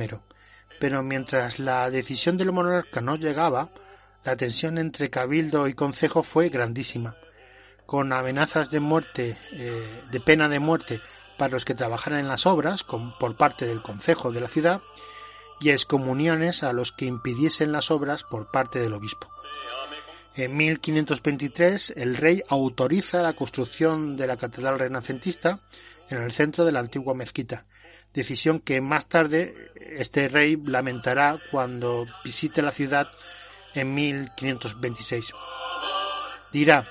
pero mientras la decisión del monarca no llegaba, la tensión entre cabildo y concejo fue grandísima, con amenazas de muerte, eh, de pena de muerte para los que trabajaran en las obras por parte del concejo de la ciudad y excomuniones a los que impidiesen las obras por parte del obispo. En 1523 el rey autoriza la construcción de la catedral renacentista en el centro de la antigua mezquita, decisión que más tarde este rey lamentará cuando visite la ciudad en 1526. Dirá,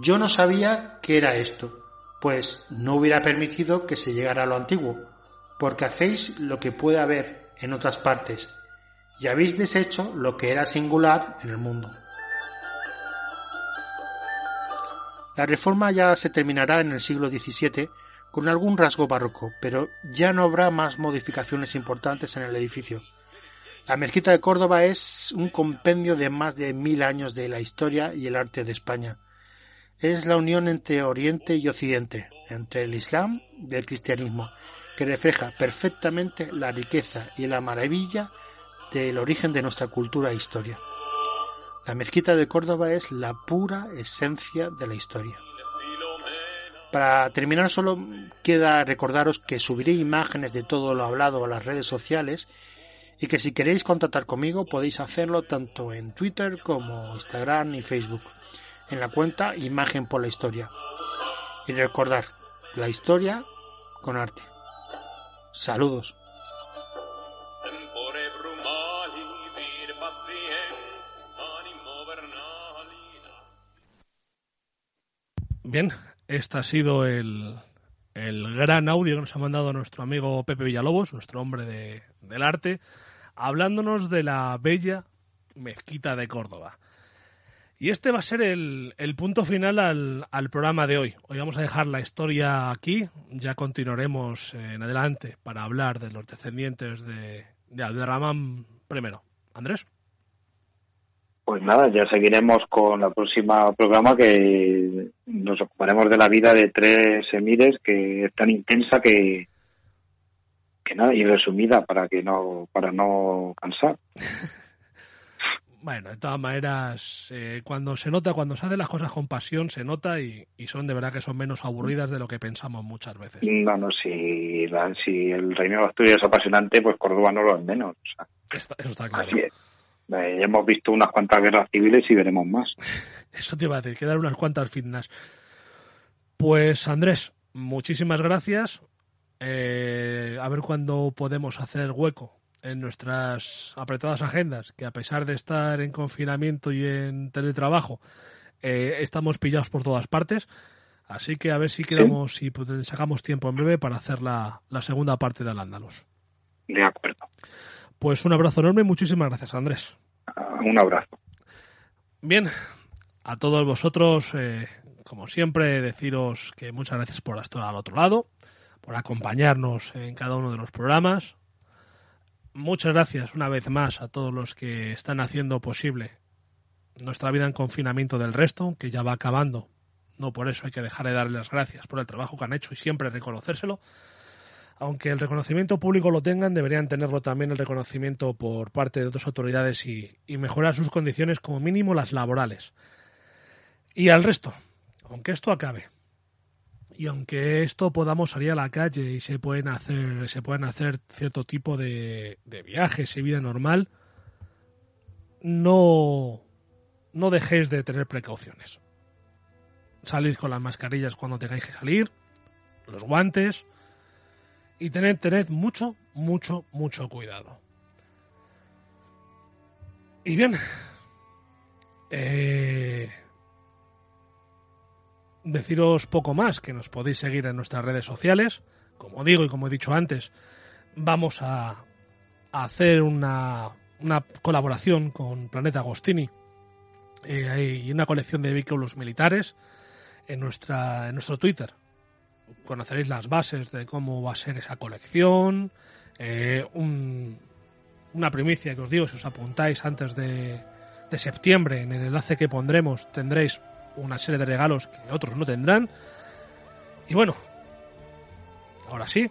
Yo no sabía qué era esto, pues no hubiera permitido que se llegara a lo antiguo, porque hacéis lo que puede haber en otras partes, y habéis deshecho lo que era singular en el mundo. La reforma ya se terminará en el siglo XVII con algún rasgo barroco, pero ya no habrá más modificaciones importantes en el edificio. La mezquita de Córdoba es un compendio de más de mil años de la historia y el arte de España. Es la unión entre Oriente y Occidente, entre el Islam y el cristianismo, que refleja perfectamente la riqueza y la maravilla del origen de nuestra cultura e historia. La mezquita de Córdoba es la pura esencia de la historia. Para terminar solo queda recordaros que subiré imágenes de todo lo hablado a las redes sociales y que si queréis contactar conmigo podéis hacerlo tanto en Twitter como Instagram y Facebook en la cuenta Imagen por la Historia. Y recordar, la historia con arte. Saludos. Bien, este ha sido el, el, gran audio que nos ha mandado nuestro amigo Pepe Villalobos, nuestro hombre de, del arte, hablándonos de la bella mezquita de Córdoba. Y este va a ser el, el punto final al, al, programa de hoy. Hoy vamos a dejar la historia aquí, ya continuaremos en adelante para hablar de los descendientes de, de Abderramán I. Andrés. Pues nada, ya seguiremos con la próxima programa que nos ocuparemos de la vida de tres emires que es tan intensa que que nada y resumida para que no para no cansar. Bueno, de todas maneras, eh, cuando se nota, cuando se hacen las cosas con pasión, se nota y, y, son de verdad que son menos aburridas de lo que pensamos muchas veces. No, no, si, la, si el Reino de Asturias es apasionante, pues Córdoba no lo es menos. O sea, Está, eso está claro. Así es. Eh, hemos visto unas cuantas guerras civiles y veremos más. Eso te iba a decir, quedan unas cuantas fitnas. Pues Andrés, muchísimas gracias. Eh, a ver cuándo podemos hacer hueco en nuestras apretadas agendas, que a pesar de estar en confinamiento y en teletrabajo, eh, estamos pillados por todas partes. Así que a ver si quedamos, si sacamos tiempo en breve para hacer la, la segunda parte de Al-Ándalus. De acuerdo. Pues un abrazo enorme y muchísimas gracias, Andrés. Uh, un abrazo. Bien, a todos vosotros, eh, como siempre, deciros que muchas gracias por estar al otro lado, por acompañarnos en cada uno de los programas. Muchas gracias una vez más a todos los que están haciendo posible nuestra vida en confinamiento del resto, que ya va acabando. No por eso hay que dejar de darles las gracias por el trabajo que han hecho y siempre reconocérselo aunque el reconocimiento público lo tengan, deberían tenerlo también el reconocimiento por parte de otras autoridades y, mejorar sus condiciones, como mínimo las laborales. Y al resto, aunque esto acabe, y aunque esto podamos salir a la calle y se pueden hacer, se pueden hacer cierto tipo de, viajes y vida normal, no, no dejéis de tener precauciones. Salid con las mascarillas cuando tengáis que salir, los guantes, y tened, tened mucho, mucho, mucho cuidado. Y bien, eh, deciros poco más, que nos podéis seguir en nuestras redes sociales. Como digo y como he dicho antes, vamos a, hacer una, una, colaboración con Planeta Agostini eh, y una colección de vehículos militares en, nuestra, en nuestro Twitter, conoceréis las bases de cómo va a ser esa colección. Eh, un, una primicia que os digo, si os apuntáis antes de, de, septiembre, en el enlace que pondremos tendréis una serie de regalos que otros no tendrán. Y bueno, ahora sí,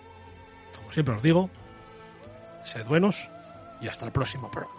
como siempre os digo, sed buenos y hasta el próximo programa.